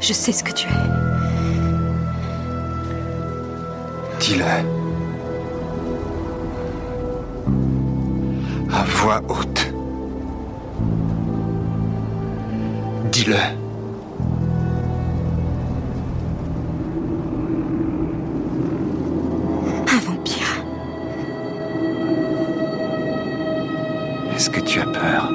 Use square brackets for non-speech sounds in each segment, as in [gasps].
Je sais ce que tu es. Dis-le. À voix haute. Dis-le. Un vampire. Est-ce que tu as peur?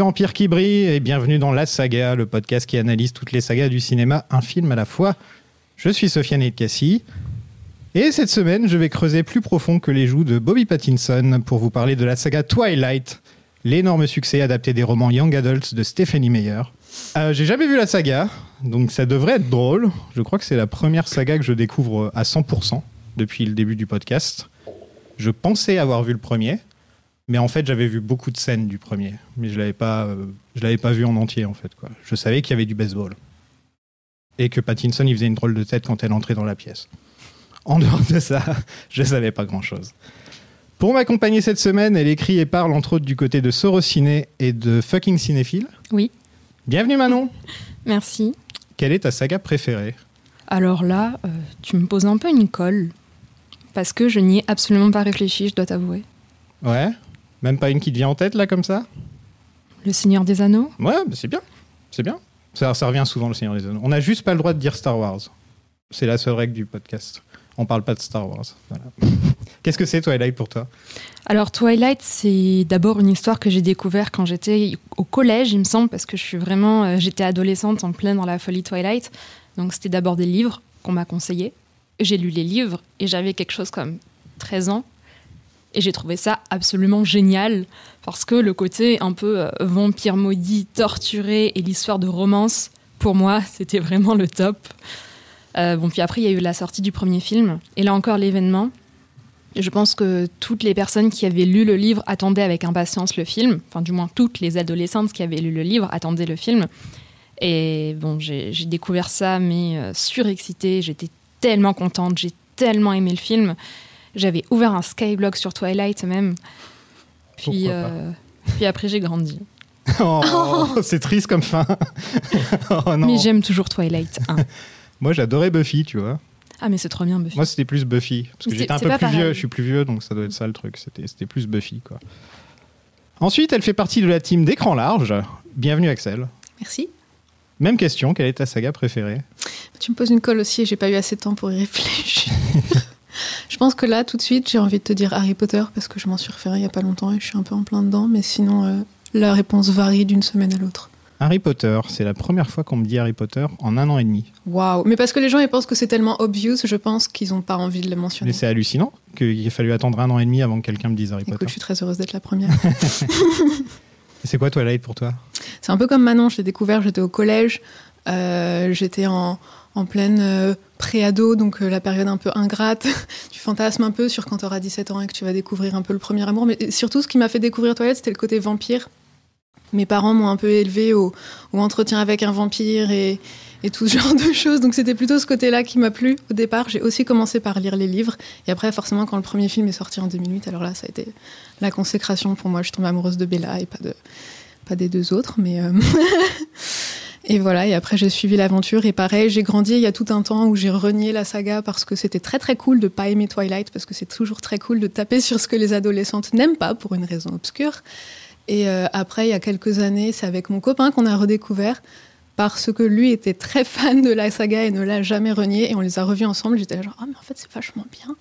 Vampires qui brillent et bienvenue dans La Saga, le podcast qui analyse toutes les sagas du cinéma, un film à la fois. Je suis Sofiane Cassie et cette semaine je vais creuser plus profond que les joues de Bobby Pattinson pour vous parler de la saga Twilight, l'énorme succès adapté des romans Young Adults de Stephanie Meyer. Euh, J'ai jamais vu la saga, donc ça devrait être drôle. Je crois que c'est la première saga que je découvre à 100% depuis le début du podcast. Je pensais avoir vu le premier, mais en fait, j'avais vu beaucoup de scènes du premier, mais je l'avais pas, euh, je l'avais pas vu en entier en fait. Quoi. Je savais qu'il y avait du baseball et que Pattinson il faisait une drôle de tête quand elle entrait dans la pièce. En dehors de ça, [laughs] je savais pas grand chose. Pour m'accompagner cette semaine, elle écrit et parle entre autres du côté de Sorociné et de Fucking Cinéphile. Oui, Bienvenue Manon. [laughs] merci. Quelle est ta saga préférée? Alors là, euh, tu me poses un peu une colle. Parce que je n'y ai absolument pas réfléchi, je dois t'avouer. Ouais? Même pas une qui te vient en tête là comme ça? Le Seigneur des Anneaux? Ouais, bah, c'est bien. C'est bien. Ça, ça revient souvent le Seigneur des Anneaux. On n'a juste pas le droit de dire Star Wars. C'est la seule règle du podcast. On parle pas de Star Wars. Voilà. [laughs] Qu'est-ce que c'est Twilight pour toi? Alors Twilight, c'est d'abord une histoire que j'ai découvert quand j'étais au collège, il me semble, parce que je suis vraiment, euh, j'étais adolescente en pleine dans la folie Twilight. Donc c'était d'abord des livres qu'on m'a conseillés. J'ai lu les livres et j'avais quelque chose comme 13 ans. Et j'ai trouvé ça absolument génial parce que le côté un peu euh, vampire maudit, torturé et l'histoire de romance, pour moi, [laughs] c'était vraiment le top. Euh, bon, puis après, il y a eu la sortie du premier film et là encore l'événement. Je pense que toutes les personnes qui avaient lu le livre attendaient avec impatience le film. Enfin, du moins, toutes les adolescentes qui avaient lu le livre attendaient le film. Et bon, j'ai j'ai découvert ça, mais euh, surexcitée. J'étais tellement contente. J'ai tellement aimé le film. J'avais ouvert un Skyblog sur Twilight même. Puis, euh, puis après, j'ai grandi. [laughs] Oh, [laughs] c'est triste comme fin. [laughs] oh non. Mais j'aime toujours Twilight. hein. Moi, j'adorais Buffy, tu vois. Ah, mais c'est trop bien, Buffy. Moi, c'était plus Buffy. Parce que j'étais un peu plus pareil. vieux. Je suis plus vieux, donc ça doit être ça le truc. C'était c'était plus Buffy, quoi. Ensuite, elle fait partie de la team d'écran large. Bienvenue, Axel. Merci. Même question, quelle est ta saga préférée? Tu me poses une colle aussi et j'ai pas eu assez de temps pour y réfléchir. Je pense que là, tout de suite, j'ai envie de te dire Harry Potter parce que je m'en suis référé il y a pas longtemps et je suis un peu en plein dedans. Mais sinon, euh, la réponse varie d'une semaine à l'autre. Harry Potter, c'est la première fois qu'on me dit Harry Potter en un an et demi. Waouh Mais parce que les gens ils pensent que c'est tellement obvious, je pense qu'ils ont pas envie de le mentionner. Mais c'est hallucinant qu'il ait fallu attendre un an et demi avant que quelqu'un me dise Harry Écoute, Potter. je suis très heureuse d'être la première. [laughs] C'est quoi Twilight pour toi? C'est un peu comme Manon, je l'ai découvert, j'étais au collège, euh, j'étais en, en pleine euh, pré-ado, donc euh, la période un peu ingrate. [laughs] tu fantasmes un peu sur quand tu auras 17 ans et que tu vas découvrir un peu le premier amour. Mais surtout, ce qui m'a fait découvrir Twilight, c'était le côté vampire. Mes parents m'ont un peu élevé au, au entretien avec un vampire et, et tout ce [laughs] genre de choses. Donc c'était plutôt ce côté-là qui m'a plu au départ. J'ai aussi commencé par lire les livres. Et après, forcément, quand le premier film est sorti en 2008, alors là, ça a été la consécration pour moi. Je suis tombée amoureuse de Bella et pas, de, pas des deux autres. Mais euh, [laughs] et voilà, et après j'ai suivi l'aventure. Et pareil, j'ai grandi il y a tout un temps où j'ai renié la saga parce que c'était très très cool de pas aimer Twilight, parce que c'est toujours très cool de taper sur ce que les adolescentes n'aiment pas pour une raison obscure. Et euh, après, il y a quelques années, c'est avec mon copain qu'on a redécouvert parce que lui était très [laughs] fan de la saga et ne l'a jamais renié. Et on les a revus ensemble. J'étais genre, ah, mais en fait, c'est vachement bien.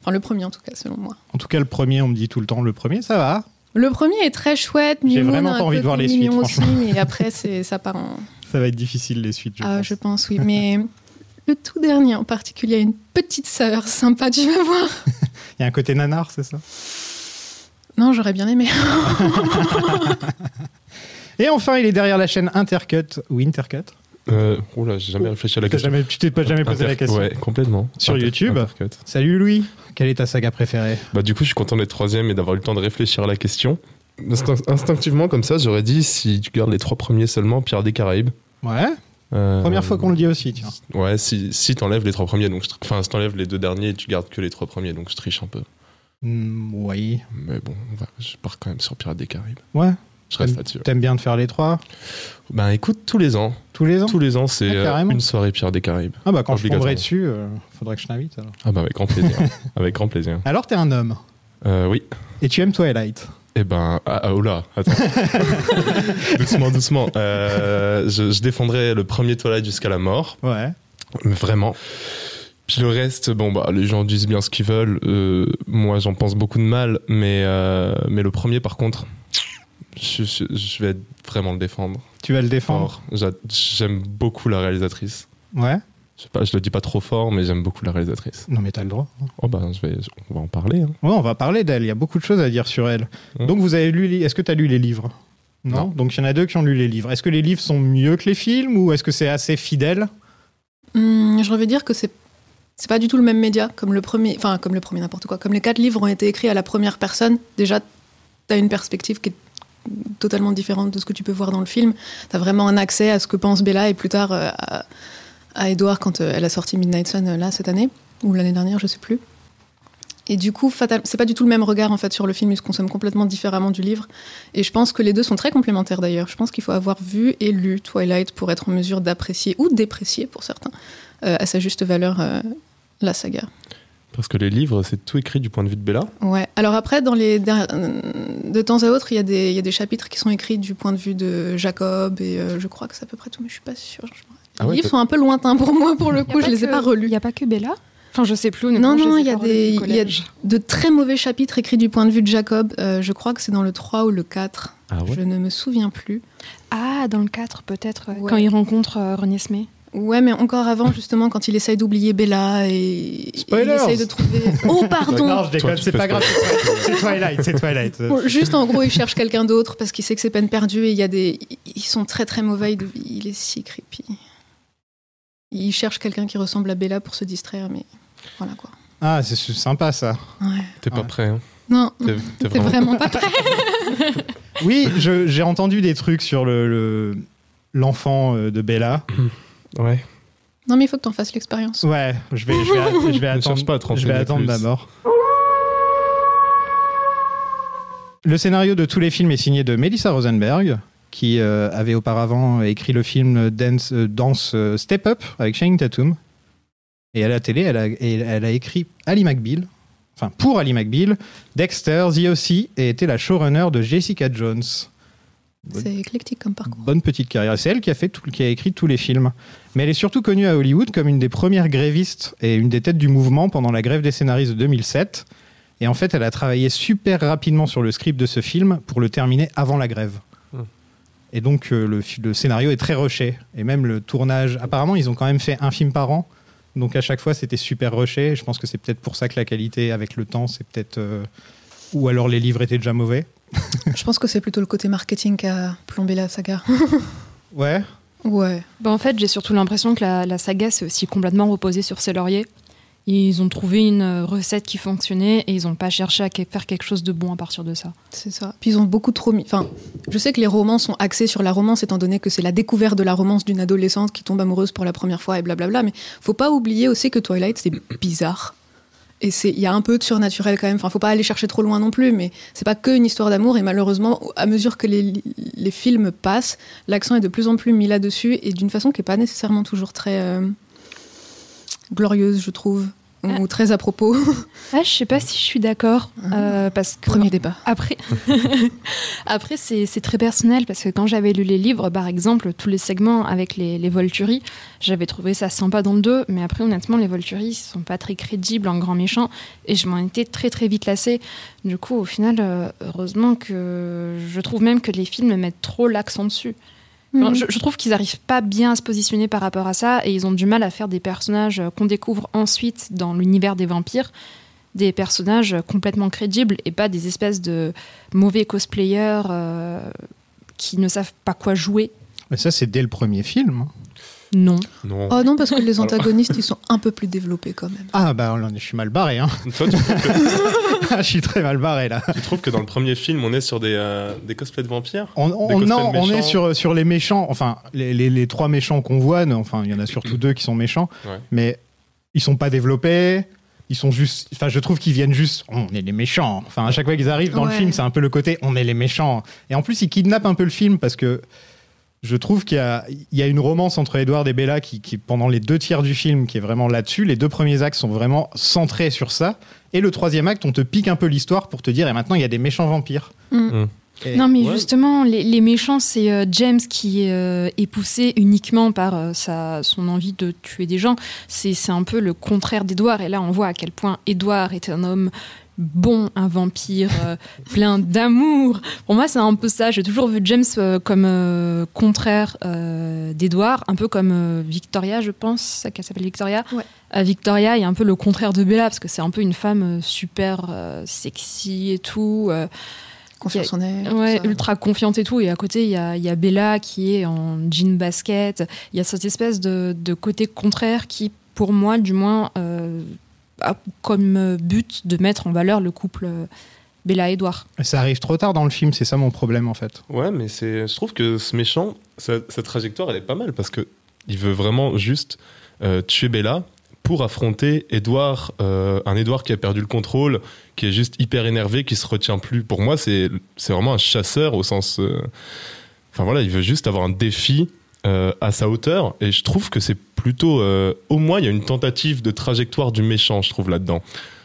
Enfin, le premier en tout cas, selon moi. En tout cas, le premier, on me dit tout le temps, le premier, ça va. Le premier est très chouette. J'ai vraiment pas envie de voir les suites, aussi, mais après, ça part en. [laughs] Ça va être difficile les suites, je ah, pense. je pense, oui. Mais le tout dernier en particulier a une petite saveur sympa, tu vas voir. [laughs] Il y a un côté nanar, c'est ça? Non, j'aurais bien aimé. [laughs] Et enfin, il est derrière la chaîne Intercut ou Intercut. Euh, oula, j'ai jamais réfléchi à la question. jamais, tu t'es pas jamais posé la question. Ouais, complètement. Sur Inter- YouTube. Salut Louis, quelle est ta saga préférée? Bah, du coup, je suis content d'être troisième et d'avoir eu le temps de réfléchir à la question. Instinct- Instinctivement, comme ça, j'aurais dit si tu gardes les trois premiers seulement, Pierre des Caraïbes. Ouais, Euh, première fois qu'on le dit aussi, tiens. Ouais, si, si t'enlèves les trois premiers, donc enfin, si t'enlèves les deux derniers, tu gardes que les trois premiers, donc je triche un peu. Hmm, oui. Mais bon, on va- je pars quand même sur Pirates des Caraïbes. Ouais, Je reste T'aimes- là-dessus. t'aimes bien de faire les trois Ben écoute, tous les ans, tous les ans tous les ans, c'est Ah, euh, une soirée Pirates des Caraïbes. Ah bah quand je tomberai dessus, euh, faudrait que je t'invite alors. Ah bah avec grand plaisir. [laughs] avec grand plaisir. Alors t'es un homme Euh, oui. et tu aimes Twilight. Eh ben, ah, ah, là, attends. [laughs] doucement, doucement. Euh, je, je défendrai le premier Twilight jusqu'à la mort, Ouais. vraiment. Puis le reste, bon bah les gens disent bien ce qu'ils veulent. euh, moi, j'en pense beaucoup de mal, mais euh, mais le premier, par contre, je, je- je vais vraiment le défendre. Tu vas le défendre J'aime beaucoup la réalisatrice. Ouais. Je sais pas, je le dis pas trop fort, mais j'aime beaucoup la réalisatrice. Non mais t'as le droit. Oh bah, je vais, on va en parler. hein. Ouais, on va parler d'elle, il y a beaucoup de choses à dire sur elle. Mm. Donc vous avez lu, est-ce que tu as lu les livres? Non, Non. Donc il y en a deux qui ont lu les livres. Est-ce que les livres sont mieux que les films ou est-ce que c'est assez fidèle? Hum, je vais dire que c'est c'est pas du tout le même média comme le premier, enfin comme le premier n'importe quoi. Comme les quatre livres ont été écrits à la première personne, déjà t'as une perspective qui est totalement différente de ce que tu peux voir dans le film. T'as vraiment un accès à ce que pense Bella et plus tard euh, à, à Edward quand euh, elle a sorti Midnight Sun euh, là cette année ou l'année dernière, je sais plus. Et du coup, c'est pas du tout le même regard en fait sur le film. Il se consomme complètement différemment du livre. Et je pense que les deux sont très complémentaires d'ailleurs. Je pense qu'il faut avoir vu et lu Twilight pour être en mesure d'apprécier ou déprécier pour certains à sa juste valeur la saga. Parce que les livres, c'est tout écrit du point de vue de Bella. Ouais. Alors après, dans les de temps à autre, il y, a des- il y a des chapitres qui sont écrits du point de vue de Jacob et euh, je crois que c'est à peu près tout, mais je suis pas sûre. Ah ouais, les livres sont un peu lointains pour moi pour le coup. Je les ai pas relus. Il n'y a pas que Bella? Enfin, je sais plus. Non, non, il y y a de très mauvais chapitres écrits du point de vue de Jacob. Euh, je crois que c'est dans le 3 ou le 4. Ah Je ne me souviens plus. Ah, dans le 4 peut-être, Ouais. quand il rencontre euh, René Smé. Ouais, mais encore avant, justement, quand il essaye d'oublier Bella et il Spoilers essaye de trouver. [laughs] Oh, pardon Non, je déconne, c'est pas grave. C'est Twilight, c'est Twilight. Bon, Juste en gros, il cherche quelqu'un d'autre parce qu'il sait que c'est peine perdue et il y a des. Ils sont très très mauvais. Il, il est si creepy. Il cherche quelqu'un qui ressemble à Bella pour se distraire, mais voilà quoi. Ah, c'est sympa ça. Ouais. T'es pas Ouais. prêt, hein? Non, T'es vraiment... vraiment pas prêt. Oui, j'ai entendu des trucs sur le le- l'enfant euh, de Bella. [clears throat] Ouais. Non, mais il faut que t'en fasses l'expérience. Ouais, je vais, je vais, je [laughs] attendre. cherche pas à je vais attendre. Le scénario de tous les films est signé de Melissa Rosenberg, qui euh, avait auparavant écrit le film Dance, euh, Danse euh, Step Up avec Channing Tatum. Et à la télé, elle a, elle a écrit Ali McBeal, enfin pour Ali McBeal, Dexter, The O.C. et était la showrunner de Jessica Jones. C'est éclectique comme parcours. Bonne petite carrière. C'est elle qui a, fait tout- qui a écrit tous les films. Mais elle est surtout connue à Hollywood comme une des premières grévistes et une des têtes du mouvement pendant la grève des scénaristes de 2007. Et en fait, elle a travaillé super rapidement sur le script de ce film pour le terminer avant la grève. Hmm. Et donc, euh, le scénario est très rushé. Et même le tournage. Apparemment, ils ont quand même fait un film par an. Donc, à chaque fois, c'était super rushé. Je pense que c'est peut-être pour ça que la qualité, avec le temps, c'est peut-être. euh, Ou alors les livres étaient déjà mauvais. [laughs] Je pense que c'est plutôt le côté marketing qui a plombé la saga. [laughs] Ouais. Ouais. Bah, en fait, j'ai surtout l'impression que la, la saga s'est aussi complètement reposée sur ses lauriers. Ils ont trouvé une euh, recette qui fonctionnait et ils n'ont pas cherché à faire quelque chose de bon à partir de ça. C'est ça. Puis ils ont beaucoup trop mis. Enfin, je sais que les romans sont axés sur la romance, étant donné que c'est la découverte de la romance d'une adolescente qui tombe amoureuse pour la première fois et blablabla. Mais faut pas oublier aussi que Twilight, c'est bizarre. Et il y a un peu de surnaturel quand même. Enfin, faut pas aller chercher trop loin non plus, mais c'est pas que une histoire d'amour. Et malheureusement, à mesure que les, les films passent, l'accent est de plus en plus mis là-dessus et d'une façon qui est pas nécessairement toujours très euh, glorieuse, je trouve. Ou très à propos. [laughs] Ah, je sais pas si je suis d'accord. euh, parce que Premier débat. Après, [laughs] après c'est c'est très personnel parce que quand j'avais lu les livres, par exemple, tous les segments avec les, les Volturi, j'avais trouvé ça sympa dans le 2, mais après, honnêtement, les Volturi ils sont pas très crédibles en grand méchant et je m'en étais très très vite lassée. Du coup, au final, euh, heureusement que je trouve même que les films mettent trop l'accent dessus. Mhm. je, je trouve qu'ils arrivent pas bien à se positionner par rapport à ça et ils ont du mal à faire des personnages euh, qu'on découvre ensuite dans l'univers des vampires des personnages complètement crédibles et pas des espèces de mauvais cosplayers euh, qui ne savent pas quoi jouer. Mais ça, c'est dès le premier film. Non. Non. Oh non, parce que les antagonistes, ils sont un peu plus développés quand même. Ah, bah, là, je suis mal barré. Hein. [laughs] Toi, tu que, je suis très mal barré, là. tu trouves que dans le premier film, on est sur des, euh, des cosplays de vampires? On, Des on- cosplays non, de on est sur, sur les méchants. Enfin, les, les- les trois méchants qu'on voit, non, enfin, il y en a surtout deux qui sont méchants, Ouais. mais ils sont pas développés. Ils sont juste. Enfin, je trouve qu'ils viennent juste. On est les méchants. Enfin, à chaque fois qu'ils arrivent dans le film, c'est un peu le côté. On est les méchants. Et en plus, ils kidnappent un peu le film parce que je trouve qu'il y a, il y a une romance entre Edward et Bella qui, qui, pendant les deux tiers du film, qui est vraiment là-dessus. Les deux premiers actes sont vraiment centrés sur ça. Et le troisième acte, on te pique un peu l'histoire pour te dire, et maintenant, il y a des méchants vampires. Mm. Et- Non, mais Ouais. justement, les, les méchants, c'est euh, James qui euh, est poussé uniquement par euh, sa, son envie de tuer des gens. C'est c'est un peu le contraire d'Edouard. Et là, on voit à quel point Edouard est un homme bon, un vampire euh, plein d'amour. Pour moi, c'est un peu ça. J'ai toujours vu James euh, comme euh, contraire d'Edouard, un peu comme Victoria, je pense, qu'elle s'appelle Victoria. Ouais. Victoria est un peu le contraire de Bella, parce que c'est un peu une femme super sexy et tout. Confiance en elle. Ouais, ultra confiante et tout. Et à côté, il y a, il y a Bella qui est en jean basket. Il y a cette espèce de, de côté contraire qui, pour moi, du moins, a comme but de mettre en valeur le couple euh, Bella et Edouard. Ça arrive trop tard dans le film, c'est ça mon problème en fait. Ouais, mais c'est, je trouve que ce méchant, sa, sa trajectoire, elle est pas mal parce que il veut vraiment juste euh, tuer Bella pour affronter Edouard, euh, un Edouard qui a perdu le contrôle, qui est juste hyper énervé, qui se retient plus. Pour moi, c'est, c'est vraiment un chasseur au sens. euh, Enfin voilà, il veut juste avoir un défi euh, à sa hauteur et je trouve que c'est plutôt. euh, au moins, il y a une tentative de trajectoire du méchant, je trouve là-dedans.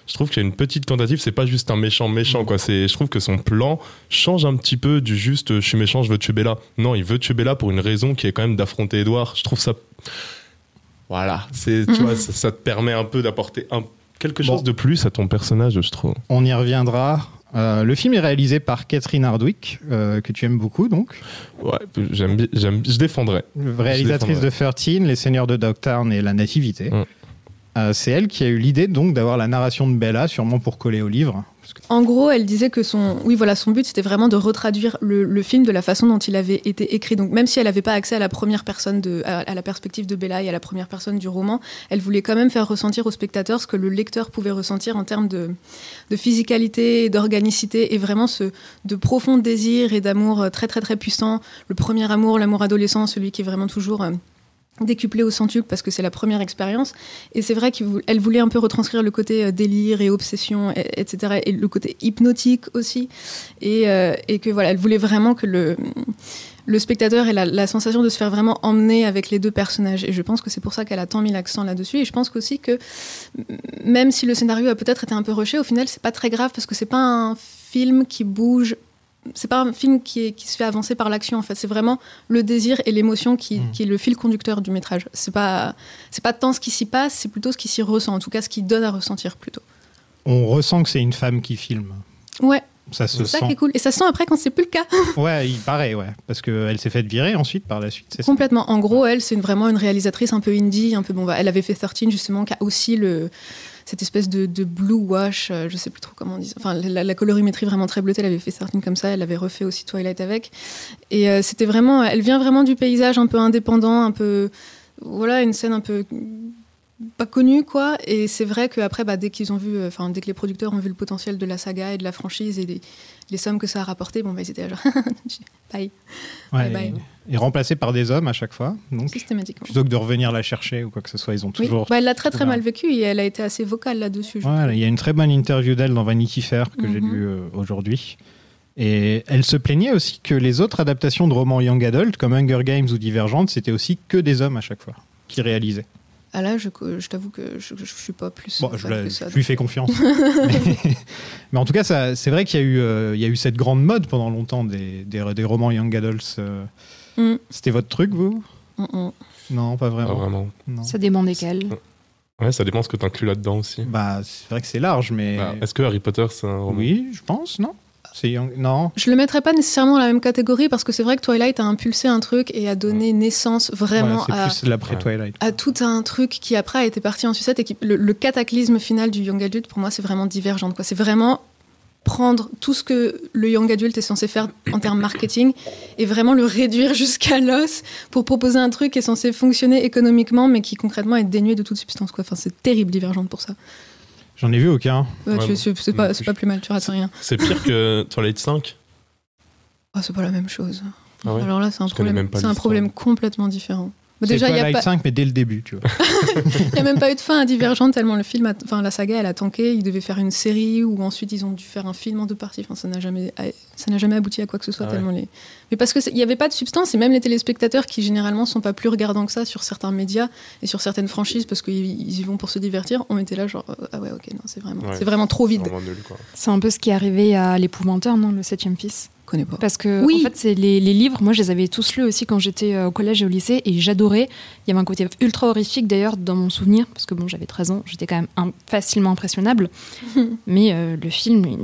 Je trouve qu'il y a une petite tentative, c'est pas juste un méchant méchant quoi. C'est, je trouve que son plan change un petit peu du juste je suis méchant, je veux tuer Bella. Non, il veut tuer Bella pour une raison qui est quand même d'affronter Edouard. Je trouve ça. Voilà, c'est, tu vois, ça, ça te permet un peu d'apporter un, quelque chose Bon. de plus à ton personnage, je trouve. On y reviendra. Euh, le film est réalisé par Catherine Hardwick, euh, que tu aimes beaucoup donc, Ouais, j'aime, j'aime, je défendrais. réalisatrice de 13, Les Seigneurs de Dogtown et La Nativité. Mm. Euh, c'est elle qui a eu l'idée donc d'avoir la narration de Bella, sûrement pour coller au livre. En gros, elle disait que son, oui, voilà, son but c'était vraiment de retraduire le, film de la façon dont il avait été écrit. Donc, même si elle n'avait pas accès à la première personne à, la perspective de Bella et à la première personne du roman, elle voulait quand même faire ressentir au spectateur ce que le lecteur pouvait ressentir en termes de, de physicalité, d'organicité et vraiment ce de profond désir et d'amour euh, très très très puissant. Le premier amour, l'amour adolescent, celui qui est vraiment toujours euh, décuplé au centuple parce que c'est la première expérience. Et c'est vrai qu'elle voulait un peu retranscrire le côté euh, délire et obsession, et- etc. Et le côté hypnotique aussi. Et, euh, et que voilà, elle voulait vraiment que le, le spectateur ait la, la sensation de se faire vraiment emmener avec les deux personnages. Et je pense que c'est pour ça qu'elle a tant mis l'accent là-dessus. Et je pense aussi que même si le scénario a peut-être été un peu rushé, au final, c'est pas très grave parce que c'est pas un film qui bouge. C'est pas un film qui, est- qui se fait avancer par l'action en fait. C'est vraiment le désir et l'émotion qui, Mm. qui est le fil conducteur du métrage. C'est pas c'est pas tant ce qui s'y passe, c'est plutôt ce qui s'y ressent. En tout cas, ce qui donne à ressentir plutôt. On ressent que c'est une femme qui filme. Ouais, Ça se c'est ça sent. qui est cool. Et ça se sent après quand c'est plus le cas. [laughs] Ouais, il paraît, ouais. Parce qu'elle s'est faite virer ensuite par la suite, ça Complètement. En gros, elle, c'est vraiment une réalisatrice un peu indie, un peu bon. bah, Elle avait fait 13 justement, qui a aussi le cette espèce de, de blue wash, euh, je sais plus trop comment on dit. Enfin, la, colorimétrie vraiment très bleutée. Elle avait fait 13 comme ça. Elle avait refait aussi Twilight avec. Et euh, c'était vraiment. Elle vient vraiment du paysage un peu indépendant, un peu. Voilà, une scène un peu pas connue quoi et c'est vrai qu'après bah, dès qu'ils ont vu euh, enfin dès que les producteurs ont vu le potentiel de la saga et de la franchise et des- les sommes que ça a rapporté bon bah ils étaient là, genre [laughs] bye Ouais, Bye bye. Et, et remplacée par des hommes à chaque fois. Donc, systématiquement plutôt que de revenir la chercher ou quoi que ce soit, ils ont Oui, toujours. bah, elle l'a très très mal vécu et elle a été assez vocale là-dessus. je Voilà, il y a une très bonne interview d'elle dans Vanity Fair que j'ai Mhm. lue euh, aujourd'hui. Et elle se plaignait aussi que les autres adaptations de romans young adult, comme Hunger Games ou Divergente, c'était aussi que des hommes à chaque fois qui réalisaient. Ah là, je, je t'avoue que je, je, suis pas plus. Bon, je, pas la- plus ça. je lui fais confiance. mais, [laughs] mais en tout cas, c'est vrai qu'il y, a eu, euh, y a eu cette grande mode pendant longtemps des, des, des romans young adults. euh. Mm. C'était votre truc, vous? Mm, mm. Non, pas Pas vraiment. vraiment. Non. Ça dépend desquels. Ouais, ça dépend ce que t'inclus là-dedans aussi. Bah, c'est vrai que c'est large, mais. Bah, Est-ce que Harry Potter, c'est un roman? Oui, je pense, non? C'est young- Non. Je le mettrais pas nécessairement dans la même catégorie parce que c'est vrai que Twilight a impulsé un truc et a donné naissance vraiment Voilà, à, plus. Twilight. tout un truc qui après a été parti en sucette et qui, le, le cataclysme final du young adult pour moi c'est vraiment divergent quoi. C'est vraiment prendre tout ce que le young adult est censé faire en termes marketing et vraiment le réduire jusqu'à l'os pour proposer un truc qui est censé fonctionner économiquement mais qui concrètement est dénué de toute substance quoi. Enfin c'est terrible divergente pour ça. J'en ai vu aucun. Ouais, Ouais, c'est pas, c'est pas plus mal, tu rates rien. C'est pire que Twilight 5 Ah, c'est pas la même chose. Ah ouais Alors là c'est un problème, même pas c'est un problème complètement différent. Bah, déjà il y a pas 5, mais dès le début, tu vois. [laughs] Il n'y a même pas eu de fin à Divergente tellement le film, a- enfin la saga, elle a tanké. Ils devaient faire une série ou ensuite ils ont dû faire un film en deux parties. Enfin, ça n'a jamais, ça n'a jamais abouti à quoi que ce soit Ah ouais. tellement les. Mais parce que il n'y avait pas de substance et même les téléspectateurs qui généralement sont pas plus regardants que ça sur certains médias et sur certaines franchises parce qu'ils ils y vont pour se divertir, ont été là genre euh, ah ouais ok non c'est vraiment, Ouais. c'est vraiment trop vide. Vraiment nul, quoi. C'est un peu ce qui est arrivé à l'épouvanteur, non, le septième fils? Je connais pas. Parce que Oui. en fait, c'est les, les livres. Moi, je les avais tous lus aussi quand j'étais euh, au collège et au lycée, et j'adorais. Il y avait un côté ultra horrifique d'ailleurs dans mon souvenir, parce que bon, j'avais 13 ans, j'étais quand même un- facilement impressionnable. [laughs] Mais euh, le film, il-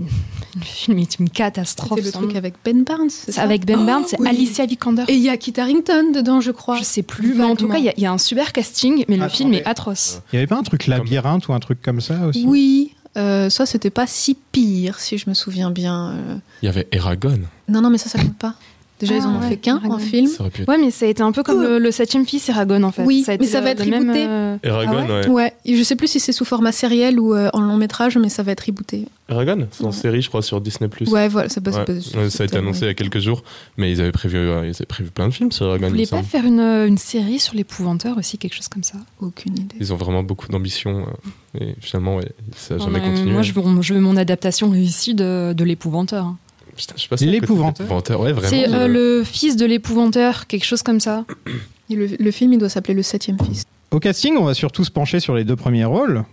le film est une catastrophe. C'était le truc avec Ben Barnes. c'est C'est avec Ben Oh, Barnes, c'est oui. Alicia Vikander. Et il y a Kit Harington dedans, je crois. Je sais plus, mais en tout cas, il y a- il y, a un super casting, mais le film est atroce. Il y avait pas un truc labyrinthe ou un truc comme ça aussi? Oui, euh, ça c'était pas si pire si je me souviens bien. euh. Il y avait Eragon. Non non mais ça ça compte pas. Déjà, Ah, ils en ont ouais, fait qu'un Eragon. en film. Être. Ouais, mais ça a été un peu comme le, le septième fils, Eragon, en fait. Oui, ça mais ça va être le même, rebooté. euh, Eragon, Ah ouais ouais. Je sais plus si c'est sous format sériel ou euh, en long métrage, mais ça va être rebooté. Eragon, c'est en série, je crois, sur Disney+. Ouais, voilà, ça passe. Ouais. pas- Ouais, ça a été annoncé il y a quelques jours, mais ils avaient prévu, euh, ils avaient prévu plein de films sur Eragon. Vous voulez pas semble. faire une, une série sur l'épouvanteur aussi, quelque chose comme ça Aucune idée. Ils ont vraiment beaucoup d'ambition euh, et finalement, ouais, ça n'a jamais Euh, continué. Moi, je veux, mon adaptation réussie de, de l'épouvanteur. L'épouvanteur. Ouais. C'est euh, le fils de l'épouvanteur, quelque chose comme ça. Et le, le film, il doit s'appeler Le Septième Fils. Au casting, on va surtout se pencher sur les deux premiers rôles.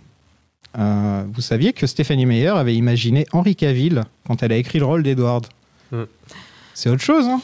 Euh, vous saviez que Stephanie Meyer avait imaginé Henry Cavill quand elle a écrit le rôle d'Edward. C'est autre chose, hein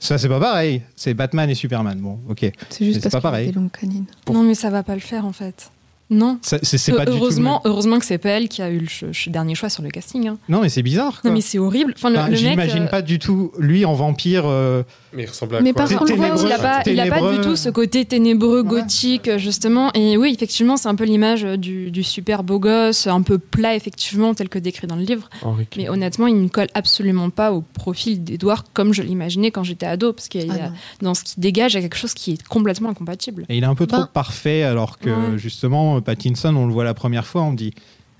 Ça, c'est pas pareil. C'est Batman et Superman. Bon, ok. C'est juste c'est parce pas pareil. des longues canines. Pour- Non, mais ça va pas le faire en fait. Non. C'est pas du tout. heureusement, heureusement que c'est pas elle qui a eu le dernier choix sur le casting. hein. Non, mais c'est bizarre. Quoi. Non, mais c'est horrible. Enfin, le, Enfin, le mec. J'imagine euh, pas du tout lui en vampire. euh, Mais il ressemble à Mais quoi voit, Ténébreux, il a pas, il a pas du tout ce côté ténébreux, Ouais. gothique, justement. Et oui, effectivement, c'est un peu l'image du, du super beau gosse, un peu plat, effectivement, tel que décrit dans le livre. Mais honnêtement, il ne colle absolument pas au profil d'Edouard comme je l'imaginais quand j'étais ado, parce qu'il y a, Ah dans ce qui dégage, il y a quelque chose qui est complètement incompatible. Et il est un peu trop Ben- parfait, alors que Ouais. justement, Pattinson, on le voit la première fois, on dit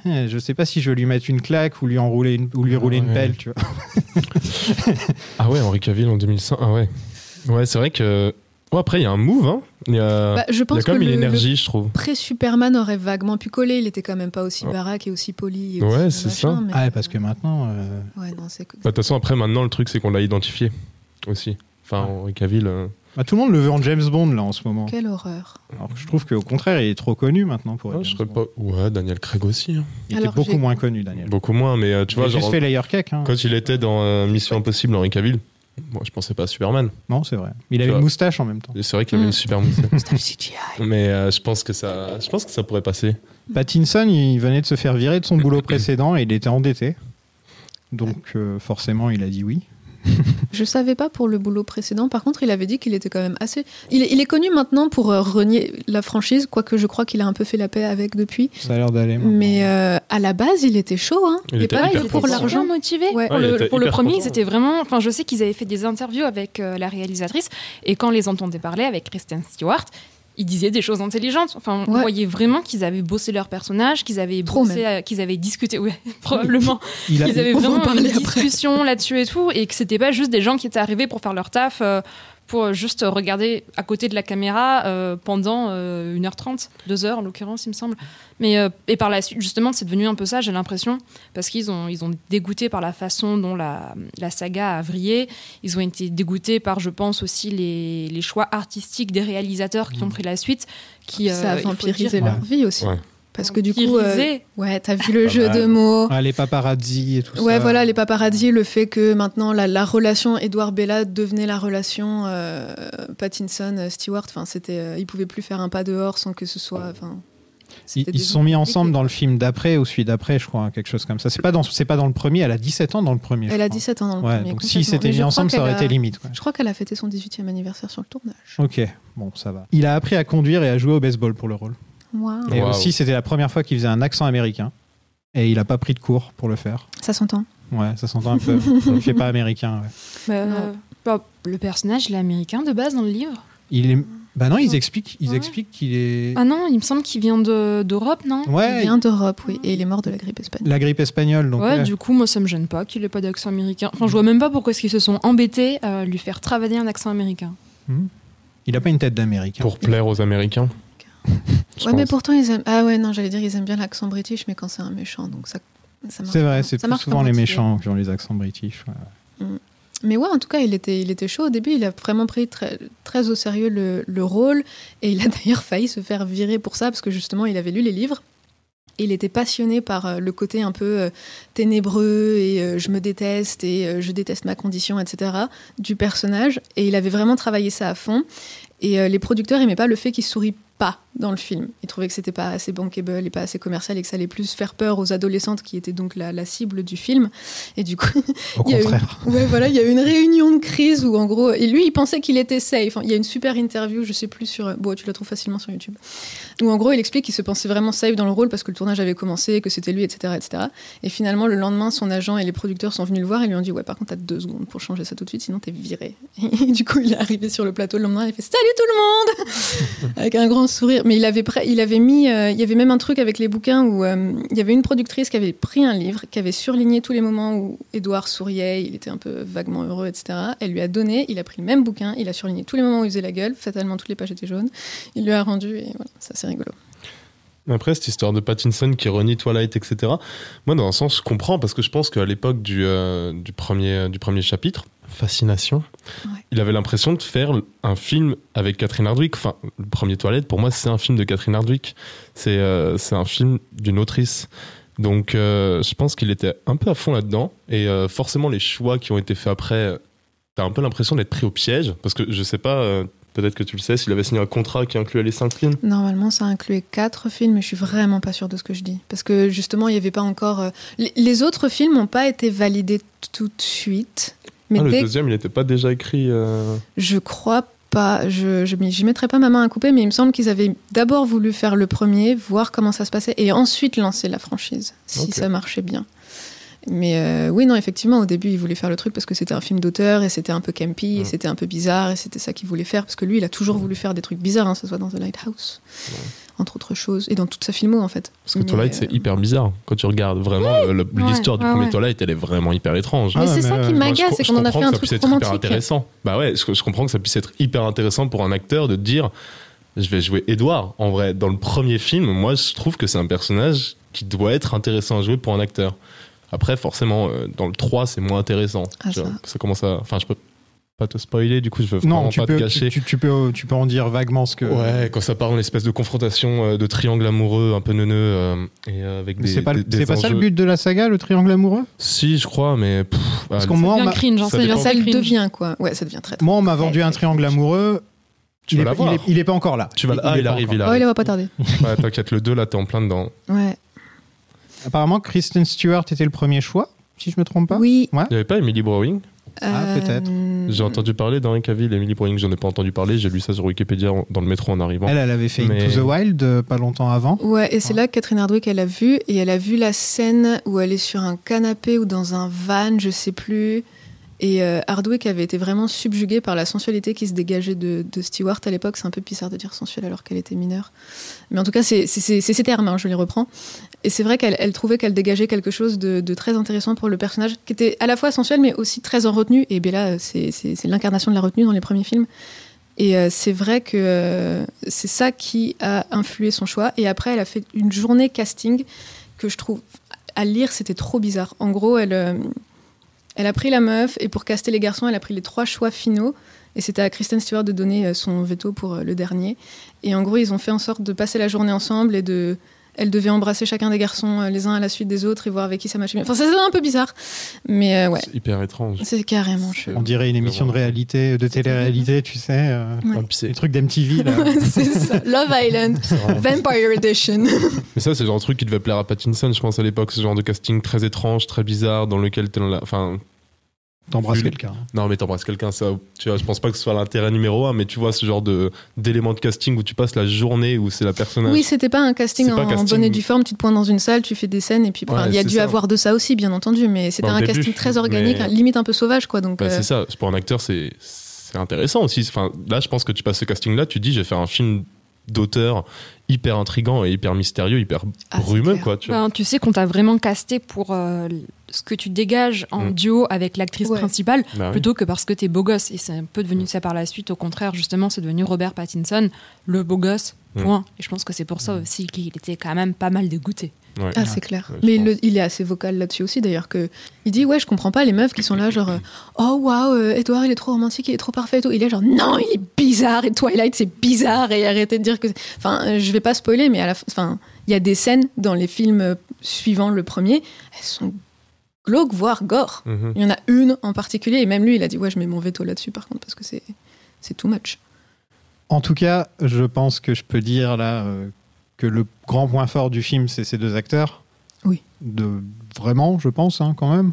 Je sais pas si je veux lui mettre une claque ou lui enrouler une, ou lui Ah rouler une ouais. pelle, tu vois. [laughs] Ah ouais, Henri Cavill en 2005. Ah ouais. Ouais, c'est vrai que. Ouais, après, il y a un move, hein. Il y a, Bah, je il y a pense quand même une énergie, je trouve. pré-Superman aurait vaguement pu coller. Il était quand même pas aussi Ouais. baraque et aussi poli. et Ouais, aussi c'est ça. mais- Ah, ouais, parce que maintenant. euh, Ouais, non, c'est. Bah, De toute façon, après, maintenant, le truc, c'est qu'on l'a identifié aussi. Enfin, Ouais. Henri Cavill. euh, bah, tout le monde le veut en James Bond, là, en ce moment. Quelle horreur. Alors que je trouve qu'au contraire, il est trop connu maintenant pour être ouais, je James serais Bond. pas. Ouais, Daniel Craig aussi. hein. Il Alors, était beaucoup j'ai- moins connu, Daniel. Beaucoup moins, mais euh, tu il a vois, juste genre. fait Layer Cake. Hein. Quand il était dans euh, Mission Impossible, Henri Cavill, moi, je pensais pas à Superman. Non, c'est vrai. Il avait Tu une vois. moustache en même temps. Et C'est vrai qu'il avait Mm. une super moustache. C'était le CGI. mais euh, je pense que ça, je pense que ça pourrait passer. Pattinson, il venait de se faire virer de son boulot [coughs] précédent et il était endetté. Donc, euh, forcément, il a dit oui. [laughs] Je savais pas pour le boulot précédent. Par contre, il avait dit qu'il était quand même assez. Il est, il est connu maintenant pour euh, renier la franchise, quoique je crois qu'il a un peu fait la paix avec depuis. Ça a l'air d'aller. maintenant. Mais euh, à la base, il était chaud. Hein. Il Et était que pour l'argent. motivé. Ouais. Pour, Ouais, le, pour premier, ils étaient vraiment. Enfin, je sais qu'ils avaient fait des interviews avec euh, la réalisatrice, et quand on les entendait parler avec Kristen Stewart, ils disaient des choses intelligentes. Enfin, on Ouais. voyait vraiment qu'ils avaient bossé leur personnage, qu'ils avaient Trop bossé, qu'ils avaient discuté. Ouais, [laughs] probablement. il a, Ils avaient vraiment une après. discussion là-dessus et tout, et que c'était pas juste des gens qui étaient arrivés pour faire leur taf, euh, pour euh, juste regarder à côté de la caméra euh, pendant euh, 1h30, 2h en l'occurrence, il me semble. Mais, euh, et par la suite, justement, c'est devenu un peu ça, j'ai l'impression, parce qu'ils ont, ils ont dégoûté par la façon dont la, la saga a vrillé. Ils ont été dégoûtés par, je pense, aussi les, les choix artistiques des réalisateurs qui ont pris la suite. Qui, ça a euh, vampirisé leur vie aussi. Ouais. Parce que du coup, euh, ouais, t'as vu le Pas jeu mal. de mots. Ah, les paparazzi et tout ça. Ouais, voilà, les paparazzi, le fait que maintenant la, la relation Edouard Bella devenait la relation euh, Pattinson-Stewart, enfin, c'était, euh, ils pouvaient plus faire un pas dehors sans que ce soit. Enfin, Ils, se sont mis ensemble dans le film d'après ou celui d'après, je crois, hein, quelque chose comme ça. C'est pas dans, c'est pas dans le premier. Elle a 17 ans dans le premier. je Elle a crois. 17 ans dans le Ouais, premier. donc s'ils s'étaient mis ensemble, ça aurait a- été limite. quoi. Je crois qu'elle a fêté son 18e anniversaire sur le tournage. Ok, bon, ça va. Il a appris à conduire et à jouer au baseball pour le rôle. Waouh. Et Wow. aussi, c'était la première fois qu'il faisait un accent américain. Et il a pas pris de cours pour le faire. Ça s'entend. Ouais, ça s'entend un peu. [laughs] il fait pas américain. ouais. Bah, euh, bah, le personnage, il est américain de base dans le livre. Il est. Bah non, ils expliquent, ils Ouais. expliquent qu'il est. Ah non, il me semble qu'il vient de- d'Europe, non? Il Ouais, vient d'Europe, oui, et il est mort de la grippe espagnole. la grippe espagnole. Donc, Ouais, ouais. du coup, moi, ça me gêne pas qu'il ait pas d'accent américain. Enfin, je vois même pas pourquoi est-ce qu'ils se sont embêtés à lui faire travailler un accent américain. Il a pas une tête d'américain. Pour plaire aux Américains. Ouais, mais pourtant, ils aiment. Ah ouais, non, j'allais dire, ils aiment bien l'accent british, mais quand c'est un méchant, donc ça. ça marche C'est vrai, c'est plus souvent les méchants qui ont les accents british. ouais. Mais ouais, en tout cas, il était, il était chaud au début. Il a vraiment pris très, très au sérieux le, le rôle. Et il a [laughs] d'ailleurs failli se faire virer pour ça, parce que justement, il avait lu les livres. Et il était passionné par euh, le côté un peu euh, ténébreux et euh, je me déteste et je déteste ma condition, etc. du personnage. Et il avait vraiment travaillé ça à fond. Et les producteurs aimaient pas le fait qu'il sourit pas dans le film. Ils trouvaient que c'était pas assez bankable et pas assez commercial et que ça allait plus faire peur aux adolescentes qui étaient donc la, la cible du film. Et du coup, [laughs] Au il y a. Ouais, voilà, il y a eu une réunion de crise où, en gros, et lui, il pensait qu'il était safe. Il y a une super interview, je sais plus sur. Bon, tu la trouves facilement sur YouTube. Où, en gros, il explique qu'il se pensait vraiment safe dans le rôle parce que le tournage avait commencé, que c'était lui, etc., etc. Et finalement, le lendemain, son agent et les producteurs sont venus le voir et lui ont dit Ouais, par contre, t'as deux secondes pour changer ça tout de suite, sinon t'es viré. [laughs] Et du coup, il est arrivé sur le plateau le lendemain, il fait Salut tout le monde [laughs] Avec un grand sourire. Mais il avait, il avait mis. euh, il y avait même un truc avec les bouquins où euh, il y avait une productrice qui avait pris un livre, qui avait surligné tous les moments où Édouard souriait, il était un peu vaguement heureux, etc. Elle lui a donné, il a pris le même bouquin, il a surligné tous les moments où il faisait la gueule, fatalement toutes les pages étaient jaunes. Il lui a rendu et voilà, ça c'est rigolo. Après, cette histoire de Pattinson qui renie Twilight, etc., moi, dans un sens, je comprends parce que je pense qu'à l'époque du, euh, du, premier, du premier chapitre, Fascination, Ouais. il avait l'impression de faire un film avec Catherine Hardwick. Enfin, le premier Twilight, pour moi, c'est un film de Catherine Hardwick. C'est euh, un film d'une autrice. Donc, euh, je pense qu'il était un peu à fond là-dedans. Et forcément, les choix qui ont été faits après, t'as un peu l'impression d'être pris au piège. Parce que je sais pas, peut-être que tu le sais, s'il avait signé un contrat qui incluait les cinq films. Normalement, ça incluait quatre films, mais je suis vraiment pas sûre de ce que je dis. Parce que justement, il n'y avait pas encore. euh, Les, autres films n'ont pas été validés tout de suite. Mais Ah, le deuxième, il n'était pas déjà écrit. euh, Je crois pas. Je j'y mettrai pas ma main à couper, mais il me semble qu'ils avaient d'abord voulu faire le premier, voir comment ça se passait, et ensuite lancer la franchise, si ça marchait bien. Mais euh, oui, non, effectivement, au début, ils voulaient faire le truc parce que c'était un film d'auteur et c'était un peu campy et Ouais. c'était un peu bizarre et c'était ça qu'ils voulaient faire parce que lui, il a toujours voulu faire des trucs bizarres, hein, que ce soit dans The Lighthouse, entre autres choses, et dans toute sa filmo en fait. Parce que Mais, Twilight, euh, c'est hyper bizarre. Quand tu regardes vraiment Ouais, l'histoire du ouais, premier ouais. Twilight, elle est vraiment hyper étrange. Mais Ah, c'est ça qui m'agace, c'est qu'on en a comprends fait que un ça truc puisse être hyper romantique. intéressant. Bah ouais, je, je comprends que ça puisse être hyper intéressant pour un acteur de dire je vais jouer Edouard. En vrai, dans le premier film, moi, je trouve que c'est un personnage qui doit être intéressant à jouer pour un acteur. Après, forcément, euh, dans le 3, c'est moins intéressant. Ah, Tu vois, ça. ça commence à. Enfin, je peux pas te spoiler, du coup, je veux vraiment Non, tu pas peux, te cacher. tu, tu peux, tu peux en dire vaguement ce que. Ouais, quand ça part en espèce de confrontation euh, de triangle amoureux un peu neuneux euh, et euh, avec Mais des. c'est pas, le- des- c'est des pas ça le but de la saga, le triangle amoureux? Si, je crois, mais. pff, Parce qu'on moi, cringe, hein, ça ça. Ça le cringe. devient quoi? Ouais, ça devient très. très moi, on m'a vendu un triangle amoureux. Tu il, vas est, il, est, il est pas encore là. Tu vas, Il- ah, il arrive, il là. Oh, arrive. il va pas tarder. Ouais, T'inquiète, le 2, là, t'es en plein dedans. Ouais. Apparemment, Kristen Stewart était le premier choix, si je me trompe pas. Oui. Il n'y avait pas Emily Browning? Ah, peut-être. Euh, J'ai entendu parler d'Henri Cavill, Emily Browning, j'en ai pas entendu parler, j'ai lu ça sur Wikipédia en- dans le métro en arrivant. Elle, elle avait fait Mais- Into the Wild euh, pas longtemps avant. Ouais, et c'est là que Catherine Hardwick, elle a vu, et elle a vu la scène où elle est sur un canapé ou dans un van, je sais plus, Et euh, Hardwick avait été vraiment subjuguée par la sensualité qui se dégageait de, de Stewart à l'époque. C'est un peu bizarre de dire sensuelle alors qu'elle était mineure. Mais en tout cas, c'est c'est- c'est- c'est ces termes, hein, je les reprends. Et c'est vrai qu'elle elle trouvait qu'elle dégageait quelque chose de, très intéressant pour le personnage, qui était à la fois sensuel, mais aussi très en retenue. Et Bella, c'est l'incarnation de la retenue dans les premiers films. Et euh, c'est vrai que euh, c'est ça qui a influé son choix. Et après, elle a fait une journée casting que je trouve, à lire, c'était trop bizarre. En gros, elle, euh, a pris la meuf et pour caster les garçons, elle a pris les trois choix finaux. Et c'était à Kristen Stewart de donner son veto pour le dernier. Et en gros, ils ont fait en sorte de passer la journée ensemble et de. Elle devait embrasser chacun des garçons euh, les uns à la suite des autres et voir avec qui ça matchait bien. Enfin, ça, c'est un peu bizarre. Mais euh, ouais, C'est hyper étrange. c'est carrément chelou. On dirait une émission de réalité, de télé-réalité, tu sais. euh, Ouais. Ah, les trucs d'MTV, là. [laughs] c'est ça. Love Island, [laughs] Vampire Edition. [laughs] Mais ça, c'est le genre de truc qui devait plaire à Pattinson, je pense, à l'époque. Ce genre de casting très étrange, très bizarre, dans lequel t'es dans la. Enfin, T'embrasses quelqu'un. non, mais t'embrasses quelqu'un, ça. Tu vois, je pense pas que ce soit l'intérêt numéro un, mais tu vois ce genre de d'élément de casting où tu passes la journée où c'est la personnage. Oui, c'était pas un casting en un casting. bonne et due forme. Tu te pointes dans une salle, tu fais des scènes, et puis Ouais, il y a dû ça. avoir de ça aussi, bien entendu, mais c'était Bah, un début, casting très organique, mais- limite un peu sauvage, quoi. Donc, Bah, euh, C'est ça. Pour un acteur, c'est c'est intéressant aussi. Enfin, là, je pense que tu passes ce casting-là, tu te dis, je vais faire un film d'auteur hyper intrigant et hyper mystérieux, hyper Ah, brumeux, quoi. Tu. Ben, tu sais qu'on t'a vraiment casté pour euh, ce que tu dégages en Mm. duo avec l'actrice Ouais. principale, Bah oui. plutôt que parce que t'es beau gosse. Et c'est un peu devenu ça par la suite. Au contraire, justement, c'est devenu Robert Pattinson, le beau gosse. Mm. Point. Et je pense que c'est pour ça aussi qu'il était quand même pas mal dégoûté. Ouais. Ah, c'est clair. Ouais, mais le- il est assez vocal là-dessus aussi, d'ailleurs, que il dit ouais, je comprends pas les meufs qui sont là, genre euh, oh waouh, euh, Edward il est trop romantique, il est trop parfait et tout. Il est genre non, il est bizarre et Twilight c'est bizarre et arrêtez de dire que. Enfin, euh, je vais pas spoiler, mais à la fin, il y a des scènes dans les films euh, suivant le premier, elles sont glauques voire gore. Mhm. Il y en a une en particulier et même lui, il a dit ouais, je mets mon veto là-dessus par contre parce que c'est c'est too much. En tout cas, je pense que je peux dire là euh, que le grand point fort du film, c'est ces deux acteurs. Oui. De, vraiment, je pense, hein, quand même.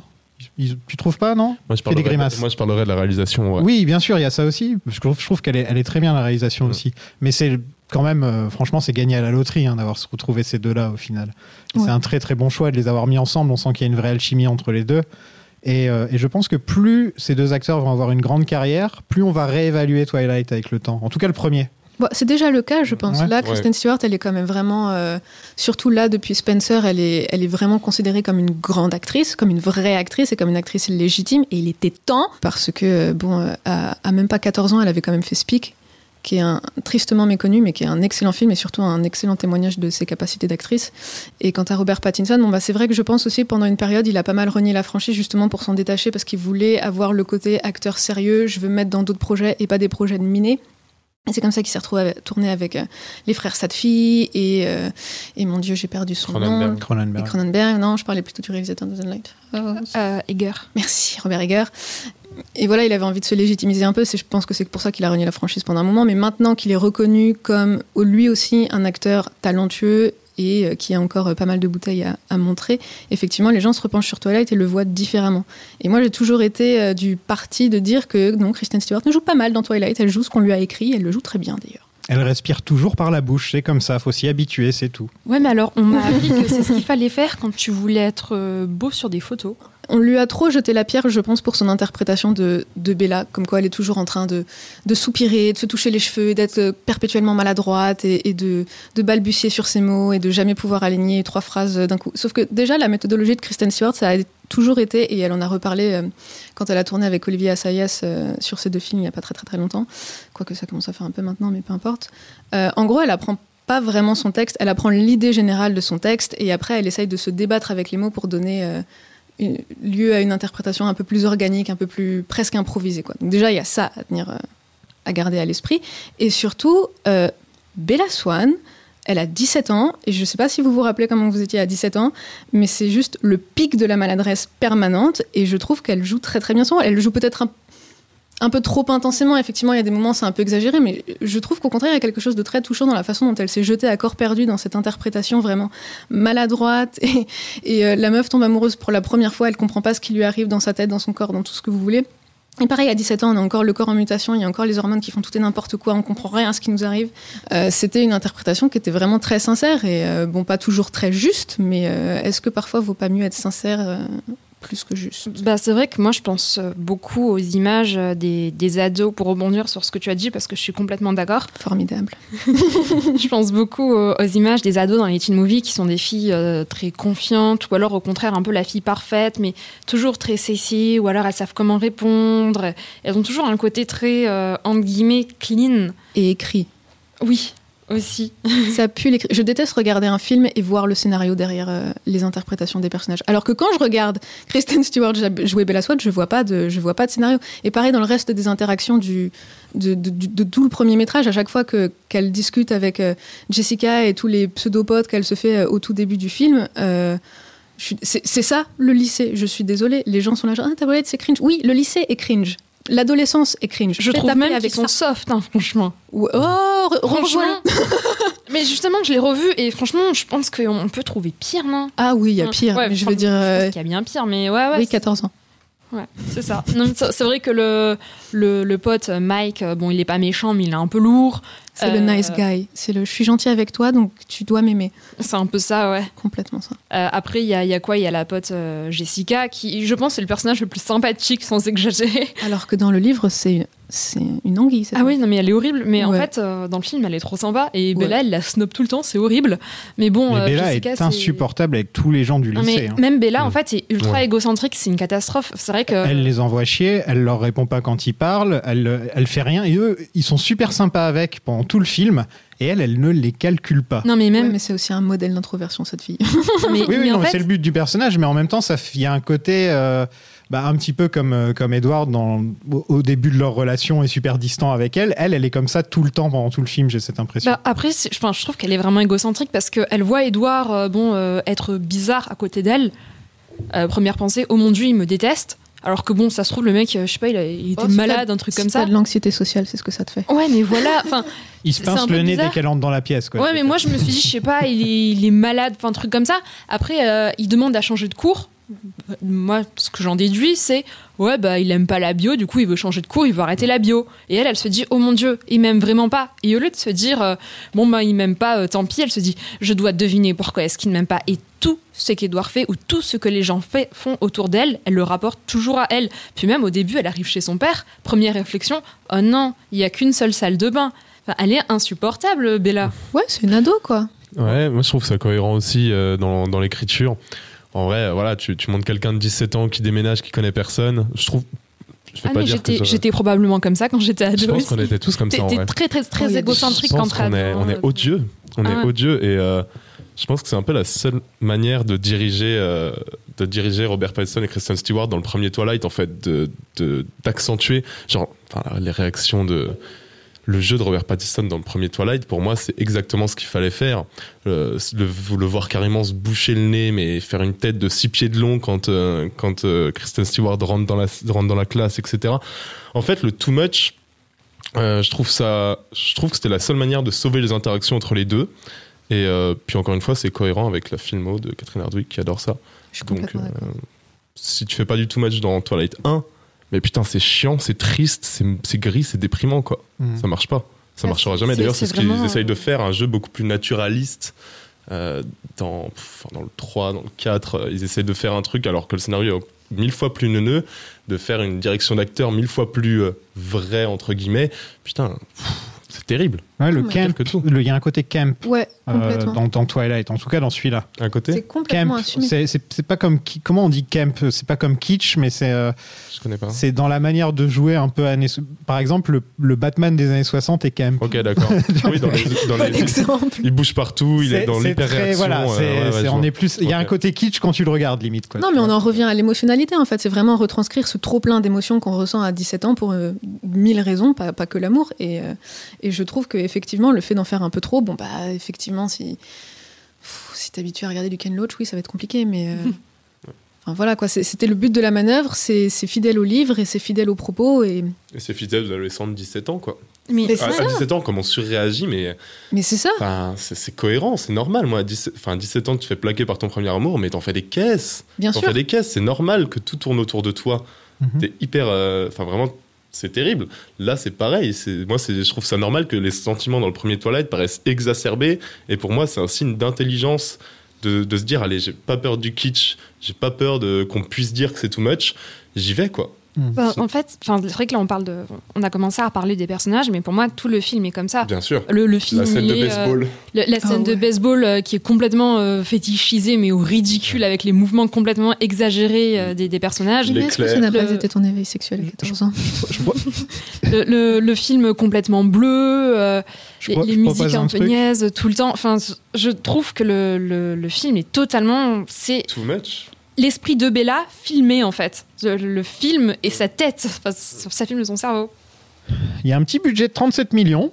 Ils- tu trouves pas, non? Moi, je des grimaces. moi, je parlerai de la réalisation. ouais. Oui, bien sûr, il y a ça aussi. Je trouve, je trouve qu'elle est, elle est très bien, la réalisation Mm. aussi. Mais c'est quand même, euh, franchement, c'est gagné à la loterie hein, d'avoir retrouvé ces deux-là au final. Ouais. C'est un très très bon choix de les avoir mis ensemble. On sent qu'il y a une vraie alchimie entre les deux. Et, euh, et je pense que plus ces deux acteurs vont avoir une grande carrière, plus on va réévaluer Twilight avec le temps. En tout cas, le premier. Bon, c'est déjà le cas, je pense. Ouais. Là, Kristen Stewart, elle est quand même vraiment, euh, surtout là depuis Spencer, elle est, elle est vraiment considérée comme une grande actrice, comme une vraie actrice et comme une actrice légitime. Et il était temps parce que, bon, euh, à, à même pas 14 ans, elle avait quand même fait Speak, qui est un tristement méconnu, mais qui est un excellent film et surtout un excellent témoignage de ses capacités d'actrice. Et quant à Robert Pattinson, bon, bah, c'est vrai que je pense aussi pendant une période, il a pas mal renié la franchise justement pour s'en détacher parce qu'il voulait avoir le côté acteur sérieux. Je veux me mettre dans d'autres projets et pas des projets de minés. Et c'est comme ça qu'il s'est retrouvé avec- tourné avec euh, les frères Sadfi et, euh, et mon Dieu, j'ai perdu son nom. Cronenberg. Et Cronenberg. Cronenberg, non, je parlais plutôt du réalisateur de The Light. Oh, Euh, Eger. Merci, Robert Eger. Et voilà, il avait envie de se légitimiser un peu. C'est, je pense que c'est pour ça qu'il a renié la franchise pendant un moment. Mais maintenant qu'il est reconnu comme lui aussi un acteur talentueux et euh, qui a encore euh, pas mal de bouteilles à, à montrer, effectivement, les gens se repenchent sur Twilight et le voient différemment. Et moi, j'ai toujours été euh, du parti de dire que non, Kristen Stewart ne joue pas mal dans Twilight. Elle joue ce qu'on lui a écrit. Elle le joue très bien d'ailleurs. Elle respire toujours par la bouche, c'est comme ça, faut s'y habituer, c'est tout. Ouais, mais alors, on m'a appris que c'est ce qu'il fallait faire quand tu voulais être beau sur des photos. On lui a trop jeté la pierre, je pense, pour son interprétation de, de Bella, comme quoi elle est toujours en train de, soupirer, de se toucher les cheveux, d'être euh, perpétuellement maladroite et, de, balbutier sur ses mots et de jamais pouvoir aligner trois phrases d'un coup. Sauf que déjà, la méthodologie de Kristen Stewart, ça a toujours été, et elle en a reparlé euh, quand elle a tourné avec Olivier Assayas euh, sur ces deux films il n'y a pas très très très longtemps, quoique ça commence à faire un peu maintenant, mais peu importe. Euh, en gros, elle apprend pas vraiment son texte, elle apprend l'idée générale de son texte, et après, elle essaye de se débattre avec les mots pour donner... lieu à une interprétation un peu plus organique, un peu plus presque improvisée. Quoi. Donc déjà, il y a ça à tenir, euh, à garder à l'esprit. Et surtout, euh, Bella Swan, elle a 17 ans, et je ne sais pas si vous vous rappelez comment vous étiez à 17 ans, mais c'est juste le pic de la maladresse permanente, et je trouve qu'elle joue très très bien son rôle. Elle le joue peut-être un, un peu trop intensément, effectivement, il y a des moments c'est un peu exagéré, mais je trouve qu'au contraire, il y a quelque chose de très touchant dans la façon dont elle s'est jetée à corps perdu dans cette interprétation vraiment maladroite, [laughs] et, euh, la meuf tombe amoureuse pour la première fois, elle comprend pas ce qui lui arrive dans sa tête, dans son corps, dans tout ce que vous voulez. Et pareil, à 17 ans, on a encore le corps en mutation, il y a encore les hormones qui font tout et n'importe quoi, on comprend rien à ce qui nous arrive. Euh, C'était une interprétation qui était vraiment très sincère et, euh, bon, pas toujours très juste, mais est-ce que parfois vaut pas mieux être sincère plus que juste. Bah, c'est vrai que moi, je pense euh, beaucoup aux images euh, des, des ados pour rebondir sur ce que tu as dit parce que je suis complètement d'accord. Formidable. [laughs] je pense beaucoup aux, aux images des ados dans les teen movies qui sont des filles euh, très confiantes ou alors au contraire un peu la fille parfaite mais toujours très cessée ou alors elles savent comment répondre. Elles ont toujours un côté très, euh, entre guillemets, clean. Et écrit. Oui, aussi. [laughs] Ça pue l'écrit. Je déteste regarder un film et voir le scénario derrière euh, les interprétations des personnages. Alors que quand je regarde Kristen Stewart jouer Bella Swan, je vois pas je vois pas de scénario. Et pareil dans le reste des interactions de, tout le premier métrage, à chaque fois que qu'elle discute avec euh, Jessica et tous les pseudopodes qu'elle se fait euh, au tout début du film. c'est ça le lycée. Je suis désolée. Les gens sont là genre ah tablette c'est cringe. Oui, le lycée est cringe. L'adolescence est cringe. Je Fais trouve même qu'ils avec sont ça. soft, hein, franchement. Ou- Oh, re- Franchement. [laughs] mais justement, je l'ai revu et franchement, je pense qu'on peut trouver pire, non? Ah oui, il y a pire. Ouais, mais je veux dire. Je euh, qu'il y a bien pire, mais ouais, ouais. oui, c'est- 14 ans. Ouais, c'est ça. Non, mais ça- c'est vrai que le, le, le pote euh, Mike, euh, bon, il est pas méchant, mais il est un peu lourd. C'est le Euh, nice guy. C'est le je suis gentil avec toi, donc tu dois m'aimer. C'est un peu ça, ouais. Complètement ça. Euh, après, il y a, il y a quoi? Il y a la pote euh, Jessica, qui, je pense, est le personnage le plus sympathique, sans exagérer. Alors que dans le livre, c'est c'est une anguille. cette Ah oui, non, mais elle est horrible. Mais en fait, euh, dans le film, elle est trop sympa. Et Ouais. Bella, elle la snob tout le temps, c'est horrible. Mais bon, Mais euh, Bella Jessica, est c'est- insupportable avec tous les gens du Non, lycée. mais hein. même Bella, en fait, est ultra Ouais. égocentrique, c'est une catastrophe. C'est vrai que. Elle les envoie chier, elle leur répond pas quand ils parlent, elle, elle fait rien. Et eux, ils sont super sympas avec pendant tout le film. Et elle, elle ne les calcule pas. Non, mais Ouais, même. mais c'est aussi un modèle d'introversion, cette fille. mais, Oui, oui, mais en non, mais fait, c'est le but du personnage, mais en même temps, il y a un côté euh, bah, un petit peu comme, euh, comme Edward dans, au, début de leur relation est super distant avec elle. Elle, elle est comme ça tout le temps pendant tout le film, j'ai cette impression. Bah, après, c'est- enfin, je trouve qu'elle est vraiment égocentrique parce qu'elle voit Edouard euh, bon, euh, être bizarre à côté d'elle. Euh, première pensée, oh mon dieu, il me déteste. Alors que bon, ça se trouve, le mec, je sais pas, il, a- il était Oh, malade, un truc comme ça. de l'anxiété sociale, c'est ce que ça te fait. Ouais, mais voilà. Enfin, [laughs] il se c'est pince le nez bizarre. dès qu'elle entre dans la pièce. Quoi. ouais, mais moi, je me suis dit, je sais pas, il est, il est malade, enfin, un truc comme ça. Après, euh, il demande à changer de cours. Moi, ce que j'en déduis, c'est ouais, bah, il aime pas la bio, du coup, il veut changer de cours, il veut arrêter la bio. Et elle, elle se dit, oh mon dieu, il m'aime vraiment pas. Et au lieu de se dire, euh, bon, bah, il m'aime pas, euh, tant pis, elle se dit, je dois deviner pourquoi est-ce qu'il ne m'aime pas. Et tout ce qu'Edouard fait, ou tout ce que les gens fait, font autour d'elle, elle le rapporte toujours à elle. Puis même au début, elle arrive chez son père, première réflexion, oh non, il y a qu'une seule salle de bain. Enfin, elle est insupportable, Bella. Ouais, c'est une ado, quoi. Ouais, moi je trouve ça cohérent aussi euh, dans, dans l'écriture. En vrai, euh, voilà, tu, tu montres quelqu'un de 17 ans qui déménage, qui connaît personne. Je trouve. Je vais Ah, pas mais dire j'étais j'étais probablement comme ça quand j'étais ado. Je pense qu'on était tous comme ça en T'es vrai. t'es très très très Oh, égocentrique quand qu'on est, on est odieux. On Ah est ouais. odieux et euh, je pense que c'est un peu la seule manière de diriger, euh, de diriger Robert Pattinson et Kristen Stewart dans le premier Twilight, en fait, de de- d'accentuer, genre, les réactions de. Le jeu de Robert Pattinson dans le premier Twilight, pour moi, c'est exactement ce qu'il fallait faire. Euh, le, le voir carrément se boucher le nez, mais faire une tête de six pieds de long quand, euh, quand euh, Kristen Stewart rentre dans, la, rentre dans la classe, etc. En fait, le too much, euh, je trouve ça, je trouve que c'était la seule manière de sauver les interactions entre les deux. Et puis encore une fois, c'est cohérent avec la filmo de Catherine Hardwick qui adore ça. Je suis Donc, si tu fais pas du too much dans Twilight 1, mais putain, c'est chiant, c'est triste, c'est gris, c'est déprimant, quoi. Mm. Ça marche pas. Ça Ouais, marchera c'est- jamais. D'ailleurs, c'est ce qu'ils essayent de euh, faire, un jeu beaucoup plus naturaliste. euh, dans, pff, dans le 3, dans le 4, euh, ils essaient de faire un truc alors que le scénario est mille fois plus neuneux, de faire une direction d'acteur mille fois plus euh, vraie, entre guillemets. Putain, c'est terrible. Ouais, le camp, Que il y a un côté camp Ouais, euh, complètement. dans, dans Twilight, en tout cas dans celui-là. C'est côté, complètement Camp, assumé. c'est c'est- c'est pas comme ki- comment on dit camp, c'est pas comme kitsch, mais c'est euh, je connais pas. c'est dans la manière de jouer un peu années. Par exemple, le, le Batman des années 60 est camp. Ok, d'accord. [laughs] oui, dans les, dans les- il bouge partout, il est, C'est- dans c'est l'hyper réaction. Voilà, c'est- c'est- on est plus. Il y a un côté kitsch quand tu le regardes limite. Quoi, Non, mais on en revient à l'émotionnalité, en fait. C'est vraiment retranscrire ce trop-plein d'émotions qu'on ressent à 17 ans pour euh, mille raisons, pas, pas que l'amour. Et, euh, et je trouve qu'effectivement, le fait d'en faire un peu trop, bon, bah, effectivement, si, pff, si t'es habitué à regarder du Ken Loach, oui, ça va être compliqué, mais. euh, [laughs] enfin, voilà, quoi. C'était le but de la manœuvre, c'est c'est fidèle au livre et c'est fidèle aux propos. Et... Et c'est fidèle aux adolescents de 17 ans, quoi. Mais, À, c'est à ça. 17 ans, comment on surréagit, mais Mais c'est ça. enfin, c'est cohérent, c'est normal. Moi, à 17, enfin, 17 ans, tu te fais plaquer par ton premier amour, mais t'en fais des caisses. Bien T'en sûr. fais des caisses, c'est normal que tout tourne autour de toi. Mhm. T'es hyper. euh, Enfin, vraiment, c'est terrible. Là, c'est pareil. Moi, je trouve ça normal que les sentiments dans le premier Twilight paraissent exacerbés. Et pour moi, c'est un signe d'intelligence de, de se dire allez, j'ai pas peur du kitsch, j'ai pas peur de qu'on puisse dire que c'est too much, j'y vais quoi. Bah, en fait, c'est vrai que là on parle de, on a commencé à parler des personnages, mais pour moi tout le film est comme ça. Bien sûr. Le, le film, La scène de est, euh, baseball. le- la scène Ah de ouais. baseball euh, qui est complètement euh, fétichisée, mais au ridicule, avec les mouvements complètement exagérés euh, des, des personnages. Est-ce que ça n'a Le- pas été ton éveil sexuel à 14 ans [laughs] Le, le- le film complètement bleu, euh, je les, pro- les je musiques un peu niaises tout le temps. Enfin, je trouve que le, le- le film est totalement, c'est Too much. L'esprit de Bella filmé en fait. Le, le film et sa tête, enfin, ça filme son cerveau. Il y a un petit budget de 37 millions,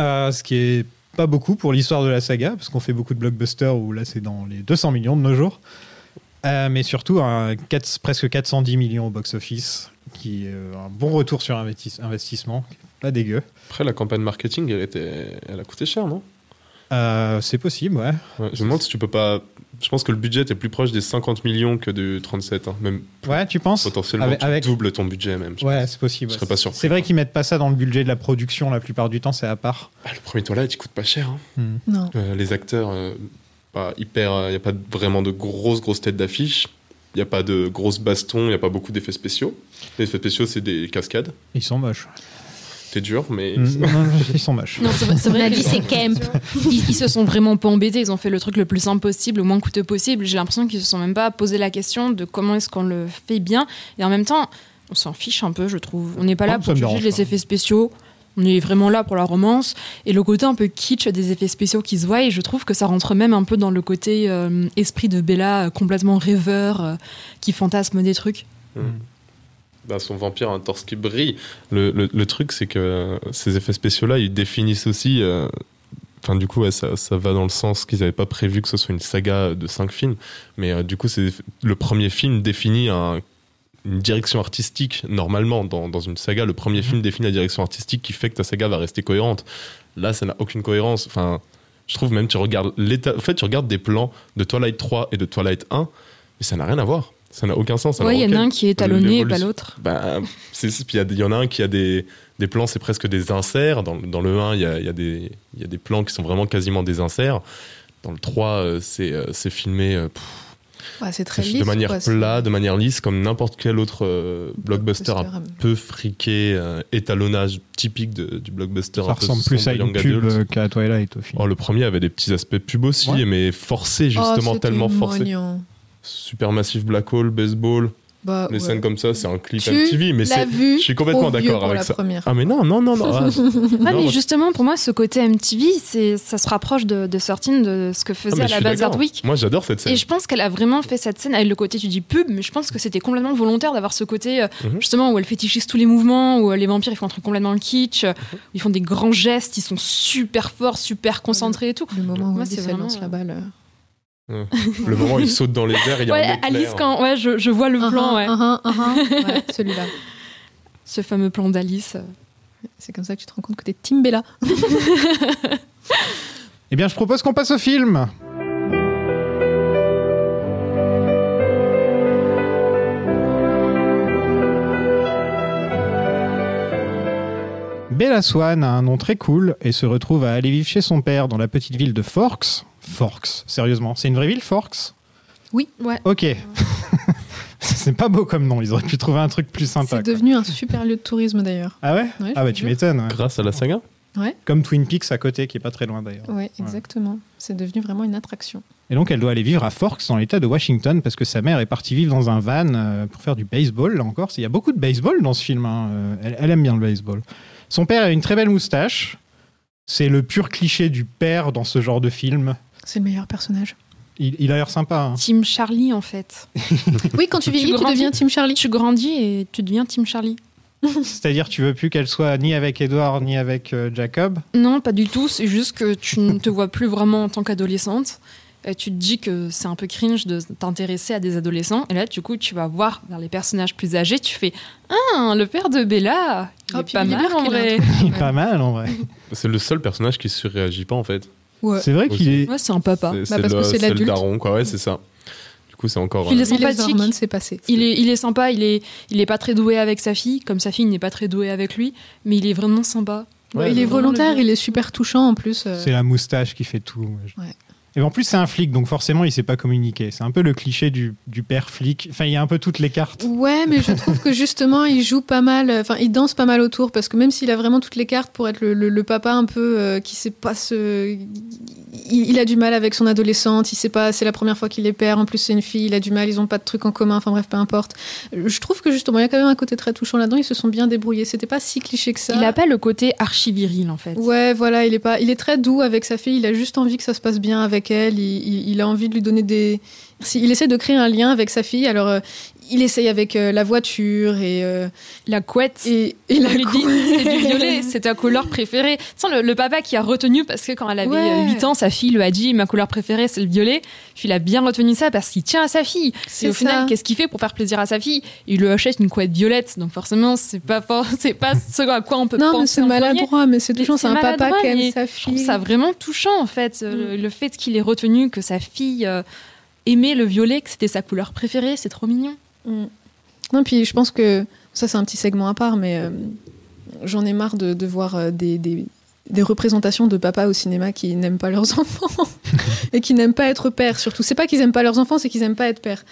euh, ce qui est pas beaucoup pour l'histoire de la saga, parce qu'on fait beaucoup de blockbusters où là c'est dans les 200 millions de nos jours. Euh, mais surtout un quatre- presque 410 millions au box-office, qui est euh, un bon retour sur investis- investissement, pas dégueu. Après, la campagne marketing, elle, était... elle a coûté cher, non? Euh, c'est possible, ouais. Ouais, Je me demande si tu peux pas. Je pense que le budget est plus proche des 50 millions que de 37. hein. Même Ouais, tu penses potentiellement, Avec- tu avec- doubles ton budget même. Ouais, c'est possible. Je serais pas surpris. C'est vrai qu'ils mettent pas ça dans le budget de la production la plupart du temps, c'est à part. Ah, le premier Twilight, il coûte pas cher. hein. Hmm. Non. Euh, les acteurs, euh, pas hyper. Il n'y a pas vraiment de grosses, grosses têtes d'affiche. Il n'y a pas de grosses bastons, il n'y a pas beaucoup d'effets spéciaux. Les effets spéciaux, c'est des cascades. Ils sont moches. C'est dur, mais. Non, ils sont moches. Non, c'est vrai, dit c'est camp. [laughs] ils, ils se sont vraiment pas embêtés. Ils ont fait le truc le plus simple possible, le moins coûteux possible. J'ai l'impression qu'ils se sont même pas posé la question de comment est-ce qu'on le fait bien. Et en même temps, on s'en fiche un peu, je trouve. On n'est pas là pour juger dérange les effets spéciaux. On est vraiment là pour la romance. Et le côté un peu kitsch des effets spéciaux qui se voient, et je trouve que ça rentre même un peu dans le côté euh, esprit de Bella, euh, complètement rêveur, euh, qui fantasme des trucs. Bah, son vampire a un torse qui brille. Le, le- le truc, c'est que euh, ces effets spéciaux-là, ils définissent aussi. euh, Enfin, du coup, ouais, ça, ça va dans le sens qu'ils n'avaient pas prévu que ce soit une saga de cinq films. Mais euh, du coup, c'est le premier film définit un- une direction artistique. Normalement, dans, dans une saga, le premier film définit la direction artistique qui fait que ta saga va rester cohérente. Là, ça n'a aucune cohérence. Enfin, je trouve même, tu regardes l'état. En fait, tu regardes des plans de Twilight 3 et de Twilight 1, mais ça n'a rien à voir. Ça n'a aucun sens. Ouais, Alors, il y en a un qui est étalonné et pas l'autre. bah, il y en a un qui a des, des plans, c'est presque des inserts. Dans, dans le 1, il y a, il y, a des- il y a des plans qui sont vraiment quasiment des inserts. Dans le 3, euh, c'est, euh, c'est filmé euh, pff, Ouais, c'est très lisse. de manière quoi, plate, de manière lisse, comme n'importe quel autre euh, blockbuster un Blockbuster, peu friqué, euh, étalonnage typique de- du blockbuster. Ça un peu ressemble plus à une pub qu'à Twilight au final. Oh, le premier avait des petits aspects pub aussi, Ouais. mais forcés Oh, justement, tellement forcés. mignon. Supermassive Black Hole, baseball, Bah, les ouais. scènes comme ça, c'est un clip Tu MTV, mais c'est, vu je suis complètement d'accord avec la ça. première. Ah mais non, non, non, non. ah, [laughs] Ouais, mais justement, pour moi, ce côté MTV, c'est, ça se rapproche de, de Sortine, de ce que Ah, faisait à la d'accord. Hardwick. Moi j'adore cette scène. Et je pense qu'elle a vraiment fait cette scène avec le côté, tu dis pub, mais je pense que c'était complètement volontaire d'avoir ce côté, euh, Mhm. justement, où elle fétichise tous les mouvements, où euh, les vampires ils font un truc complètement kitsch, euh, ils font des grands gestes, ils sont super forts, super concentrés et tout. Le moment où Moi, c'est elle vraiment- lance la balle. [laughs] Le moment où il saute dans les airs, il y a un Ouais, éclair. Alice, quand, ouais, je, je vois le plan, ouais. Uh-huh, uh-huh. Ouais, celui-là. [laughs] Ce fameux plan d'Alice. euh. C'est comme ça que tu te rends compte que t'es Tim Bella. [laughs] Eh bien, je propose qu'on passe au film. Bella Swan a un nom très cool et se retrouve à aller vivre chez son père dans la petite ville de Forks. Forks, sérieusement, c'est une vraie ville, Forks? Ouais. Ok. [laughs] c'est pas beau comme nom, ils auraient pu trouver un truc plus sympa. C'est quoi. devenu un super lieu de tourisme d'ailleurs. Ah ouais, Ouais, Ah bah tu m'étonnes. ouais. Grâce à la saga? Comme Twin Peaks à côté, qui est pas très loin d'ailleurs. Ouais, exactement. C'est devenu vraiment une attraction. Et donc, elle doit aller vivre à Forks, dans l'État de Washington, parce que sa mère est partie vivre dans un van euh, pour faire du baseball. Là encore, il y a beaucoup de baseball dans ce film. hein. Euh, Elle, elle aime bien le baseball. Son père a une très belle moustache. C'est le pur cliché du père dans ce genre de film. C'est le meilleur personnage. Il, il a l'air sympa. hein. Team Charlie, en fait. [laughs] Oui, quand tu vieillis, tu, grandis. deviens Tim Charlie. Tu grandis et tu deviens Team Charlie. [laughs] C'est-à-dire, tu veux plus qu'elle soit ni avec Edward ni avec euh, Jacob? Non, pas du tout. C'est juste que tu ne te vois plus vraiment en tant qu'adolescente. Et tu te dis que c'est un peu cringe de t'intéresser à des adolescents. Et là, du coup, tu vas voir vers les personnages plus âgés. Tu fais Ah, le père de Bella Il Oh, est pas mal en il a un vrai. Il est pas mal en vrai. [laughs] C'est le seul personnage qui surréagit pas en fait. Ouais. C'est vrai qu'il est. Ouais, c'est un papa. C'est, parce le, que c'est le l'adulte. daron, quoi. Ouais, c'est ça. Du coup, c'est encore. Il euh, est les sympathique. hormones, c'est passé. Il est, il est sympa, il est, il est pas très doué avec sa fille, comme sa fille n'est pas très douée avec lui, mais il est vraiment sympa. Ouais, Ouais, il est volontaire, il est super touchant en plus. euh. C'est la moustache qui fait tout. Ouais. Et en plus, c'est un flic, donc forcément, il sait pas communiquer. C'est un peu le cliché du, père flic. Enfin, il y a un peu toutes les cartes. Ouais, mais je trouve que justement, il joue pas mal, enfin, il danse pas mal autour, parce que même s'il a vraiment toutes les cartes pour être le papa un peu euh, qui sait pas se. Il, il a du mal avec son adolescente, il sait pas, c'est la première fois qu'il les perd, en plus c'est une fille, il a du mal, ils ont pas de trucs en commun, enfin bref, peu importe. Je trouve que justement, il y a quand même un côté très touchant là-dedans, ils se sont bien débrouillés, c'était pas si cliché que ça. Il a pas le côté archi-viril, en fait. Ouais, voilà, il est pas, il est très doux avec sa fille. Il a juste envie que ça se passe bien avec elle. Il, il- il a envie de lui donner des. Il essaie de créer un lien avec sa fille. Alors, euh, il essaye avec euh, la voiture et euh, La couette. et, et la couette. c'est du violet, [laughs] c'est ta couleur préférée. Le, le papa qui a retenu parce que quand elle avait Ouais. euh, 8 ans, sa fille lui a dit ma couleur préférée c'est le violet. Puis il a bien retenu ça parce qu'il tient à sa fille. C'est Et au ça. final, qu'est-ce qu'il fait pour faire plaisir à sa fille? Il lui achète une couette violette. Donc forcément, c'est pas for- [laughs] c'est pas ce à quoi on peut Non, mais penser c'est maladroit, mais c'est touchant. C'est un papa qui aime sa Je trouve fille. ça vraiment touchant en fait, Mm. le, le fait qu'il ait retenu que sa fille euh, aimait le violet, que c'était sa couleur préférée, c'est trop mignon. Mm. Non, puis je pense que ça, c'est un petit segment à part, mais euh, j'en ai marre de, voir euh, des, représentations de papas au cinéma qui n'aiment pas leurs [laughs] enfants [laughs] et qui n'aiment pas être pères. Surtout, c'est pas qu'ils aiment pas leurs enfants, c'est qu'ils aiment pas être pères.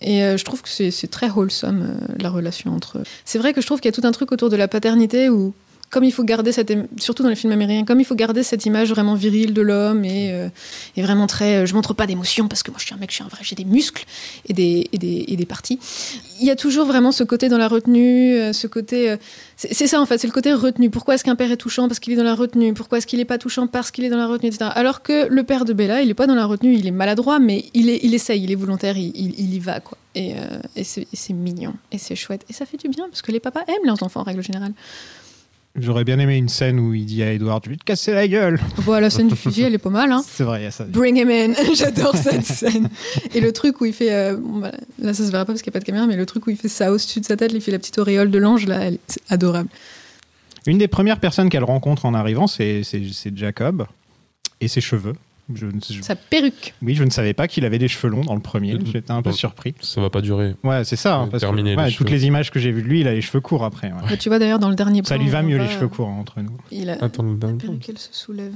Et euh, je trouve que c'est très wholesome la relation entre. C'est vrai que je trouve qu'il y a tout un truc autour de la paternité où, comme il faut garder cette, surtout dans les films américains, comme il faut garder cette image vraiment virile de l'homme et, euh, vraiment très, euh, je montre pas d'émotion parce que moi je suis un mec, je suis un vrai, j'ai des muscles et des, et des, et des parties. Il y a toujours vraiment ce côté dans la retenue, euh, ce côté, euh, c'est ça en fait, c'est le côté retenue. Pourquoi est-ce qu'un père est touchant? Parce qu'il est dans la retenue Pourquoi est-ce qu'il est pas touchant? Parce qu'il est dans la retenue, etc. Alors que le père de Bella, il est pas dans la retenue, il est maladroit, mais il, est, il essaye, il est volontaire, il, il, y va quoi. Et, et c'est mignon et c'est chouette et ça fait du bien parce que les papas aiment leurs enfants en règle générale. J'aurais bien aimé une scène où il dit à Edward Je vais te casser la gueule. [laughs] Voilà, la scène du fusil, elle est pas mal. Hein. C'est vrai, il y a ça. Bring him in, [laughs] j'adore cette scène. Et le truc où il fait, euh, bon, bah, là ça se verra pas parce qu'il n'y a pas de caméra, mais le truc où il fait ça au-dessus de sa tête, il fait la petite auréole de l'ange, là, c'est adorable. Une des premières personnes qu'elle rencontre en arrivant, c'est Jacob et ses cheveux. Je, ne- je- Sa perruque. oui, je ne savais pas qu'il avait des cheveux longs dans le premier. Euh, J'étais un peu surpris. Ça va pas durer. Ouais, c'est ça. hein, Euh, parce que, les toutes les images que j'ai vues de lui, il a les cheveux courts après. ouais. Bah, tu vois d'ailleurs dans le dernier Ça plan, lui va mieux les cheveux courts hein, entre nous. Il a... Attends, La perruque, elle se soulève.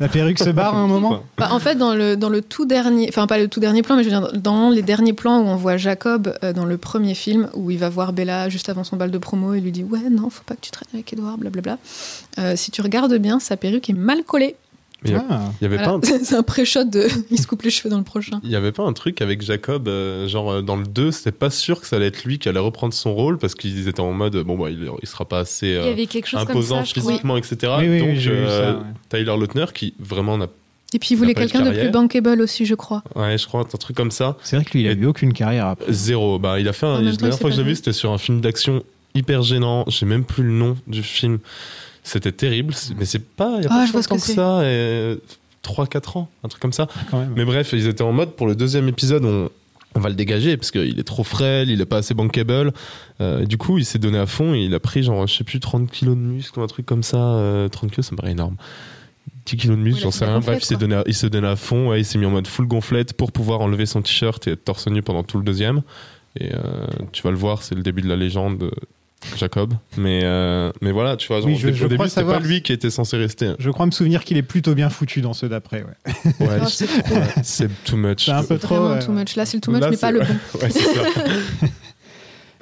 La perruque se barre à un moment Bah, en fait, dans le, dans le tout dernier, enfin pas le tout dernier plan, mais je veux dire, dans les derniers plans où on voit Jacob euh, dans le premier film, où il va voir Bella juste avant son bal de promo, il lui dit Ouais, non, faut pas que tu traînes avec Edouard, blablabla. Euh, si tu regardes bien, sa perruque est mal collée. Il Ah. y avait Voilà. pas un [laughs] C'est un pré-shot de. [laughs] Il se coupe les cheveux dans le prochain. Il y avait pas un truc avec Jacob, euh, genre euh, dans le 2, c'était pas sûr que ça allait être lui qui allait reprendre son rôle parce qu'ils étaient en mode bon bah il, il sera pas assez Il y euh, avait quelque chose comme imposant ça, physiquement, etc. Oui, oui, Donc euh, ça, ouais. Tyler Lautner qui vraiment n'a Et puis il voulait quelqu'un de plus bankable aussi, je crois. ouais je crois un truc comme ça C'est vrai que lui, il a Et- eu aucune carrière après. zéro. Bah il a fait un, la dernière fois que j'ai vu vu. c'était sur un film d'action hyper gênant. J'ai même plus le nom du film. C'était terrible, mais c'est pas il y a Ah, pas je vois ce longtemps que que, c'est. ça. Et 3-4 ans, un truc comme ça. Quand même. Mais bref, ils étaient en mode pour le deuxième épisode, on, on va le dégager parce qu'il est trop frêle, il est pas assez bankable. Euh, du coup, il s'est donné à fond et il a pris genre, je sais plus, 30 kilos de muscle ou un truc comme ça. Euh, 30 kilos, ça me paraît énorme. 10 kilos de muscle, j'en sais rien. Bref, il s'est donné, à- il s'est donné à fond. Ouais, il s'est mis en mode full gonflette pour pouvoir enlever son t-shirt et être torse nu pendant tout le deuxième. Et euh, tu vas le voir, c'est le début de la légende. Jacob, mais euh, mais voilà, tu vois, Oui, je- au je début c'était pas savoir- lui qui était censé rester. Je crois me souvenir qu'il est plutôt bien foutu dans ceux d'après. Ouais. Ouais, Ah, c'est trop. ouais, c'est too much. C'est un peu trop. Vraiment ouais. too much. Là, c'est le too much, Là, mais pas le [laughs] bon. Ouais, c'est ça. [laughs]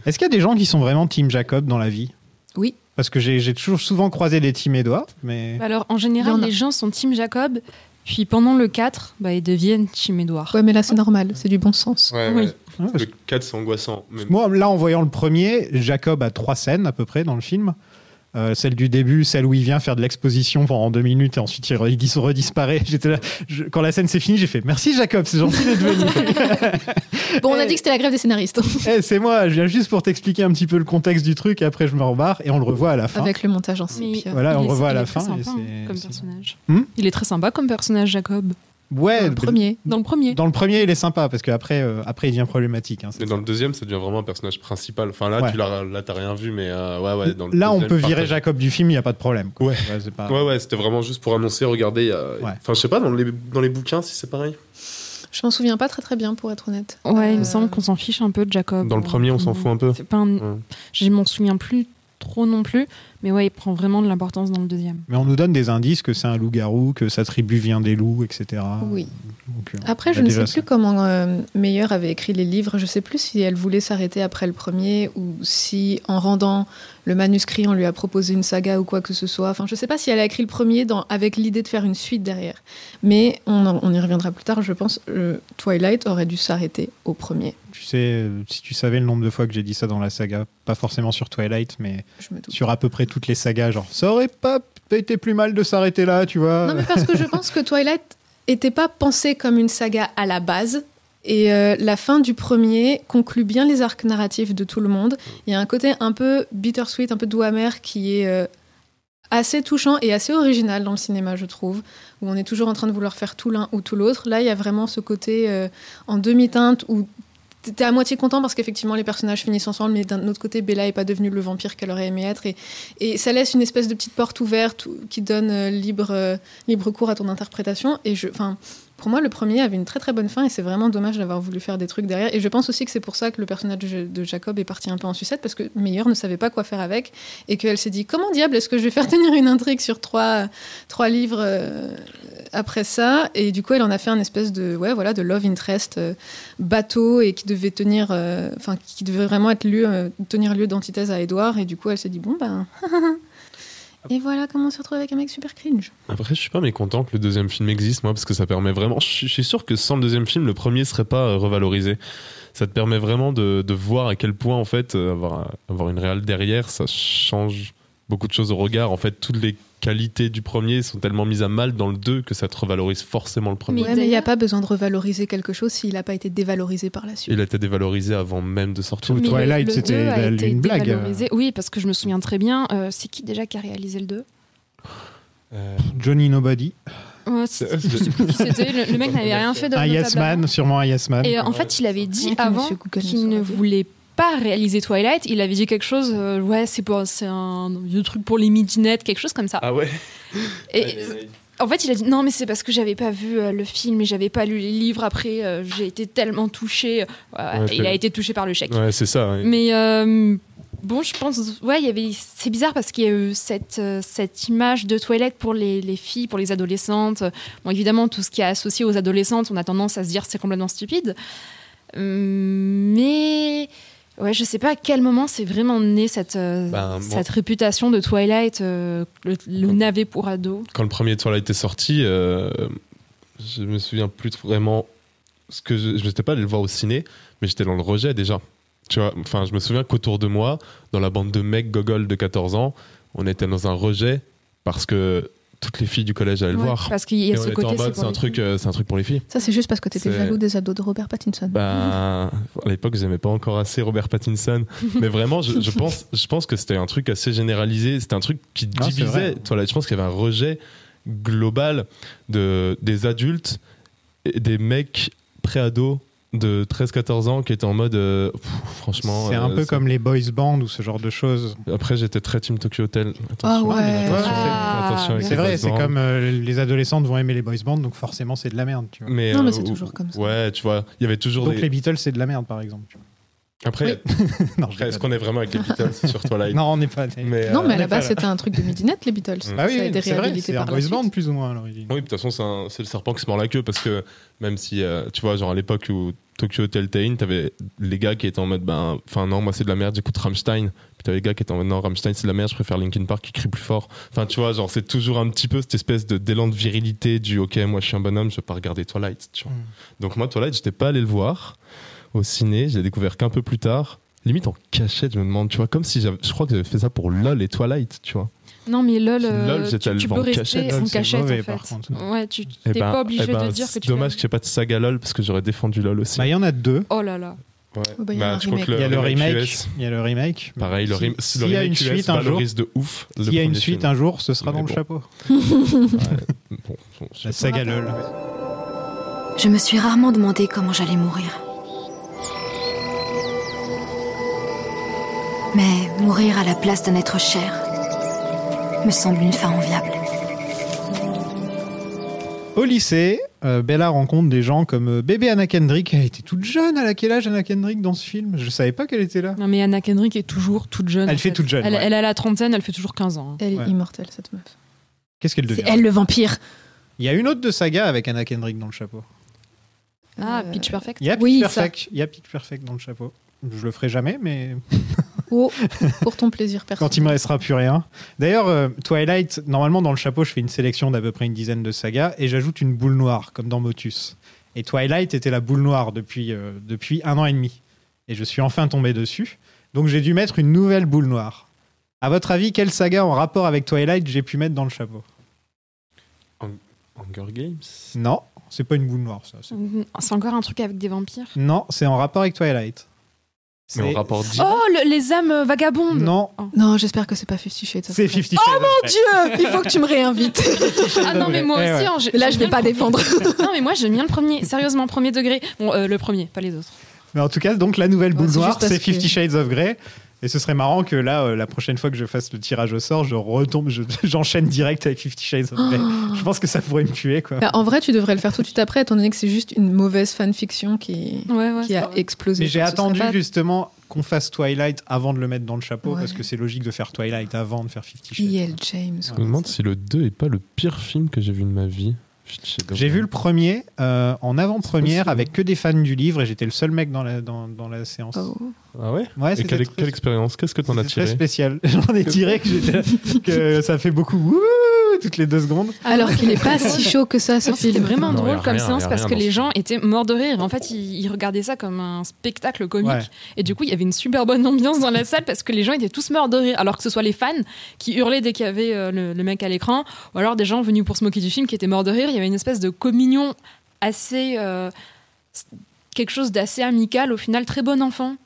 Est-ce qu'il y a des gens qui sont vraiment Team Jacob dans la vie? Oui. Parce que j'ai j'ai toujours souvent croisé des Team Edouard, mais. Alors en général, en a. les gens sont Team Jacob, puis pendant le 4, bah, ils deviennent Team Edouard. Ouais, mais là, c'est normal. C'est du bon sens. Ouais, Oui. ouais. Parce Le 4, c'est angoissant. Mais... Moi, là, en voyant le premier, Jacob a trois scènes à peu près dans le film. Euh, celle du début, celle où il vient faire de l'exposition pendant deux minutes et ensuite il, re- il dis- redisparaît. [laughs] J'étais là, je- quand la scène s'est finie, j'ai fait merci Jacob, c'est gentil d'être venu. [laughs] Bon, on a dit que c'était la grève des scénaristes. [laughs] Eh, c'est moi, je viens juste pour t'expliquer un petit peu le contexte du truc et après je me rembarre et on le revoit à la fin. Avec le montage en. Voilà, Il on est- revoit à la fin et sympa, c'est- comme c'est- personnage. Hmm? Il est très sympa comme personnage, Jacob. Ouais, le premier. Dans le premier. dans le premier, il est sympa parce qu'après, euh, après, il devient problématique. hein, Mais dans le deuxième, ça devient vraiment un personnage principal. Enfin, là, Ouais. tu l'as, là, t'as rien vu, mais euh, ouais, ouais. Dans le Là, on peut virer partage- Jacob du film, il n'y a pas de problème. quoi. Ouais. c'est pas... Ouais, ouais, c'était vraiment juste pour annoncer, regardez. y a- Ouais. Enfin, je sais pas, dans les, dans les bouquins, si c'est pareil. Je m'en souviens pas très très bien, pour être honnête. Ouais, il Euh, me semble qu'on s'en fiche un peu de Jacob. Dans le premier, on s'en fout un peu. C'est pas un- Ouais. Je m'en souviens plus trop non plus. Mais ouais, il prend vraiment de l'importance dans le deuxième. Mais on nous donne des indices que c'est un loup-garou, que sa tribu vient des loups, etc. Oui. Donc, euh, Après, je ne sais ça. plus comment euh, Meyer avait écrit les livres. Je sais plus si elle voulait s'arrêter après le premier ou si, en rendant le manuscrit, on lui a proposé une saga ou quoi que ce soit. Enfin, je sais pas si elle a écrit le premier dans, avec l'idée de faire une suite derrière. Mais on, en- on y reviendra plus tard. Je pense euh, Twilight aurait dû s'arrêter au premier. Tu sais, euh, si tu savais le nombre de fois que j'ai dit ça dans la saga, pas forcément sur Twilight, mais sur à peu près toutes les sagas, genre ça aurait pas été plus mal de s'arrêter là, tu vois. Non, mais parce que je pense que Twilight était pas pensé comme une saga à la base. Et euh, la fin du premier conclut bien les arcs narratifs de tout le monde. Il y a un côté un peu bittersweet, un peu doux amer qui est euh, assez touchant et assez original dans le cinéma, je trouve, où on est toujours en train de vouloir faire tout l'un ou tout l'autre. Là, il y a vraiment ce côté euh, en demi-teinte où t'es à moitié content parce qu'effectivement les personnages finissent ensemble, mais d'un autre côté, Bella est pas devenue le vampire qu'elle aurait aimé être. Et, ça laisse une espèce de petite porte ouverte qui donne euh, libre, euh, libre cours à ton interprétation. Et je, enfin, pour moi, le premier avait une très très bonne fin et c'est vraiment dommage d'avoir voulu faire des trucs derrière. Et je pense aussi que c'est pour ça que le personnage de, de Jacob est parti un peu en sucette parce que Meyer ne savait pas quoi faire avec et qu'elle s'est dit comment diable est-ce que je vais faire tenir une intrigue sur trois, trois livres euh, après ça Et du coup, elle en a fait un espèce de ouais voilà de love interest euh, bateau et qui devait tenir, euh, enfin qui devait vraiment être lieu, euh, tenir lieu d'antithèse à Edouard. Et du coup, elle s'est dit bon ben. [laughs] Et voilà comment on se retrouve avec un mec super cringe. Après, je suis pas mécontent que le deuxième film existe, moi, parce que ça permet vraiment. Je suis- sûr que sans le deuxième film, le premier serait pas revalorisé. Ça te permet vraiment de, voir à quel point, en fait, avoir une réelle derrière, ça change beaucoup de choses au regard. En fait, toutes les qualités du premier sont tellement mises à mal dans le 2 que ça te revalorise forcément le premier. Mais ouais, il n'y a pas besoin de revaloriser quelque chose s'il n'a pas été dévalorisé par la suite. Il a été dévalorisé avant même de sortir. Mais Twilight, le- le c'était 2 a la- été une blague. Oui, parce que je me souviens très bien. euh, c'est qui déjà qui a réalisé le 2 Euh, Johnny Nobody. Ouais, c'est- je sais plus qui c'était. Le, le mec n'avait rien fait de Un Yes notablement. Man, sûrement un Yes Man. Et euh, en fait, il avait dit avant qu'il ne voulait pas réaliser Twilight. Il avait dit quelque chose, euh, ouais, c'est pour, c'est un vieux truc pour les midinettes, quelque chose comme ça. Ah ouais Et en fait, il a dit non, mais c'est parce que j'avais pas vu euh, le film et j'avais pas lu les livres. Après, euh, j'ai été tellement touché. Ouais, il a été touché par le chèque. Ouais, c'est ça. ouais. Mais euh, bon, je pense, ouais, il y avait, c'est bizarre parce qu'il y a eu cette, euh, cette image de Twilight pour les, les filles, pour les adolescentes. Bon, évidemment, tout ce qui est associé aux adolescentes, on a tendance à se dire c'est complètement stupide. Hum, Mais ouais, je sais pas à quel moment c'est vraiment né cette, euh, Ben, bon. cette réputation de Twilight, euh, le, le navet pour ado. quand le premier Twilight est sorti, euh, je me souviens plus vraiment ce que je, n'étais pas allé le voir au ciné, mais j'étais dans le rejet déjà. Tu vois, enfin, je me souviens qu'autour de moi, dans la bande de mecs gogoles de 14 ans, on était dans un rejet parce que toutes les filles du collège allaient le Ouais, voir. Parce qu'il y a ce côté. c'est un truc, euh, c'est un truc pour les filles. Ça, c'est juste parce que tu étais C'est- jaloux des ados de Robert Pattinson. Ben, à l'époque, j'aimais pas encore assez Robert Pattinson. [laughs] mais vraiment, je, je pense, je pense que c'était un truc assez généralisé. C'était un truc qui Ah, c'est divisait. Twilight. Je pense qu'il y avait un rejet global de, des adultes et des mecs pré-ados de 13-14 ans qui étaient en mode euh, pff, franchement. C'est un euh, peu comme les boys bands ou ce genre de choses. Après, j'étais très Team Tokyo Hotel. Ah Attention. ouais. Attention, Ah. attention C'est vrai, c'est comme euh, les adolescentes vont aimer les boys bands, donc forcément c'est de la merde. Tu vois. Mais, Non, mais euh, c'est ou- toujours comme ça. Ouais, tu vois, il y avait toujours Donc des. les Beatles c'est de la merde par exemple. tu vois. Après, [laughs] non, je après, est-ce qu'on est vraiment avec les Beatles [laughs] sur Twilight non, on n'est pas. Mais, Non, euh, mais à la base, c'était un truc de midinette, les Beatles. Bah oui, ça a été c'est vrai, réhabilité un boys band plus ou moins à l'origine. Oui, de toute façon, c'est le serpent qui se mord la queue parce que même si, euh, tu vois, genre à l'époque où Tokyo Hotel Tain, t'avais les gars qui étaient en mode, ben, enfin non, moi c'est de la merde, j'écoute Rammstein. Puis t'avais les gars qui étaient en mode, non, Rammstein c'est de la merde, je préfère Linkin Park qui crie plus fort. Enfin, tu vois, genre c'est toujours un petit peu cette espèce de d'élan de virilité du, ok, moi je suis un bonhomme, je vais pas regarder Twilight, tu vois. Mm. Donc moi, Twilight, j'étais pas allé le voir au ciné, je l'ai découvert qu'un peu plus tard. Limite en cachette, je me demande, tu vois, comme si j'avais, je crois que j'avais fait ça pour LOL et Twilight, tu vois. Non, mais LOL, euh, LOL, tu, tu peux en rester cachette. en LOL, c'est cachette mauvais, en fait. par contre. Ouais, tu Eh t'es ben- pas obligé eh ben, de dire que tu dommage qu'il n'y ait pas de saga LOL parce que j'aurais défendu LOL aussi. Bah, il y en a deux. Oh là là. Ouais. Oh, bah, il remake. Il y a le remake. Il y a le remake. pareil, le, Si- rem- s'il y a remake une US suite un jour, de ouf. s'il y a une suite film. un jour, ce sera Mais dans le chapeau. [laughs] Bon, bon, La saga LOL. Je me suis rarement demandé comment j'allais mourir. Mais mourir à la place d'un être cher me semble une fin enviable. Au lycée, euh, Bella rencontre des gens comme euh, bébé Anna Kendrick. Elle était toute jeune. Elle a quel âge Anna Kendrick dans ce film? Je savais pas qu'elle était là. Non, mais Anna Kendrick est toujours toute jeune. Elle fait toute jeune, Elle, ouais. elle a la trentaine, elle fait toujours 15 ans. hein. Elle est Ouais. immortelle, cette meuf. Qu'est-ce qu'elle C'est devient elle le vampire. Il y a une autre de saga avec Anna Kendrick dans le chapeau. Ah, Euh, Pitch Perfect. Il y a Pitch Oui. Perfect. Il y a Pitch Perfect dans le chapeau. Je le ferai jamais, mais [laughs] Oh, pour ton plaisir personnel. quand il me restera plus rien. D'ailleurs, euh, Twilight, normalement dans le chapeau, je fais une sélection d'à peu près une dizaine de sagas et j'ajoute une boule noire, comme dans Motus. Et Twilight était la boule noire depuis, euh, depuis un an et demi. Et je suis enfin tombé dessus. Donc j'ai dû mettre une nouvelle boule noire. À votre avis, quelle saga en rapport avec Twilight j'ai pu mettre dans le chapeau? Hunger Games? Non, c'est pas une boule noire, ça. C'est- C'est encore un truc avec des vampires? Non, c'est en rapport avec Twilight. Mais C'est- on rapporte dit. Oh, le- les âmes euh, vagabondes Non, Non, j'espère que c'est pas Fifty Shades. of c'est Grey. Fifty Shades. Mon Dieu, [laughs] il faut que tu me réinvites. Ah non, mais moi Eh aussi. ouais. hein, Là, je vais pas défendre. Non, mais moi, j'aime bien le premier. Sérieusement, premier degré. Bon, euh, le premier, pas les autres. Mais en tout cas, donc la nouvelle Ouais, boule c'est noire, c'est Fifty que- Shades of Grey. Et ce serait marrant que là, euh, la prochaine fois que je fasse le tirage au sort, je retombe, je- [laughs] j'enchaîne direct avec Fifty Shades of Grey. Je pense que ça pourrait me tuer, quoi. Bah, en vrai, tu devrais le faire tout de suite après, étant donné que c'est juste une mauvaise fanfiction qui, Ouais, ouais. qui c'est a vrai. explosé. Mais j'ai attendu pas- justement qu'on fasse Twilight avant de le mettre dans le chapeau, Ouais. parce que c'est logique de faire Twilight avant de faire Fifty Shades. E.L. James. Je me demande si le 2 est pas le pire film que j'ai vu de ma vie. J'ai vu le premier euh, en avant-première avec que des fans du livre et j'étais le seul mec dans la, dans, dans la séance. Oh. Ah ouais Ouais, Et quelle, très- quelle expérience Qu'est-ce que t'en as c'était très tiré spécial. [laughs] J'en ai tiré [laughs] que, ça fait beaucoup wouh toutes les deux secondes. Alors qu'il est pas [laughs] si chaud que ça, ce C'était film. vraiment Non, drôle comme rien, séance parce que les gens étaient morts de rire. En fait, ils, ils regardaient ça comme un spectacle comique. Ouais. Et du coup, il y avait une super bonne ambiance dans la salle parce que les gens étaient tous morts de rire. Alors que ce soit les fans qui hurlaient dès qu'il y avait euh, le, le mec à l'écran, ou alors des gens venus pour se moquer du film qui étaient morts de rire. Il y avait une espèce de communion assez. euh, quelque chose d'assez amical, au final, très bon enfant,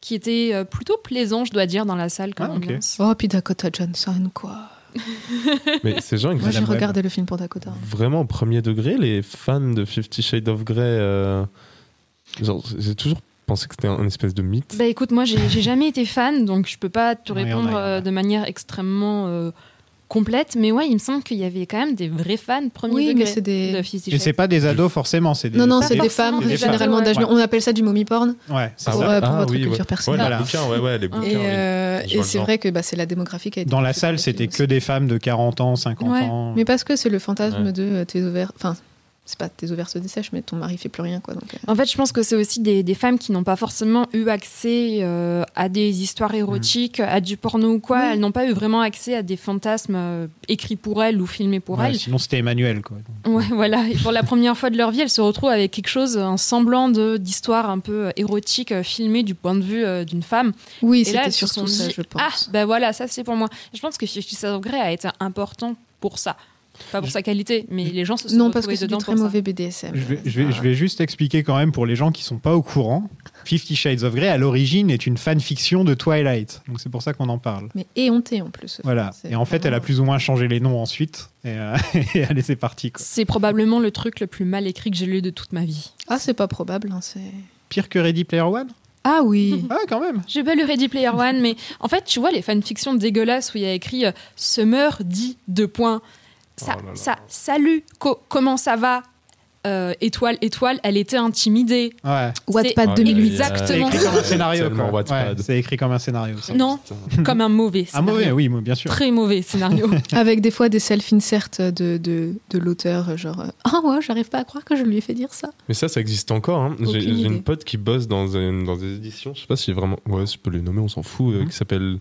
qui était euh, plutôt plaisant, je dois dire, dans la salle comme Ah. Oh, puis Dakota Johnson, quoi. [laughs] Mais ces gens, ils Moi, j'ai regardé le film pour Dakota. vraiment au premier degré, les fans de Fifty Shades of Grey. euh, genre, j'ai toujours pensé que c'était un, un espèce de mythe. Bah écoute, moi j'ai jamais été fan, donc je peux pas te répondre euh, de manière extrêmement euh, complète, mais ouais, il me semble qu'il y avait quand même des vrais fans premier Oui, degré mais c'est des- de Fifty Et c'est pas des ados forcément, c'est des. Non, non, c'est des femmes, des généralement d'âge. ouais. On appelle ça du mommy porn Ouais, c'est Ah ça. ouais. pour, pour Ah votre oui, culture ouais. personnelle. Ouais, Voilà. les bouquins, ouais, ouais, les bouquins. Et, oui. euh, et c'est vrai que bah, c'est la démographie qui a été Dans la salle, c'était que des femmes de 40 ans, 50 Ouais. ans. Mais parce que c'est le fantasme Ouais. de euh, tes ovaires. Enfin, c'est pas tes ovaires se dessèchent, mais ton mari fait plus rien, quoi. Donc, euh, En fait, je pense que c'est aussi des, des femmes qui n'ont pas forcément eu accès euh, à des histoires érotiques, à du porno ou quoi. Oui. Elles n'ont pas eu vraiment accès à des fantasmes euh, écrits pour elles ou filmés pour Ouais, elles. sinon, c'était Emmanuel, quoi. Ouais, [laughs] voilà. Et pour la première fois de leur vie, elles se retrouvent avec quelque chose, un semblant d'histoire un peu érotique euh, filmée du point de vue euh, d'une femme. Oui, c'était elles se sont surtout ça, dit, je pense. Ah, ben voilà, ça c'est pour moi. Je pense que Fifty Shades of Grey a été important pour ça. Pas pour sa qualité, mais les gens se sont non, parce que c'est du très mauvais BDSM. Je vais, je, vais, je vais juste expliquer quand même pour les gens qui sont pas au courant. Fifty Shades of Grey, à l'origine, est une fanfiction de Twilight. Donc c'est pour ça qu'on en parle. Mais éhonté en plus. Voilà. Et en fait, elle a plus ou moins changé les noms ensuite. Et, euh, [laughs] et allez, c'est parti. C'est probablement le truc le plus mal écrit que j'ai lu de toute ma vie. Ah, c'est pas probable. hein, c'est... Pire que Ready Player One? Ah oui. [laughs] Ah, quand même. J'ai pas lu Ready Player One, mais en fait, tu vois les fanfictions dégueulasses où il y a écrit euh, Summer dit deux points. Ça, Oh là là. ça, salut, co- comment ça va? Euh, Étoile, étoile, elle était intimidée. Ouais. Wattpad Oh, 2008. il y a- C'est Exactement écrit comme un scénario. Ouais, c'est écrit comme un scénario. ça. Non, comme un mauvais scénario. mauvais, oui, bien sûr. Très mauvais scénario. [laughs] Avec des fois des self-inserts de, de, de l'auteur, genre euh, Ah ouais, j'arrive pas à croire que je lui ai fait dire ça. Mais ça, ça existe encore. hein. J'ai une pote qui bosse dans, une- dans des éditions. Je sais pas si vraiment. Ouais, je peux les nommer, on s'en fout. euh, Mhm. Qui s'appelle,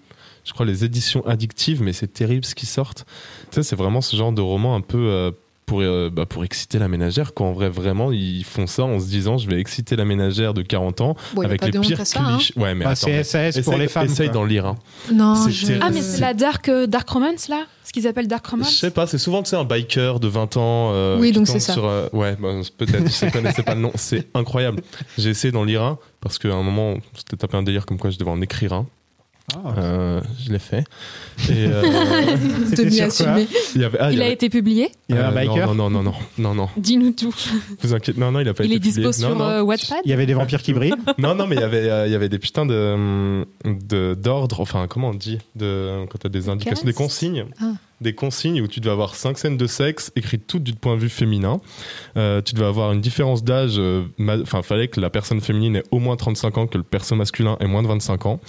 je crois, les éditions addictives, mais c'est terrible ce qui sortent. Tu sais, c'est vraiment ce genre de roman un peu. euh, pour, euh, bah, pour exciter la ménagère, quand en vrai, vraiment, ils font ça en se disant je vais exciter la ménagère de 40 ans Bon, avec les de honte pire à ça. hein. clichés. Ouais, mais Bah, attends, mais SAS pour essaye- les femmes. Essaye quoi. d'en lire un. Non, C'est je... ah, mais c'est la dark, euh, dark romance, là? Ce qu'ils appellent dark Je romance sais pas, c'est souvent tu sais, un biker de 20 ans. euh, Oui, donc c'est ça. sur, euh, ouais, bah, peut-être, je ne connaissais pas le nom. C'est incroyable. J'ai essayé d'en lire un parce qu'à un moment, c'était tapé un délire comme quoi je devais en écrire un. Euh, je l'ai fait. Et, euh, [laughs] sur quoi assumé. il avait, ah, il Il a été publié Il y avait un biker Non, non, non, non, non, non. Dis-nous tout. Vous inquiétez. Non, non, il a pas Il été est dispo publié. Non, sur non. euh, Wattpad Il y avait des vampires qui brillent. [laughs] Non, non, mais il y avait, euh, il y avait des putains de, de- d'ordres, enfin, comment on dit de, Quand t'as des indications, des consignes. Ah. Des consignes où tu devais avoir cinq scènes de sexe écrites toutes du point de vue féminin. Euh, tu devais avoir une différence d'âge. euh, Enfin, fallait que la personne féminine ait au moins 35 ans, que le perso masculin ait moins de 25 ans.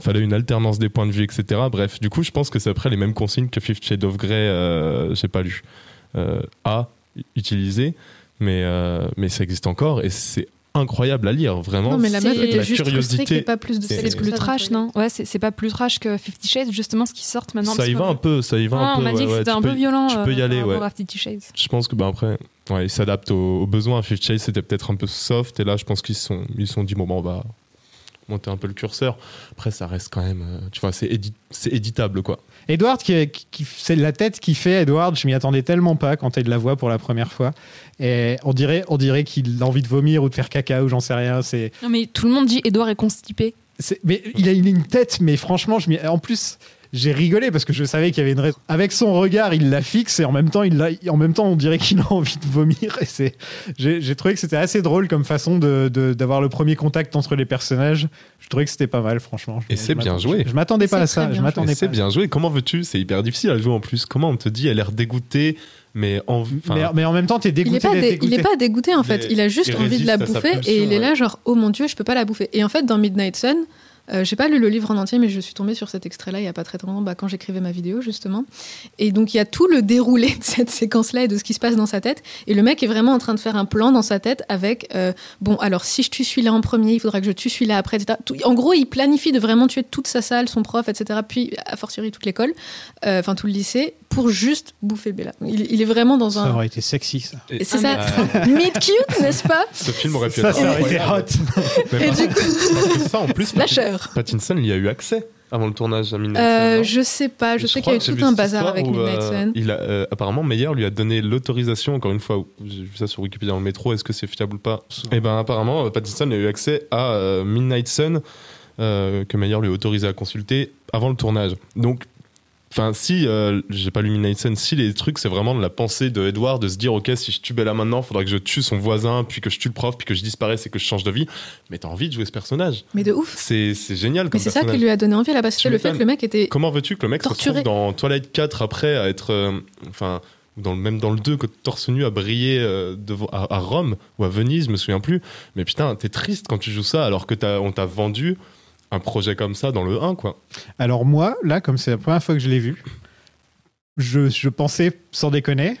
Fallait une alternance des points de vue, etc. Bref, du coup, je pense que c'est après les mêmes consignes que Fifth Shades of Grey, euh, j'ai pas lu, euh, a utilisé, mais, euh, mais ça existe encore et c'est incroyable à lire, vraiment. Non, mais la meuf la juste curiosité. pas plus de C'est- plus trash, non? Ouais, c'est c'est pas plus trash que Fifty Shades, justement, ce qui sort maintenant. Ça y va un peu, ça y va Ah, un peu. on m'a dit ouais, que c'était un peu violent. tu peux y euh, aller, ouais. à Fifty Shades. Je pense que ben après, ouais, ils s'adaptent aux, aux besoins. Fifth Chase c'était peut-être un peu soft et là, je pense qu'ils se sont, ils sont dit bon, ben, on va monter un peu le curseur. Après, ça reste quand même, euh, tu vois, c'est édi- c'est éditable quoi. Edward, qui, qui, qui- c'est la tête qui fait Edward, je m'y attendais tellement pas quand elle la voit pour la première fois. Et on dirait, on dirait qu'il a envie de vomir ou de faire caca ou j'en sais rien. C'est, Non, mais tout le monde dit Edouard est constipé. c'est- mais il a une, une tête, mais franchement, je m'y- en plus, j'ai rigolé parce que je savais qu'il y avait une raison. Avec son regard, il la fixe et en même temps, il l'a- en même temps, on dirait qu'il a envie de vomir. Et c'est, j'ai, trouvé que c'était assez drôle comme façon de, de- d'avoir le premier contact entre les personnages. Je trouvais que c'était pas mal, franchement. Je- Et je c'est bien joué. Je m'attendais pas à ça. Je m'attendais c'est bien joué. Comment veux-tu? C'est hyper difficile à jouer en plus. Comment on te dit, elle a l'air dégoûtée, mais en Mais, mais en même temps, t'es Il dégoûté est, pas dé- dégoûté. il est pas dégoûté en fait, Mais il a juste il envie de la bouffer pulsion, et il est là genre oh mon dieu je peux pas la bouffer. Et en fait dans Midnight Sun, euh, j'ai pas lu le livre en entier mais je suis tombée sur cet extrait là il y a pas très longtemps bah, quand j'écrivais ma vidéo justement. Et donc il y a tout le déroulé [laughs] de cette séquence là et de ce qui se passe dans sa tête et le mec est vraiment en train de faire un plan dans sa tête avec euh, bon alors si je tue celui-là en premier il faudra que je tue celui-là après etc. Tout- en gros il planifie de vraiment tuer toute sa salle, son prof etc. Puis a fortiori toute l'école, euh, enfin tout le lycée pour juste bouffer Bella. Il, il est vraiment dans Ça un aurait été sexy, ça. c'est Ah, ça, [laughs] mid cute, n'est-ce pas? ce film aurait pu Ça, être ça aurait été incroyable. hot. Et du coup- ça, en plus, [laughs] Pattin- Pattinson, il y a eu accès avant le tournage à Midnight Euh, Sun, non je sais pas, je, sais qu'il y a eu tout un bazar avec où, Midnight euh, Sun. il a, euh, apparemment, Meyer lui a donné l'autorisation, encore une fois, j'ai vu ça sur Wikipédia dans le métro, est-ce que c'est fiable ou pas Et ben apparemment, euh, Pattinson a eu accès à euh, Midnight Sun, euh, que Meyer lui a autorisé à consulter avant le tournage. Donc, enfin, si, euh, j'ai pas lu Sun, si les trucs, c'est vraiment de la pensée de Edward, de se dire, ok, si je tue Bella maintenant, faudra que je tue son voisin, puis que je tue le prof, puis que je disparaisse et que je change de vie. Mais t'as envie de jouer ce personnage. Mais de ouf. C'est c'est génial Mais comme c'est ça qui lui a donné envie à la base. Le fait que le mec était. Comment veux-tu que le mec se Torturé. retrouve dans Twilight 4 après à être. euh, enfin. dans le, même dans le 2, que torse nu à briller euh, devant, à, à Rome ou à Venise, je me souviens plus. Mais putain, t'es triste quand tu joues ça alors que t'as- on t'a vendu un projet comme ça dans le 1, quoi. Alors moi, là, comme c'est la première fois que je l'ai vu, je, je pensais, sans déconner,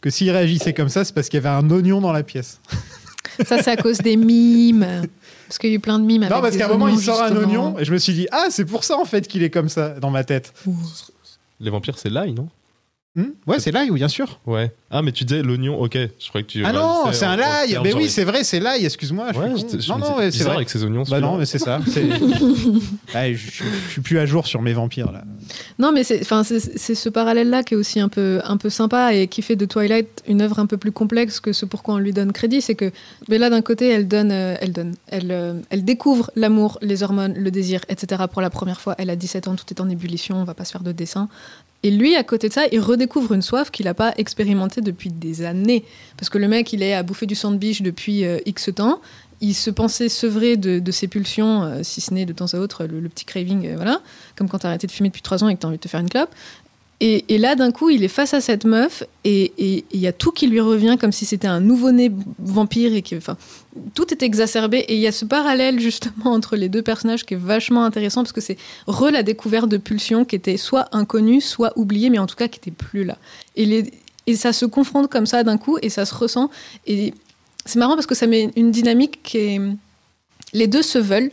que s'il réagissait comme ça, c'est parce qu'il y avait un oignon dans la pièce. [laughs] Ça, c'est à cause des mimes. Parce qu'il y a eu plein de mimes avec non, parce qu'à un moment, il sort un oignon, et je me suis dit, ah, c'est pour ça, en fait, qu'il est comme ça, dans ma tête. Les vampires, c'est l'ail, non? Hmm ouais, c'est l'ail, oui, bien sûr. Ouais. Ah, mais tu disais l'oignon, ok. Je croyais que tu. Ah non, c'est un termes, Mais oui, c'est vrai, c'est l'ail, excuse-moi. Ouais, non, non, c'est bizarre vrai. avec ces oignons. Bah non, mais c'est ça. [laughs] [laughs] je, je- je suis plus à jour sur mes vampires, là. Non, mais c'est enfin, c'est- c'est ce parallèle-là qui est aussi un peu, un peu sympa et qui fait de Twilight une œuvre un peu plus complexe que ce pourquoi on lui donne crédit. C'est que Bella, d'un côté, elle donne, euh, elle, donne elle, euh, elle découvre l'amour, les hormones, le désir, etc. pour la première fois. Elle a 17 ans, tout est en ébullition, on va pas se faire de dessin. Et lui, à côté de ça, il redécouvre une soif qu'il n'a pas expérimentée depuis des années. Parce que le mec, il est à bouffer du biche depuis euh, X temps. Il se pensait sevré de, ses pulsions, euh, si ce n'est de temps à autre le, le petit craving, euh, voilà. Comme quand t'as arrêté de fumer depuis 3 ans et que t'as envie de te faire une clope. Et, là, d'un coup, il est face à cette meuf et il y a tout qui lui revient comme si c'était un nouveau-né vampire et enfin, tout est exacerbé. Et il y a ce parallèle justement entre les deux personnages qui est vachement intéressant parce que c'est re la découverte de pulsions qui était soit inconnue, soit oubliée, mais en tout cas qui était plus là. Et, les, et ça se confronte comme ça d'un coup et ça se ressent. Et c'est marrant parce que ça met une dynamique qui est. Les deux se veulent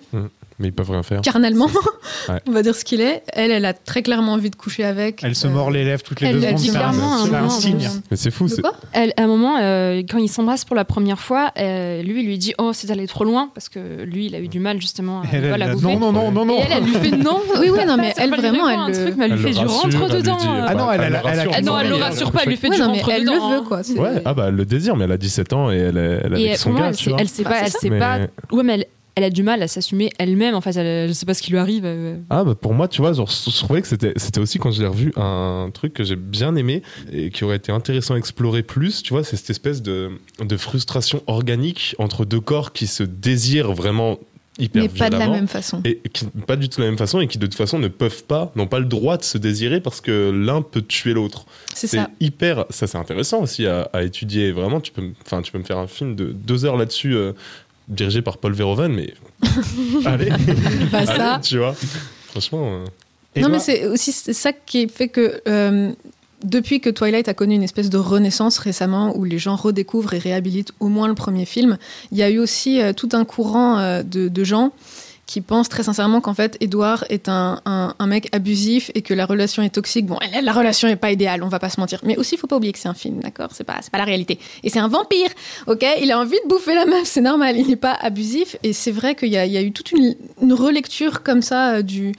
Mais ils peuvent rien faire. carnalement, [laughs] Ouais. on va dire ce qu'il est. Elle, elle a très clairement envie de coucher avec. Elle se Euh, mord les lèvres toutes les Elle deux l'a secondes. dit c'est un- un un signe. donc. Mais c'est fou. Quoi Elle, à un moment, euh, quand ils s'embrassent pour la première fois, euh, lui, il lui dit Oh, c'est allé trop loin, parce que lui, il a eu du mal justement à Elle, elle, la elle, bouffer. non, non, non, non, non. Et elle, elle lui fait non. [laughs] Oui, oui, non, mais elle, vraiment, un elle le- truc, mais elle lui Elle fait du rentre elle dedans. dit, euh. Ah non, elle, elle, elle. Ah non, elle le rassure euh, pas, elle lui fait du non, mais rentre elle dedans. le veut, quoi. Ouais, ah bah elle le désire, mais elle a 17 ans et elle est, elle avec son gars, elle tu sait, vois. elle sait pas, c'est elle ça. sait Mais- pas. Ouais, mais elle, a du mal à s'assumer elle-même. En fait, elle, je sais pas ce qui lui arrive. euh, Ah bah pour moi, tu vois, genre, je trouvais que c'était c'était aussi quand je l'ai revu un truc que j'ai bien aimé et qui aurait été intéressant à explorer plus, tu vois, c'est cette espèce de, de frustration organique entre deux corps qui se désirent vraiment hyper Mais pas de la violemment. même façon. Et qui, pas du tout de la même façon et qui de toute façon ne peuvent pas, n'ont pas le droit de se désirer parce que l'un peut tuer l'autre. C'est ça. hyper, ça c'est intéressant aussi à, à étudier. Vraiment, tu peux, enfin, tu peux me faire un film de deux heures là-dessus, euh, dirigé par Paul Verhoeven, mais [laughs] allez, [laughs] allez, ça. tu vois. Franchement, euh, Non, mais c'est aussi c'est ça qui fait que euh, depuis que Twilight a connu une espèce de renaissance récemment, où les gens redécouvrent et réhabilitent au moins le premier film, il y a eu aussi euh, tout un courant euh, de, de gens qui pensent très sincèrement qu'en fait Edward est un, un- mec abusif et que la relation est toxique. Bon, la, la relation est pas idéale, on va pas se mentir. Mais aussi, il faut pas oublier que c'est un film, d'accord? C'est pas, pas la réalité. Et c'est un vampire, ok? Il a envie de bouffer la meuf, c'est normal. Il n'est pas abusif. Et c'est vrai qu'il y, y a eu toute une, relecture comme ça euh, du,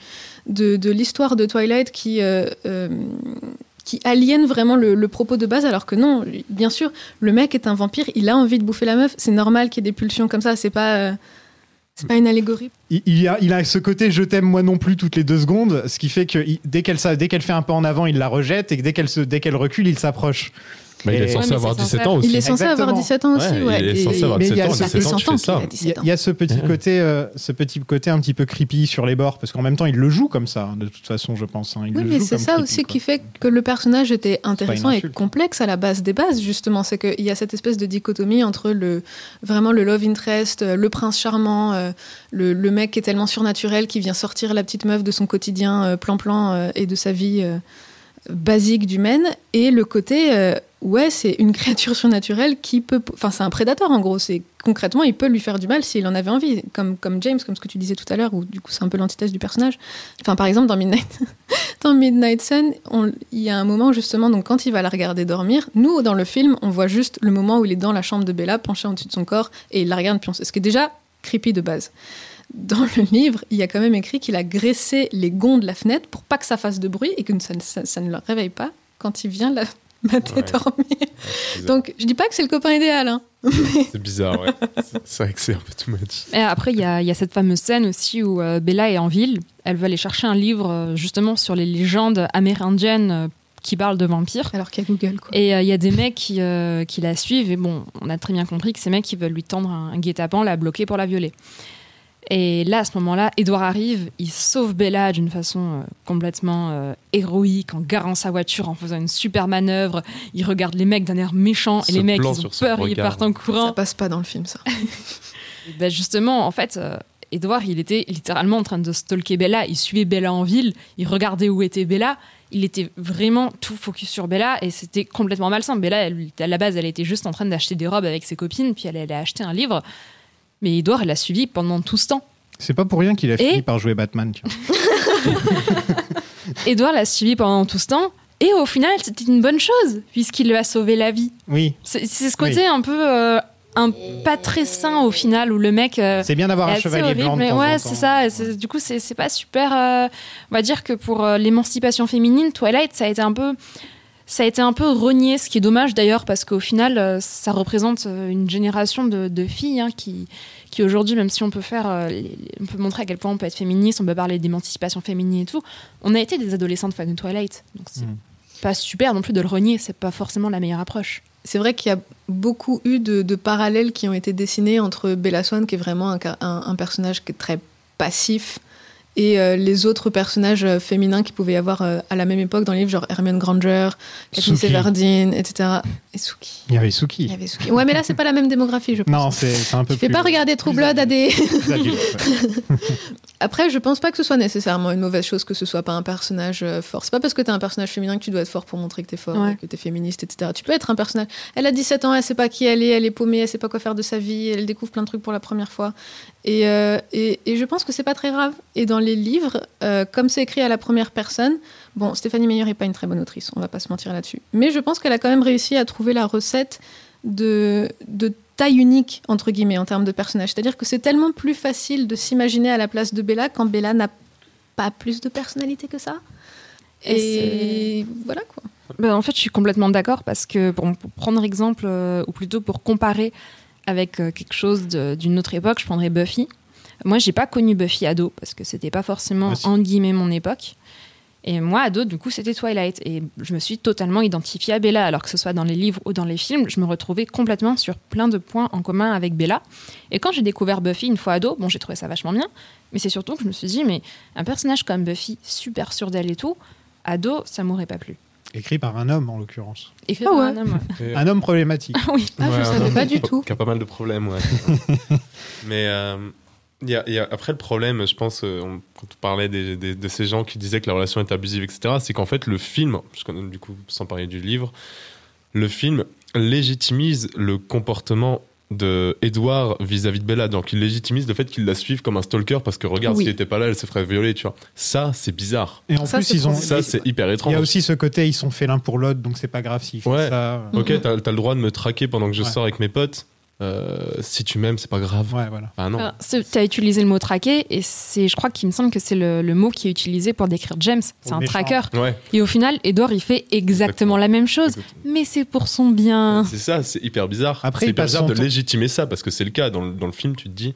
de, de l'histoire de Twilight qui, euh, euh, qui aliène vraiment le, propos de base, alors que non, bien sûr, le mec est un vampire, il a envie de bouffer la meuf, c'est normal qu'il y ait des pulsions comme ça, c'est pas, c'est pas une allégorie. Il, a, ce côté je t'aime moi non plus toutes les deux secondes, ce qui fait que dès qu'elle fait un pas en avant, il la rejette et dès qu'elle recule, il s'approche. Il est censé avoir c'est 17 censé- ans aussi. Il est censé Exactement. avoir 17 ans aussi, Ouais, il est censé avoir Mais il y 17 a ans, ça et fait 17 ans, 100 tu fais ans ça. qu'il a Il y, 17 a- ans. il y a ce petit côté, euh, ce petit côté un petit peu creepy sur les bords, parce qu'en même temps, il le joue comme ça, de toute façon, je pense. hein. Il Oui, le mais c'est comme ça creepy, aussi quoi. qui fait que le personnage était intéressant et complexe à la base des bases, justement. C'est qu'il y a cette espèce de dichotomie entre le, vraiment le love interest, euh, le prince charmant, euh, le, le mec qui est tellement surnaturel qui vient sortir la petite meuf de son quotidien plan-plan et de sa vie basique d'humaine, et le côté, euh, ouais, c'est une [laughs] créature surnaturelle qui peut. Enfin, c'est un prédateur en gros. C'est concrètement, il peut lui faire du mal s'il en avait envie, comme, comme James, comme ce que tu disais tout à l'heure, où du coup, c'est un peu l'antithèse du personnage. Enfin, par exemple, dans Midnight. [laughs] dans Midnight Sun, on- il y a un moment justement, donc quand il va la regarder dormir, nous dans le film, on voit juste le moment où il est dans la chambre de Bella, penché au-dessus de son corps, et il la regarde pioncer, ce qui est déjà creepy de base. Dans le livre, il y a quand même écrit qu'il a graissé les gonds de la fenêtre pour pas que ça fasse de bruit et que ça, ne- ça- ça ne le réveille pas quand il vient la [laughs] mater Ouais. dormir. bizarre. Donc je dis pas que c'est le copain idéal, hein. [laughs] C'est bizarre, ouais. C'est- vrai que c'est un peu too much. Et après, il y a, il y a cette fameuse scène aussi où euh, Bella est en ville. Elle veut aller chercher un livre euh, justement sur les légendes amérindiennes euh, qui parlent de vampires. alors qu'il y a Google quoi. Et euh, il y a des mecs qui, euh, qui la suivent. Et bon, on a très bien compris que ces mecs, ils veulent lui tendre un, un guet-apens, la bloquer pour la violer. Et là, à ce moment-là, Edouard arrive, il sauve Bella d'une façon euh, complètement euh, héroïque, en garant sa voiture, en faisant une super manœuvre. Il regarde les mecs d'un air méchant, et Ce les mecs, ils ont peur, ils partent en Ça courant. passe pas dans le film ça. [laughs] Ben justement, en fait, euh, Edouard, il était littéralement en train de stalker Bella. Il suivait Bella en ville, il regardait où était Bella. Il était vraiment tout focus sur Bella et c'était complètement malsain. Bella, elle, à la base, elle était juste en train d'acheter des robes avec ses copines, puis elle allait acheter un livre. Mais Edouard, l'a suivi pendant tout ce temps. C'est pas pour rien qu'il a Et- fini par jouer Batman. [laughs] Edouard l'a suivi pendant tout ce temps. Et au final, c'était une bonne chose, puisqu'il lui a sauvé la vie. Oui, C'est ce côté un peu. euh, un, pas très sain au final, où le mec. euh, c'est bien d'avoir un chevalier horrible, blanc de mais temps ouais, c'est ça. Du coup, c'est pas super. euh, on va dire que pour l'émancipation féminine, Twilight, ça a été un peu. Ça a été un peu renié, ce qui est dommage d'ailleurs, parce qu'au final, euh, ça représente euh, une génération de, de filles hein, qui, qui aujourd'hui, même si on peut faire, euh, on peut montrer à quel point on peut être féministe, on peut parler d'émancipation féminine et tout, on a été des adolescentes fans de Twilight. Donc c'est Mm. pas super non plus de le renier, c'est pas forcément la meilleure approche. C'est vrai qu'il y a beaucoup eu de, de parallèles qui ont été dessinés entre Bella Swan, qui est vraiment un- un personnage qui est très passif, et euh, les autres personnages euh, féminins qui pouvaient y avoir euh, à la même époque dans le livre, genre Hermione Granger, Katniss Suki. Everdeen, etc. Et Suki. Il y avait Il y Suki. avait Suki. Ouais, mais là, c'est pas la même démographie, je pense. Non, c'est un peu Tu fais pas regarder True Blood à des. ouais. [laughs] Après, je pense pas que ce soit nécessairement une mauvaise chose que ce soit pas un personnage euh, fort. C'est pas parce que t'es un personnage féminin que tu dois être fort pour montrer que t'es fort, Ouais. que t'es féministe, etc. Tu peux être un personnage. Elle a 17 ans, elle sait pas qui elle est, elle est paumée, elle sait pas quoi faire de sa vie, elle découvre plein de trucs pour la première fois. Et, euh, et, et je pense que c'est pas très grave. Et dans les livres, euh, comme c'est écrit à la première personne, bon, Stéphanie Meyer est pas une très bonne autrice, on va pas se mentir là-dessus. Mais je pense qu'elle a quand même réussi à trouver la recette de, de taille unique, entre guillemets, en termes de personnage. C'est-à-dire que c'est tellement plus facile de s'imaginer à la place de Bella quand Bella n'a pas plus de personnalité que ça. Et Et voilà quoi. Ben, en fait, je suis complètement d'accord parce que pour, pour prendre exemple, euh, ou plutôt pour comparer avec euh, quelque chose d'une autre époque, je prendrais Buffy. moi, j'ai pas connu Buffy ado parce que c'était pas forcément en guillemets mon époque. Et moi, ado, du coup, c'était Twilight. Et je me suis totalement identifiée à Bella, alors que ce soit dans les livres ou dans les films, je me retrouvais complètement sur plein de points en commun avec Bella. Et quand j'ai découvert Buffy une fois ado, bon, j'ai trouvé ça vachement bien, mais c'est surtout que je me suis dit, mais un personnage comme Buffy, super sûr d'elle et tout, ado, ça m'aurait pas plu. Écrit par un homme, en l'occurrence. Écrit Ah par ouais. un homme, ouais. [laughs] Un homme problématique. oui. Ah, je Ouais, savais pas du tout. Qui a pas mal de problèmes, ouais. [laughs] Mais euh, il y a- il y a- après, le problème, je pense, euh, on- quand on parlait des- des- de ces gens qui disaient que la relation est abusive, etc., c'est qu'en fait, le film, qu'on- du coup, sans parler du livre, le film légitimise le comportement de Edward vis-à-vis de Bella. Donc, il légitimise le fait qu'il la suive comme un stalker parce que regarde, Oui. s'il était pas là, elle se ferait violer, tu vois. Ça, c'est bizarre. Et en Ça, plus, ils ont. Ça, c'est hyper Il étrange. y a aussi ce côté, ils sont faits l'un pour l'autre, donc c'est pas grave s'ils font Ouais. ça. Ok, Mhm. t'as as le droit de me traquer pendant que je Ouais. sors avec mes potes. Euh, si tu m'aimes, c'est pas grave. Ouais, voilà. Ah non. Tu as utilisé le mot traquer et c'est, je crois qu'il me semble que c'est le, le mot qui est utilisé pour décrire James. C'est un méchant. tracker. Ouais. Et au final, Edward, il fait exactement Exactement. la même chose, Exactement. mais c'est pour son bien. C'est ça, c'est hyper bizarre. Après, c'est il hyper passe bizarre son de temps- légitimer ça parce que c'est le cas. Dans le, dans le film, tu te dis,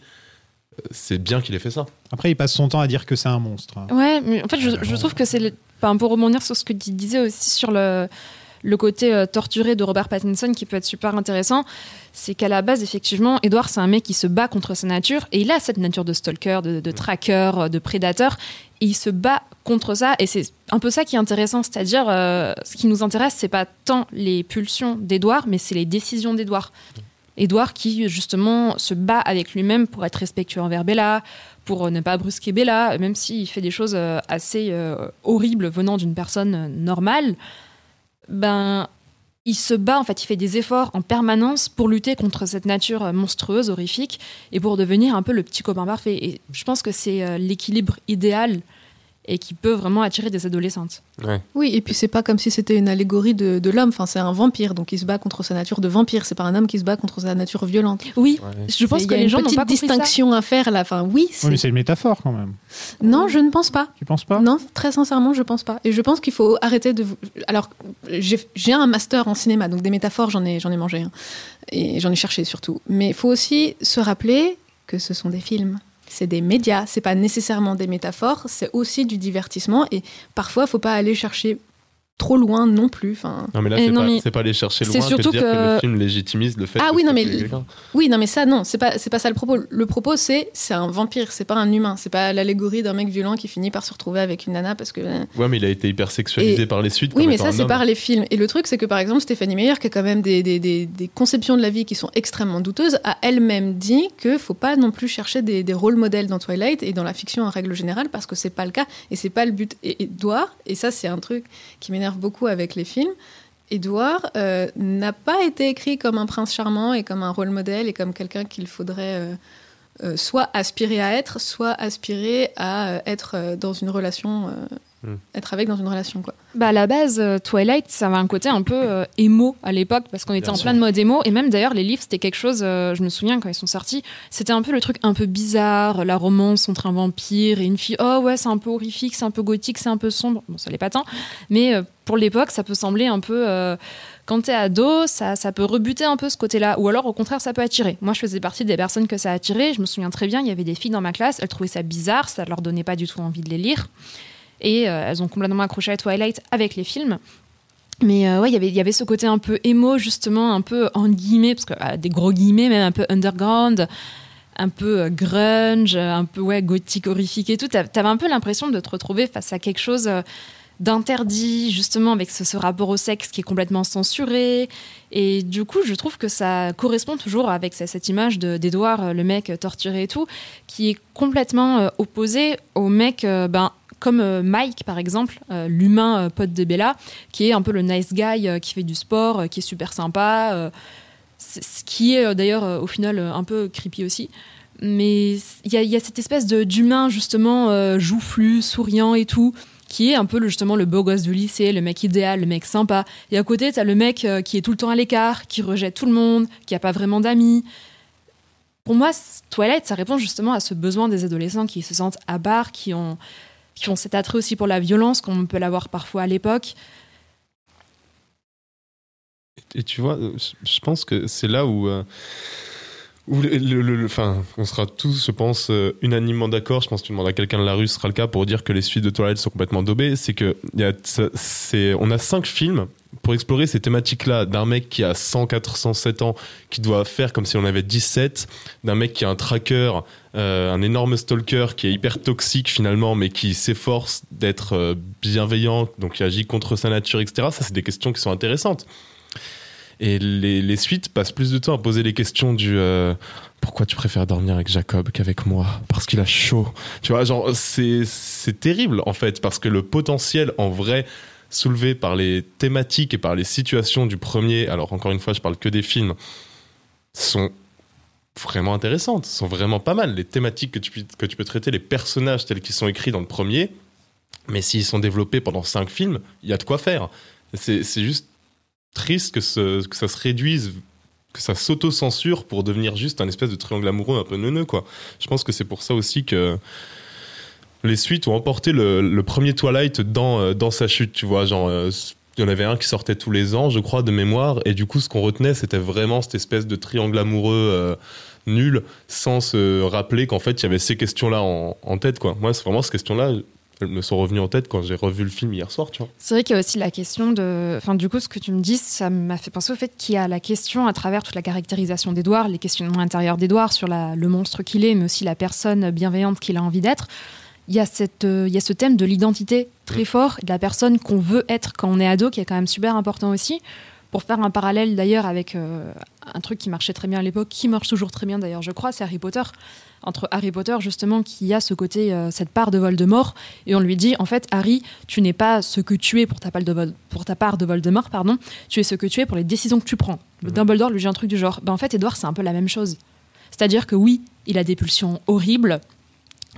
euh, c'est bien qu'il ait fait ça. Après, il passe son temps à dire que c'est un monstre. hein. Ouais, mais en fait, je, Ah, je trouve que c'est. le- Enfin, pour rebondir sur ce que tu disais aussi sur le, le côté euh, torturé de Robert Pattinson qui peut être super intéressant, c'est qu'à la base, effectivement, Edward, c'est un mec qui se bat contre sa nature et il a cette nature de stalker, de, de tracker, de prédateur. Et il se bat contre ça et c'est un peu ça qui est intéressant, c'est-à-dire euh, ce qui nous intéresse, c'est pas tant les pulsions d'Edward, mais c'est les décisions d'Edward. Edward qui justement se bat avec lui-même pour être respectueux envers Bella, pour euh, ne pas brusquer Bella, même s'il fait des choses assez euh, horribles venant d'une personne normale, ben il se bat, en fait, il fait des efforts en permanence pour lutter contre cette nature euh, monstrueuse, horrifique, et pour devenir un peu le petit copain parfait. Et je pense que c'est euh, l'équilibre idéal et qui peut vraiment attirer des adolescentes. Oui, et puis c'est pas comme si c'était une allégorie de, de l'homme. Enfin, c'est un vampire, donc il se bat contre sa nature de vampire. C'est pas un homme qui se bat contre sa nature violente. Oui, Ouais. je pense Il y que a les gens n'ont pas compris ça. distinction à faire là. Enfin, oui. Oui, mais c'est une métaphore quand même. Non, je ne pense pas. Tu penses pas? Non, très sincèrement, je pense pas. Et je pense qu'il faut arrêter de. vous- Alors, j'ai un master en cinéma, donc des métaphores, j'en ai, j'en ai mangé. hein. Et j'en ai cherché surtout. Mais il faut aussi se rappeler que ce sont des films. C'est des médias, c'est pas nécessairement des métaphores, c'est aussi du divertissement. Et parfois, faut pas aller chercher trop loin non plus. Enfin, Non, mais là, Et c'est pas, mais c'est pas aller chercher c'est loin que surtout de dire que... que- le film légitimise le fait Ah de oui, non, mais-. Oui, non, mais ça, non, c'est pas, c'est pas ça le propos. Le propos, c'est, c'est un vampire, c'est pas un humain, c'est pas l'allégorie d'un mec violent qui finit par se retrouver avec une nana parce que. Ouais, mais il a été hyper sexualisé Et- par les suites. Oui, mais ça, c'est par les films. Et le truc, c'est que par exemple, Stéphanie Meyer, qui a quand même des, des, des, des conceptions de la vie qui sont extrêmement douteuses, a elle-même dit que faut pas non plus chercher des, des rôles modèles dans Twilight et dans la fiction en règle générale, parce que c'est pas le cas et c'est pas le but. Et Edouard, et ça, c'est un truc qui m'énerve beaucoup avec les films. Edouard euh, n'a pas été écrit comme un prince charmant et comme un rôle modèle et comme quelqu'un qu'il faudrait euh, euh, soit aspirer à être, soit aspirer à être dans une relation, Hmm. être avec dans une relation quoi. Bah à la base, euh, Twilight, ça avait un côté un peu euh, émo à l'époque parce qu'on était Bien en sûr. plein de mode émo et même d'ailleurs les livres c'était quelque chose. euh, je me souviens quand ils sont sortis, c'était un peu le truc un peu bizarre, la romance entre un vampire et une fille. Oh ouais, c'est un peu horrifique, c'est un peu gothique, c'est un peu sombre. Bon, ça l'est pas tant, mais euh, pour l'époque, ça peut sembler un peu. euh, quand t'es ado, ça, ça peut rebuter un peu ce côté-là, ou alors au contraire, ça peut attirer. Moi, je faisais partie des personnes que ça a attiré. Je me souviens très bien, il y avait des filles dans ma classe, elles trouvaient ça bizarre, ça leur donnait pas du tout envie de les lire. Et euh, elles ont complètement accroché à Twilight avec les films. Mais euh, ouais, il y avait- il y avait ce côté un peu émo, justement, un peu en guillemets, parce que euh, des gros guillemets, même un peu underground, un peu euh, grunge, un peu ouais, gothique, horrifique et tout. T'a- T'avais un peu l'impression de te retrouver face à quelque chose euh, d'interdit, justement, avec ce, rapport au sexe qui est complètement censuré. Et du coup, je trouve que ça correspond toujours avec ce- cette image de- d'Edouard, le mec torturé et tout, qui est complètement opposé au mec, ben, comme euh, Mike, par exemple, euh, l'humain euh, pote de Bella, qui est un peu le nice guy qui fait du sport, qui est super sympa, ce qui est d'ailleurs au final un peu creepy aussi. Mais il y, a- cette espèce d'humain justement joufflu, souriant et tout, qui est un peu justement le beau gosse du lycée, le mec idéal, le mec sympa. Et à côté, t'as le mec qui est tout le temps à l'écart, qui rejette tout le monde, qui a pas vraiment d'amis. Pour moi, Twilight, ça répond justement à ce besoin des adolescents qui se sentent à barre, qui ont, qui ont cet attrait aussi pour la violence, comme on peut l'avoir parfois à l'époque. Et tu vois, euh, je pense que c'est là où, euh, le- Enfin, on sera tous, je pense, euh, unanimement d'accord. Je pense que tu demandes à quelqu'un de la rue, ce sera le cas pour dire que les suites de Twilight sont complètement daubées. C'est que c'est, on a cinq films pour explorer ces thématiques-là d'un mec qui a 100, 407 ans, qui doit faire comme si on avait 17, d'un mec qui a un tracker, euh, un énorme stalker qui est hyper toxique finalement, mais qui s'efforce d'être euh, bienveillant, donc qui agit contre sa nature, etc. Ça, c'est des questions qui sont intéressantes. Et les, suites passent plus de temps à poser les questions du euh, pourquoi tu préfères dormir avec Jacob qu'avec moi? Parce qu'il a chaud. Tu vois, genre, c'est terrible en fait, parce que le potentiel en vrai soulevé par les thématiques et par les situations du premier, alors encore une fois, je parle que des films, sont vraiment intéressantes, sont vraiment pas mal. Les thématiques que tu, peux- que tu peux traiter, les personnages tels qu'ils sont écrits dans le premier, mais s'ils sont développés pendant cinq films, il y a de quoi faire. C'est, c'est juste triste que, ce- que ça se réduise, que ça s'auto-censure pour devenir juste un espèce de triangle amoureux un peu neuneux, quoi. Je pense que c'est pour ça aussi que les suites ont emporté le, premier Twilight dans, euh, dans sa chute, tu vois. Genre, euh, il y en avait un qui sortait tous les ans, je crois, de mémoire, et du coup, ce qu'on retenait, c'était vraiment cette espèce de triangle amoureux euh, nul, sans se rappeler qu'en fait, il y avait ces questions-là en, tête. Moi, c'est vraiment ces questions-là, elles me sont revenues en tête quand j'ai revu le film hier soir, tu vois. C'est vrai qu'il y a aussi la question de. Enfin, du coup, ce que tu me dis, ça m'a fait penser au fait qu'il y a la question à travers toute la caractérisation d'Edouard, les questionnements intérieurs d'Edouard sur le monstre qu'il est, mais aussi la personne bienveillante qu'il a envie d'être. Il y, a cette, euh, il y a ce thème de l'identité très fort, et de la personne qu'on veut être quand on est ado, qui est quand même super important aussi. Pour faire un parallèle d'ailleurs avec euh, un truc qui marchait très bien à l'époque, qui marche toujours très bien d'ailleurs, je crois, c'est Harry Potter. Entre Harry Potter, justement, qui a ce côté, euh, cette part de Voldemort, et on lui dit, en fait, Harry, tu n'es pas ce que tu es pour ta, part de Vol- pour ta part de Voldemort, pardon, tu es ce que tu es pour les décisions que tu prends. Le Dumbledore lui dit un truc du genre. Ben, en fait, Edward, c'est un peu la même chose. C'est-à-dire que oui, il a des pulsions horribles.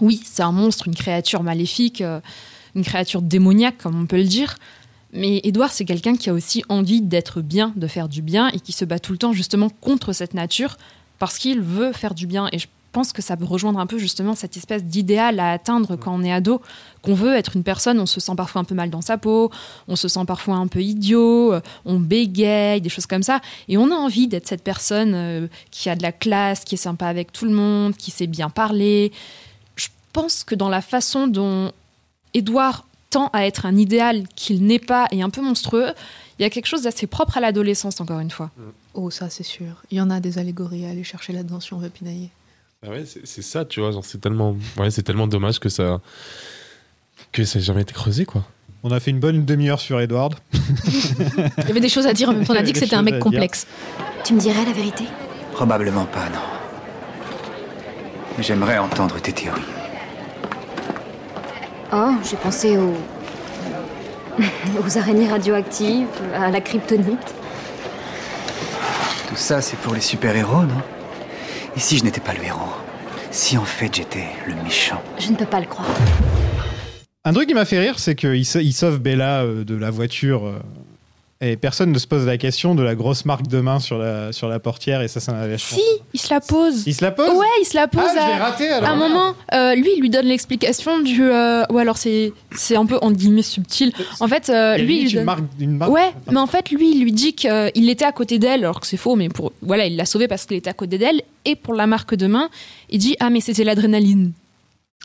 Oui, c'est un monstre, une créature maléfique, euh, une créature démoniaque, comme on peut le dire. Mais Edouard, c'est quelqu'un qui a aussi envie d'être bien, de faire du bien, et qui se bat tout le temps justement contre cette nature, parce qu'il veut faire du bien. Et je pense que ça peut rejoindre un peu justement cette espèce d'idéal à atteindre quand on est ado, qu'on veut être une personne, on se sent parfois un peu mal dans sa peau, on se sent parfois un peu idiot, euh, on bégaye, des choses comme ça. Et on a envie d'être cette personne euh, qui a de la classe, qui est sympa avec tout le monde, qui sait bien parler. Je pense que dans la façon dont Édouard tend à être un idéal qu'il n'est pas et un peu monstrueux, il y a quelque chose d'assez propre à l'adolescence, encore une fois. Oh, ça, c'est sûr. Il y en a des allégories à aller chercher là-dedans si on veut pinailler. Ah ouais, c'est ça, tu vois, genre c'est tellement, ouais, c'est tellement dommage que ça, que ça ait jamais été creusé, quoi. On a fait une bonne demi-heure sur Edward. [laughs] Il y avait des choses à dire en même temps. On a dit que c'était un mec complexe. Tu me dirais la vérité? Probablement pas, non. J'aimerais entendre tes théories. Oh, j'ai pensé aux. aux araignées radioactives, à la kryptonite. Tout ça, c'est pour les super-héros, non? Et si je n'étais pas le héros? Si en fait j'étais le méchant Je ne peux pas le croire. Un truc qui m'a fait rire, c'est qu'il sa- il sauve Bella euh, de la voiture. Et personne ne se pose la question de la grosse marque de main sur la, sur la portière. Et ça, ça m'avait Si, il se la pose. Il se la pose Ouais, il se la pose Ah, je l'ai à, raté alors. à un moment. euh, lui, il lui donne l'explication du. euh, ou alors c'est c'est un peu en guillemets subtil. En fait, euh, lui, il lui une donne- marque, une marque- Ouais, enfin, mais en fait, lui, il lui dit qu'il était à côté d'elle, alors que c'est faux, mais pour voilà, il l'a sauvé parce qu'il était à côté d'elle. Et pour la marque de main, il dit ah mais c'était l'adrénaline.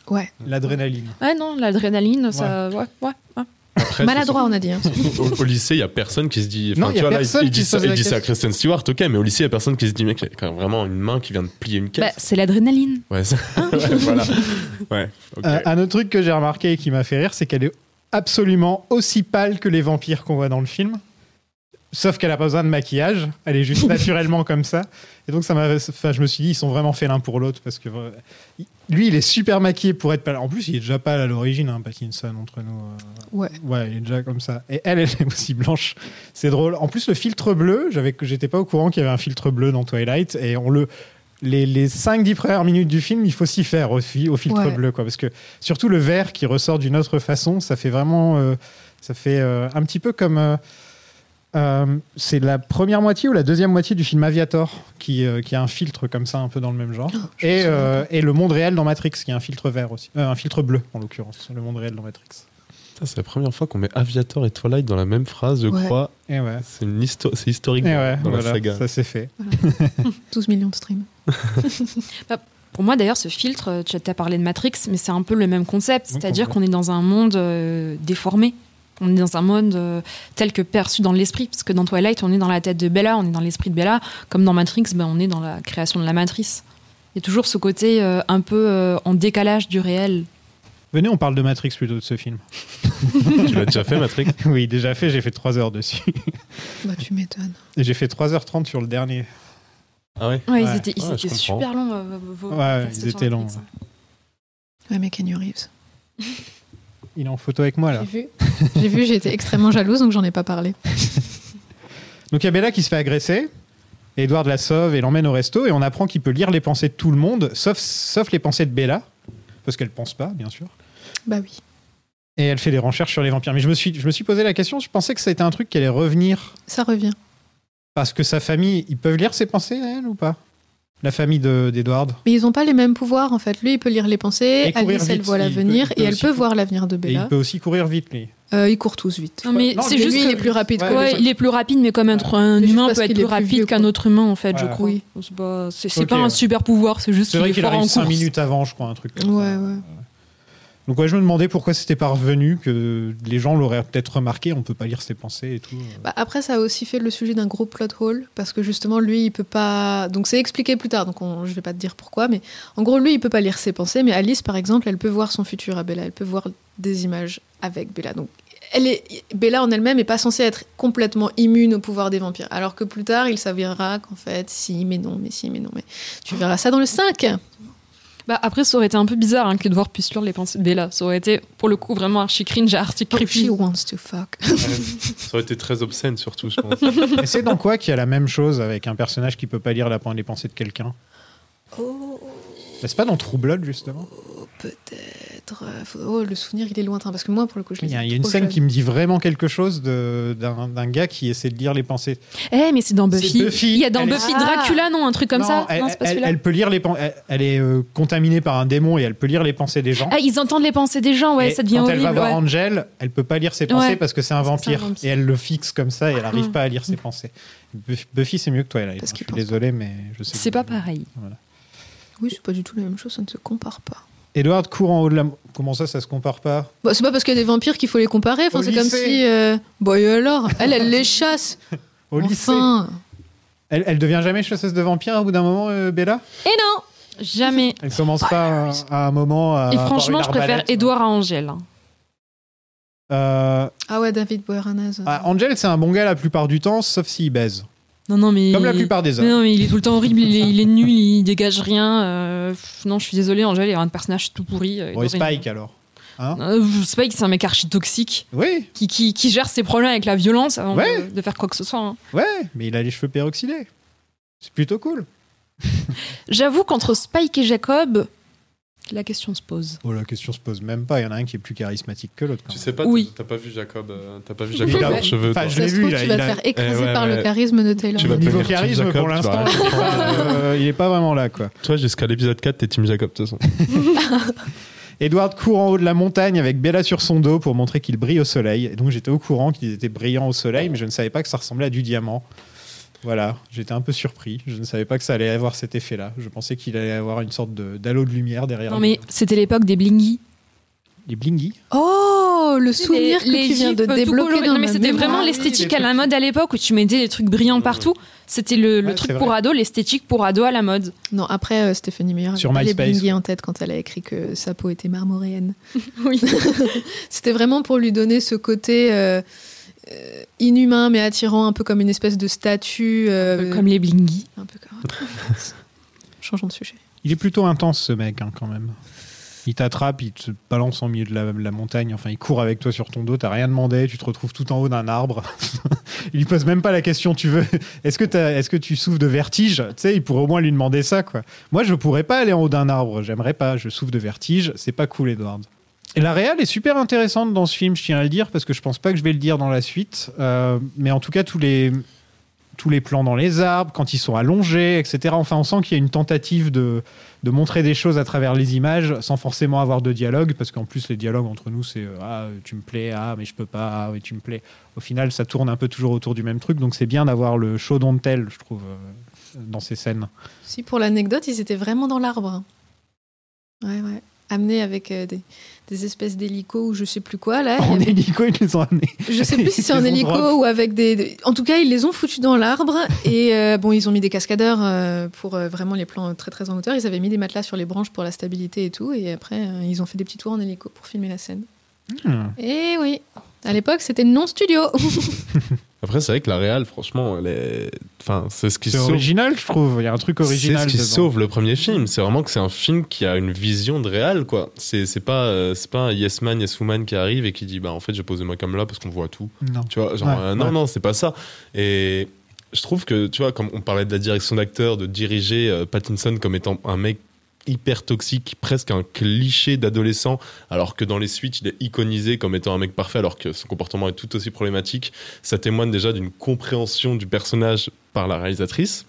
Ouais. L'adrénaline. Ouais non, l'adrénaline, ça, ouais, ouais. ouais. Après, Maladroit, on a dit. hein. Au, au lycée, il y a personne qui se dit. Non, tu vois, là, il dit se ça, pose il la dit ça à. Kristen Stewart, ok, mais au lycée, il y a personne qui se dit, mec, il y a quand même vraiment une main qui vient de plier une Bah, caisse. c'est l'adrénaline. Ouais, ça- [laughs] ouais, voilà. Ouais, ok. Un, un autre truc que j'ai remarqué et qui m'a fait rire, c'est qu'elle est absolument aussi pâle que les vampires qu'on voit dans le film. Sauf qu'elle a pas besoin de maquillage, elle est juste [laughs] naturellement comme ça. Et donc ça m'a, enfin, je me suis dit, ils sont vraiment faits l'un pour l'autre parce que euh, lui, il est super maquillé pour être pâle. En plus, il est déjà pâle à l'origine, hein, Pattinson entre nous. euh, Ouais. Ouais, il est déjà comme ça. Et elle, [laughs] elle est aussi blanche. C'est drôle. En plus, le filtre bleu, j'avais, j'étais pas au courant qu'il y avait un filtre bleu dans Twilight. Et on le, les, les 5-10 premières minutes du film, il faut s'y faire au, fi- au filtre Ouais. bleu, quoi. Parce que surtout le vert qui ressort d'une autre façon, ça fait vraiment, euh, ça fait euh, un petit peu comme. euh, euh, c'est la première moitié ou la deuxième moitié du film Aviator qui, euh, qui a un filtre comme ça un peu dans le même genre et, euh, et le monde réel dans Matrix qui a un filtre vert aussi Euh, un filtre bleu en l'occurrence le monde réel dans Matrix Ça, c'est la première fois qu'on met Aviator et Twilight dans la même phrase, je Ouais. crois. ouais, C'est une histo- c'est historique et dans, ouais dans la voilà, saga. ça c'est fait 12 [laughs] millions de streams. [laughs] Pour moi, d'ailleurs, ce filtre, tu as parlé de Matrix, mais c'est un peu le même concept. C'est-à-dire qu'on est dans un monde euh, déformé. On est dans un monde euh, tel que perçu dans l'esprit. Parce que dans Twilight, on est dans la tête de Bella, on est dans l'esprit de Bella. Comme dans Matrix, ben, on est dans la création de la matrice. Il y a toujours ce côté euh, un peu euh, en décalage du réel. Venez, on parle de Matrix plutôt de ce film. [laughs] tu l'as déjà fait, Matrix? Oui, déjà fait, j'ai fait 3 heures dessus. [laughs] Bah, tu m'étonnes. Et j'ai fait 3h30 sur le dernier. Ah ouais? Ouais, ils étaient, ils Ouais, étaient je comprends. super longs. euh, vos- Ouais, ils étaient longs. Netflix. Ouais, mais Kenny Reeves. [laughs] Il est en photo avec moi là. J'ai vu. Été extrêmement jalouse, donc j'en ai pas parlé. [laughs] Donc il y a Bella qui se fait agresser. et Edward la sauve et l'emmène au resto. Et on apprend qu'il peut lire les pensées de tout le monde, sauf, sauf les pensées de Bella. Parce qu'elle pense pas, bien sûr. Bah oui. Et elle fait des recherches sur les vampires. Mais je me suis, je me suis posé la question, je pensais que ça été un truc qui allait revenir. Ça revient. Parce que sa famille, ils peuvent lire ses pensées, elle, ou pas? La famille de- d'Edward. Mais ils n'ont pas les mêmes pouvoirs en fait. Lui, il peut lire les pensées, Et courir Alice, elle vite, voit il l'avenir il et elle peut voir l'avenir de Et Bella. il peut aussi courir vite, lui. Euh, ils courent tous vite. Non, mais c'est juste lui, que- il est plus rapide Ouais, que Ouais, les il est plus rapide, mais comme être un juste humain peut être plus rapide qu'un autre humain, en fait, je crois. Oui. C'est pas, un super pouvoir, c'est juste C'est qu'il vrai est qu'il fort en arrive 5 course. minutes avant, je crois, un truc comme Ouais, ça. ouais. Donc je me demandais pourquoi c'était pas revenu, que les gens l'auraient peut-être remarqué, on peut pas lire ses pensées et tout. Bah, après, ça a aussi fait le sujet d'un gros plot hole parce que justement, lui, il peut pas. Donc, c'est expliqué plus tard. Donc, on... je vais pas te dire pourquoi, mais en gros, lui, il peut pas lire ses pensées. Mais Alice, par exemple, elle peut voir son futur à Bella. Elle peut voir des images avec Bella. Donc, elle. Bella en elle-même est pas censée être complètement immune au pouvoir des vampires. Alors que plus tard, il s'avérera qu'en fait, si, mais non, mais si, mais non, mais tu verras ça dans le 5. Bah, après, ça aurait été un peu bizarre hein, qu'Edward puisse lire les pensées de Bella. Ça aurait été, pour le coup, vraiment archi cringe, archi creepy. She wants to fuck. Ça aurait été très obscène, surtout, je pense. Et c'est dans quoi qu'il y a la même chose avec un personnage qui peut pas lire la, les pensées de quelqu'un? Oh, C'est pas dans True Blood, justement peut-être. euh, Oh, le souvenir, il est lointain. Parce que moi, pour le coup, je Il l'ai y a, y a une scène jeune. qui me dit vraiment quelque chose de- d'un gars qui essaie de lire les pensées. Eh, mais c'est dans Buffy. Buffy. Il y a dans Elle Buffy Ah. Dracula, non Un truc comme Non, ça elle, Non, c'est pas elle- celui-là. elle peut lire les pen- elle, elle est euh, contaminée par un démon et elle peut lire les pensées des gens. Ah, ils entendent les pensées des gens, ouais, Et ça devient quand horrible. elle va voir ouais. Angel, elle peut pas lire ses pensées Ouais. parce que c'est un vampire. Et elle le fixe comme ça et elle arrive Mm. pas à lire ses pensées. Buffy, c'est mieux que toi, hein. Je qu'il suis pense désolé, mais je sais. C'est pas pareil. Oui, c'est pas du tout la même chose, ça ne se compare pas. Edward court en haut de la. Comment ça, ça se compare pas? Bah, c'est pas parce qu'il y a des vampires qu'il faut les comparer. Enfin, c'est comme si. euh, Bah, et alors? Elle, elle les chasse. [laughs] Au lycée. enfin. Elle, elle devient jamais chasseuse de vampires au bout d'un moment, euh, Bella? Et non Jamais. Elle commence pas à, à un moment à. Et franchement, je préfère. Edouard à Angèle. hein. Euh, Ah ouais, David Boreanaz. ah, Angel, c'est un bon gars la plupart du temps, sauf s'il baise. Non, non, mais. Comme la plupart des Mais hommes. non, mais il est tout le temps horrible, il est, il est nul, il dégage rien. euh, Non, je suis désolée, Angèle, il y a un personnage tout pourri. euh, Bon, et. Spike alors Hein Euh, Spike, c'est un mec archi toxique Oui, qui, qui, qui gère ses problèmes avec la violence avant Ouais. de, de faire quoi que ce soit. hein. ouais, mais il a les cheveux peroxydés. C'est plutôt cool. [laughs] J'avoue qu'entre Spike et Jacob, la question se pose. Oh, la question se pose même pas. Il y en a un qui est plus charismatique que l'autre. Tu sais pas, Oui. t'as pas vu Jacob, euh, t'as pas vu Il Jacob a- cheveux. enfin, je l'ai vu, trouve, tu vas te a- faire écraser Eh ouais, par le charisme de Taylor. Tu vas Niveau charisme, Jacob, pour l'instant, euh, il est pas vraiment là, quoi. Toi, jusqu'à l'épisode 4, t'es Team Jacob, de toute façon. [laughs] Edward court en haut de la montagne avec Bella sur son dos pour montrer qu'il brille au soleil. Et donc j'étais au courant qu'il était brillant au soleil, mais je ne savais pas que ça ressemblait à du diamant. Voilà, j'étais un peu surpris. Je ne savais pas que ça allait avoir cet effet-là. Je pensais qu'il allait avoir une sorte de- d'halo de, lumière derrière. Non, mais c'était l'époque des blingy. Les blingy Oh, le souvenir que tu viens de tout débloquer dans Non, mais ma c'était vraiment l'esthétique les à la mode à l'époque où tu mettais des trucs brillants partout. C'était le, le Ouais, truc pour ado, l'esthétique pour ado à la mode. Non, après, euh, Stéphanie Meyer Sur avait les blingy ouais. en tête quand elle a écrit que sa peau était marmoréenne. [laughs] Oui. [laughs] C'était vraiment pour lui donner ce côté euh, euh, inhumain mais attirant, un peu comme une espèce de statue. euh, Comme les blingy. Un peu comme. [laughs] Changeons de sujet. Il est plutôt intense ce mec hein, quand même. Il t'attrape, il te balance en milieu de la, la montagne, enfin il court avec toi sur ton dos, t'as rien demandé, tu te retrouves tout en haut d'un arbre. [laughs] il lui pose même pas la question tu veux est-ce que, que tu souffres de vertige? Tu sais, il pourrait au moins lui demander ça quoi. Moi je pourrais pas aller en haut d'un arbre, j'aimerais pas, je souffre de vertige, c'est pas cool Edward. La réal est super intéressante dans ce film, je tiens à le dire, parce que je pense pas que je vais le dire dans la suite. Euh, mais en tout cas, tous les, tous les plans dans les arbres, quand ils sont allongés, etc. Enfin, on sent qu'il y a une tentative de, de montrer des choses à travers les images sans forcément avoir de dialogue, parce qu'en plus, les dialogues entre nous, c'est euh, Ah, tu me plais, ah, mais je peux pas, ah, oui, tu me plais. Au final, ça tourne un peu toujours autour du même truc, donc c'est bien d'avoir le show don't tell, je trouve. euh, dans ces scènes. Si, pour l'anecdote, ils étaient vraiment dans l'arbre. Ouais, ouais. Amenés avec des, des espèces d'hélicos ou je sais plus quoi, là. En avait- hélico, ils les ont amenés. Je sais plus si c'est en [laughs] hélico ou avec des, En tout cas, ils les ont foutus dans l'arbre et euh, bon, ils ont mis des cascadeurs euh, pour euh, vraiment les plans très très en hauteur. Ils avaient mis des matelas sur les branches pour la stabilité et tout. Et après, ils ont fait des petits tours en hélico pour filmer la scène. Hmm. Et oui, à l'époque, c'était non studio. [laughs] Après, c'est vrai que la réal, franchement, elle est. Enfin, c'est ce qui C'est sauve. original, je trouve. Il y a un truc original. C'est ce qui dedans. sauve le premier film. C'est vraiment que c'est un film qui a une vision de réal, quoi. C'est c'est pas, euh, c'est pas un yes man, yes woman qui arrive et qui dit, bah en fait, j'ai posé ma cam là parce qu'on voit tout. Non. Tu vois, genre, Ouais, euh, non, ouais. non, c'est pas ça. Et je trouve que, tu vois, comme on parlait de la direction d'acteur, de diriger euh, Pattinson comme étant un mec hyper toxique, presque un cliché d'adolescent, alors que dans les suites, il est iconisé comme étant un mec parfait, alors que son comportement est tout aussi problématique. Ça témoigne déjà d'une compréhension du personnage par la réalisatrice.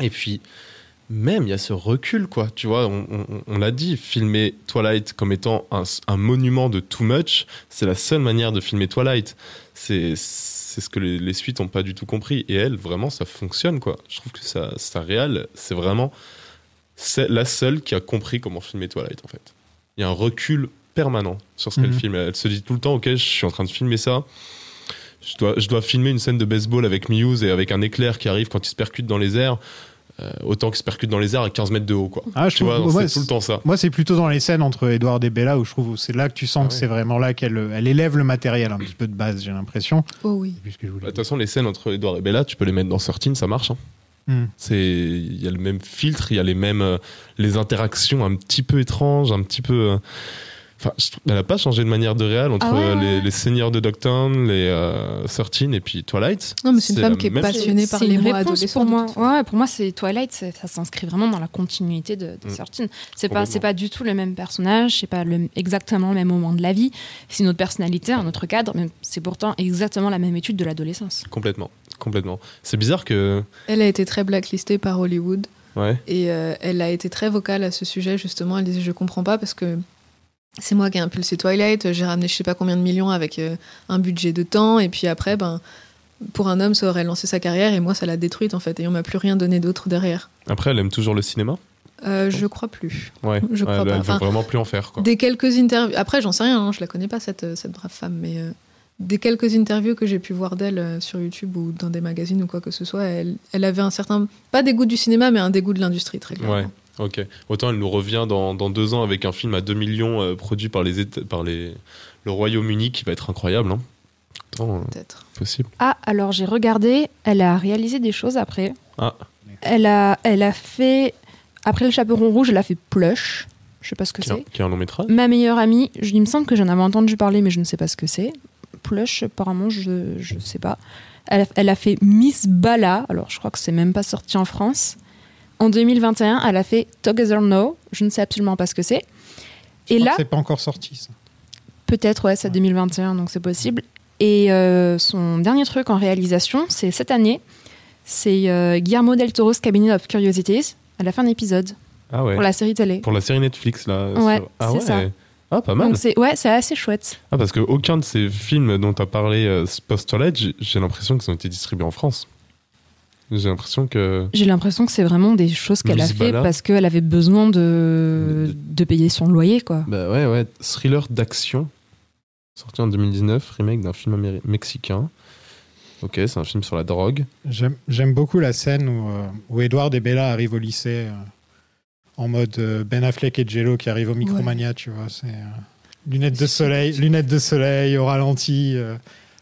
Et puis, même, il y a ce recul, quoi. Tu vois, on, l'a dit, filmer Twilight comme étant un, monument de too much, c'est la seule manière de filmer Twilight. C'est ce que les, suites n'ont pas du tout compris. Et elle, vraiment, ça fonctionne, quoi. Je trouve que ça, ça réel, c'est vraiment c'est la seule qui a compris comment filmer Twilight, en fait. Il y a un recul permanent sur ce qu'elle Mhm. filme. Elle se dit tout le temps, ok, je suis en train de filmer ça. Je dois, je dois filmer une scène de baseball avec Muse et avec un éclair qui arrive quand il se percute dans les airs. euh, autant qu'il se percute dans les airs à 15 mètres de haut, quoi. Ah, je tu trouve- vois, ouais, c'est tout le temps ça. Moi, c'est plutôt dans les scènes entre Edward et Bella où je trouve c'est là que tu sens Ah que ouais. c'est vraiment là qu'elle elle élève le matériel un petit peu de base, j'ai l'impression. Oh oui. Bah, De toute façon, les scènes entre Edouard et Bella, tu peux les mettre dans Sortine, ça marche. hein. Hmm. C'est, il y a le même filtre, il y a les mêmes, euh, les interactions un petit peu étranges, un petit peu. euh, Enfin, elle n'a pas changé de manière de réel entre Ah ouais, ouais. les, les seigneurs de Dogtown, les euh, 13 et puis Twilight. Non, mais c'est une femme qui est passionnée par les mots adolescents. pour moi. Ouais, pour moi, c'est Twilight, ça s'inscrit vraiment dans la continuité de, de Mm. Sortine. C'est pas, c'est pas du tout le même personnage, c'est pas le, exactement le même moment de la vie. C'est une autre personnalité, un autre cadre, mais c'est pourtant exactement la même étude de l'adolescence. Complètement, complètement. C'est bizarre que, Elle a été très blacklistée par Hollywood. ouais, Et euh, elle a été très vocale à ce sujet, justement. Elle disait Je comprends pas parce que c'est moi qui ai impulsé Twilight, j'ai ramené je sais pas combien de millions avec euh, un budget de temps, et puis après, ben, pour un homme, ça aurait lancé sa carrière, et moi, ça l'a détruite en fait, et on m'a plus rien donné d'autre derrière. après, elle aime toujours le cinéma? Euh, je crois plus. Ouais, Je crois pas. elle Enfin, veut vraiment plus en faire, quoi. Des quelques interviews. Après, j'en sais rien, hein, je la connais pas, cette, cette brave femme, mais des quelques interviews que j'ai pu voir d'elle euh, sur YouTube ou dans des magazines ou quoi que ce soit, elle, elle avait un certain. Pas dégoût du cinéma, mais un dégoût de l'industrie, très clairement. Ouais, ok. Autant elle nous revient dans, dans deux ans avec un film à 2 millions euh, produit par, les, par les, le Royaume-Uni qui va être incroyable. Hein. Euh, Peut-être. possible. Ah, alors j'ai regardé, elle a réalisé des choses après. Ah. Elle a, elle a fait, après le chaperon rouge, elle a fait Plush. Je sais pas ce que c'est. qui est un long métrage. Ma meilleure amie, je- il me semble que j'en avais entendu parler, mais je ne sais pas ce que c'est. Plush, apparemment, je ne sais pas. Elle a, elle a fait Miss Bala, alors je crois que c'est même pas sorti en France. En 2021, elle a fait Together No, je ne sais absolument pas ce que c'est. Je Et crois là, c'est pas encore sorti. Ça. peut-être, ouais, c'est 2021, donc c'est possible. Et euh, son dernier truc en réalisation, c'est cette année. C'est euh, Guillermo del Toro's Cabinet of Curiosities. Elle a fait un épisode Ah ouais. pour la série télé. Pour la série Netflix, là. Ouais, sur- Ah ouais. ça. Ah, pas mal. Donc c'est ouais, c'est assez chouette. Ah, parce qu'aucun de ces films dont tu as parlé euh, post-Twilight, j'ai- j'ai l'impression qu'ils ont été distribués en France. J'ai l'impression que. J'ai l'impression que c'est vraiment des choses qu'elle a fait Bala. parce qu'elle avait besoin de, de payer son loyer, quoi. Bah ouais, ouais. Thriller d'action. Sorti en 2019, remake d'un film améri- mexicain. Ok, c'est un film sur la drogue. J'aime j'aime beaucoup la scène où, euh, où Edward et Bella arrivent au lycée euh, en mode euh, Ben Affleck et Jello qui arrivent au Micromania, tu vois. C'est euh, lunettes de soleil, lunettes de soleil au ralenti.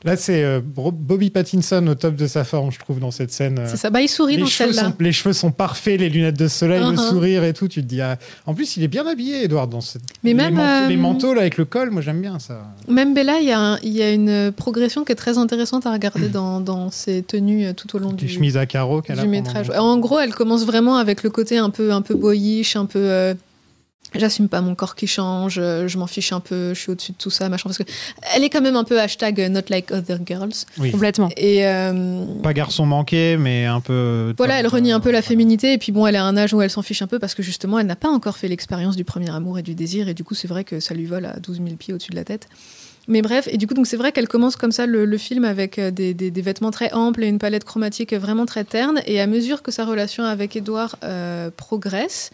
Là, c'est euh, Bobby Pattinson au top de sa forme, je trouve, dans cette scène. euh. C'est ça. Bah, il sourit les dans celle-là. les cheveux sont parfaits, les lunettes de soleil, le Uh-huh. sourire et tout. Tu te dis, ah. en plus, il est bien habillé, Edward, dans cette. Mais les même, manteaux, euh, les manteaux là avec le col, moi j'aime bien ça. Même Bella, il y, a un- il y a une progression qui est très intéressante à regarder dans, dans ses tenues euh, tout au long Des du, chemises à carreaux qu'elle a du métrage. En gros, elle commence vraiment avec le côté un peu, un peu boyish, un peu. euh, J'assume pas mon corps qui change, euh, je m'en fiche un peu, je suis au-dessus de tout ça, machin. Parce que elle est quand même un peu hashtag euh, not like other girls. Oui. Complètement. Et euh, Pas garçon manqué, mais un peu. voilà, elle renie un peu la féminité. Et puis bon, elle a un âge où elle s'en fiche un peu parce que justement, elle n'a pas encore fait l'expérience du premier amour et du désir. Et du coup, c'est vrai que ça lui vole à 12 000 pieds au-dessus de la tête. Mais bref, et du coup, donc c'est vrai qu'elle commence comme ça le, le film avec des, des- des vêtements très amples et une palette chromatique vraiment très terne. Et à mesure que sa relation avec Edouard euh, progresse,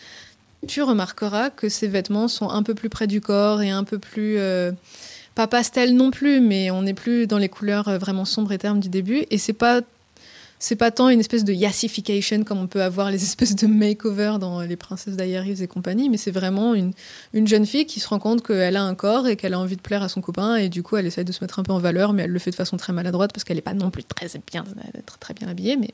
tu remarqueras que ses vêtements sont un peu plus près du corps et un peu plus. euh, pas pastel non plus, mais on n'est plus dans les couleurs euh, vraiment sombres et ternes du début. Et c'est pas. C'est pas tant une espèce de yassification comme on peut avoir les [laughs] espèces de makeover dans Les Princesses Diaries et compagnie, mais c'est vraiment une, une jeune fille qui se rend compte qu'elle a un corps et qu'elle a envie de plaire à son copain et du coup elle essaie de se mettre un peu en valeur, mais elle le fait de façon très maladroite parce qu'elle n'est pas non plus très bien, très, très bien habillée, mais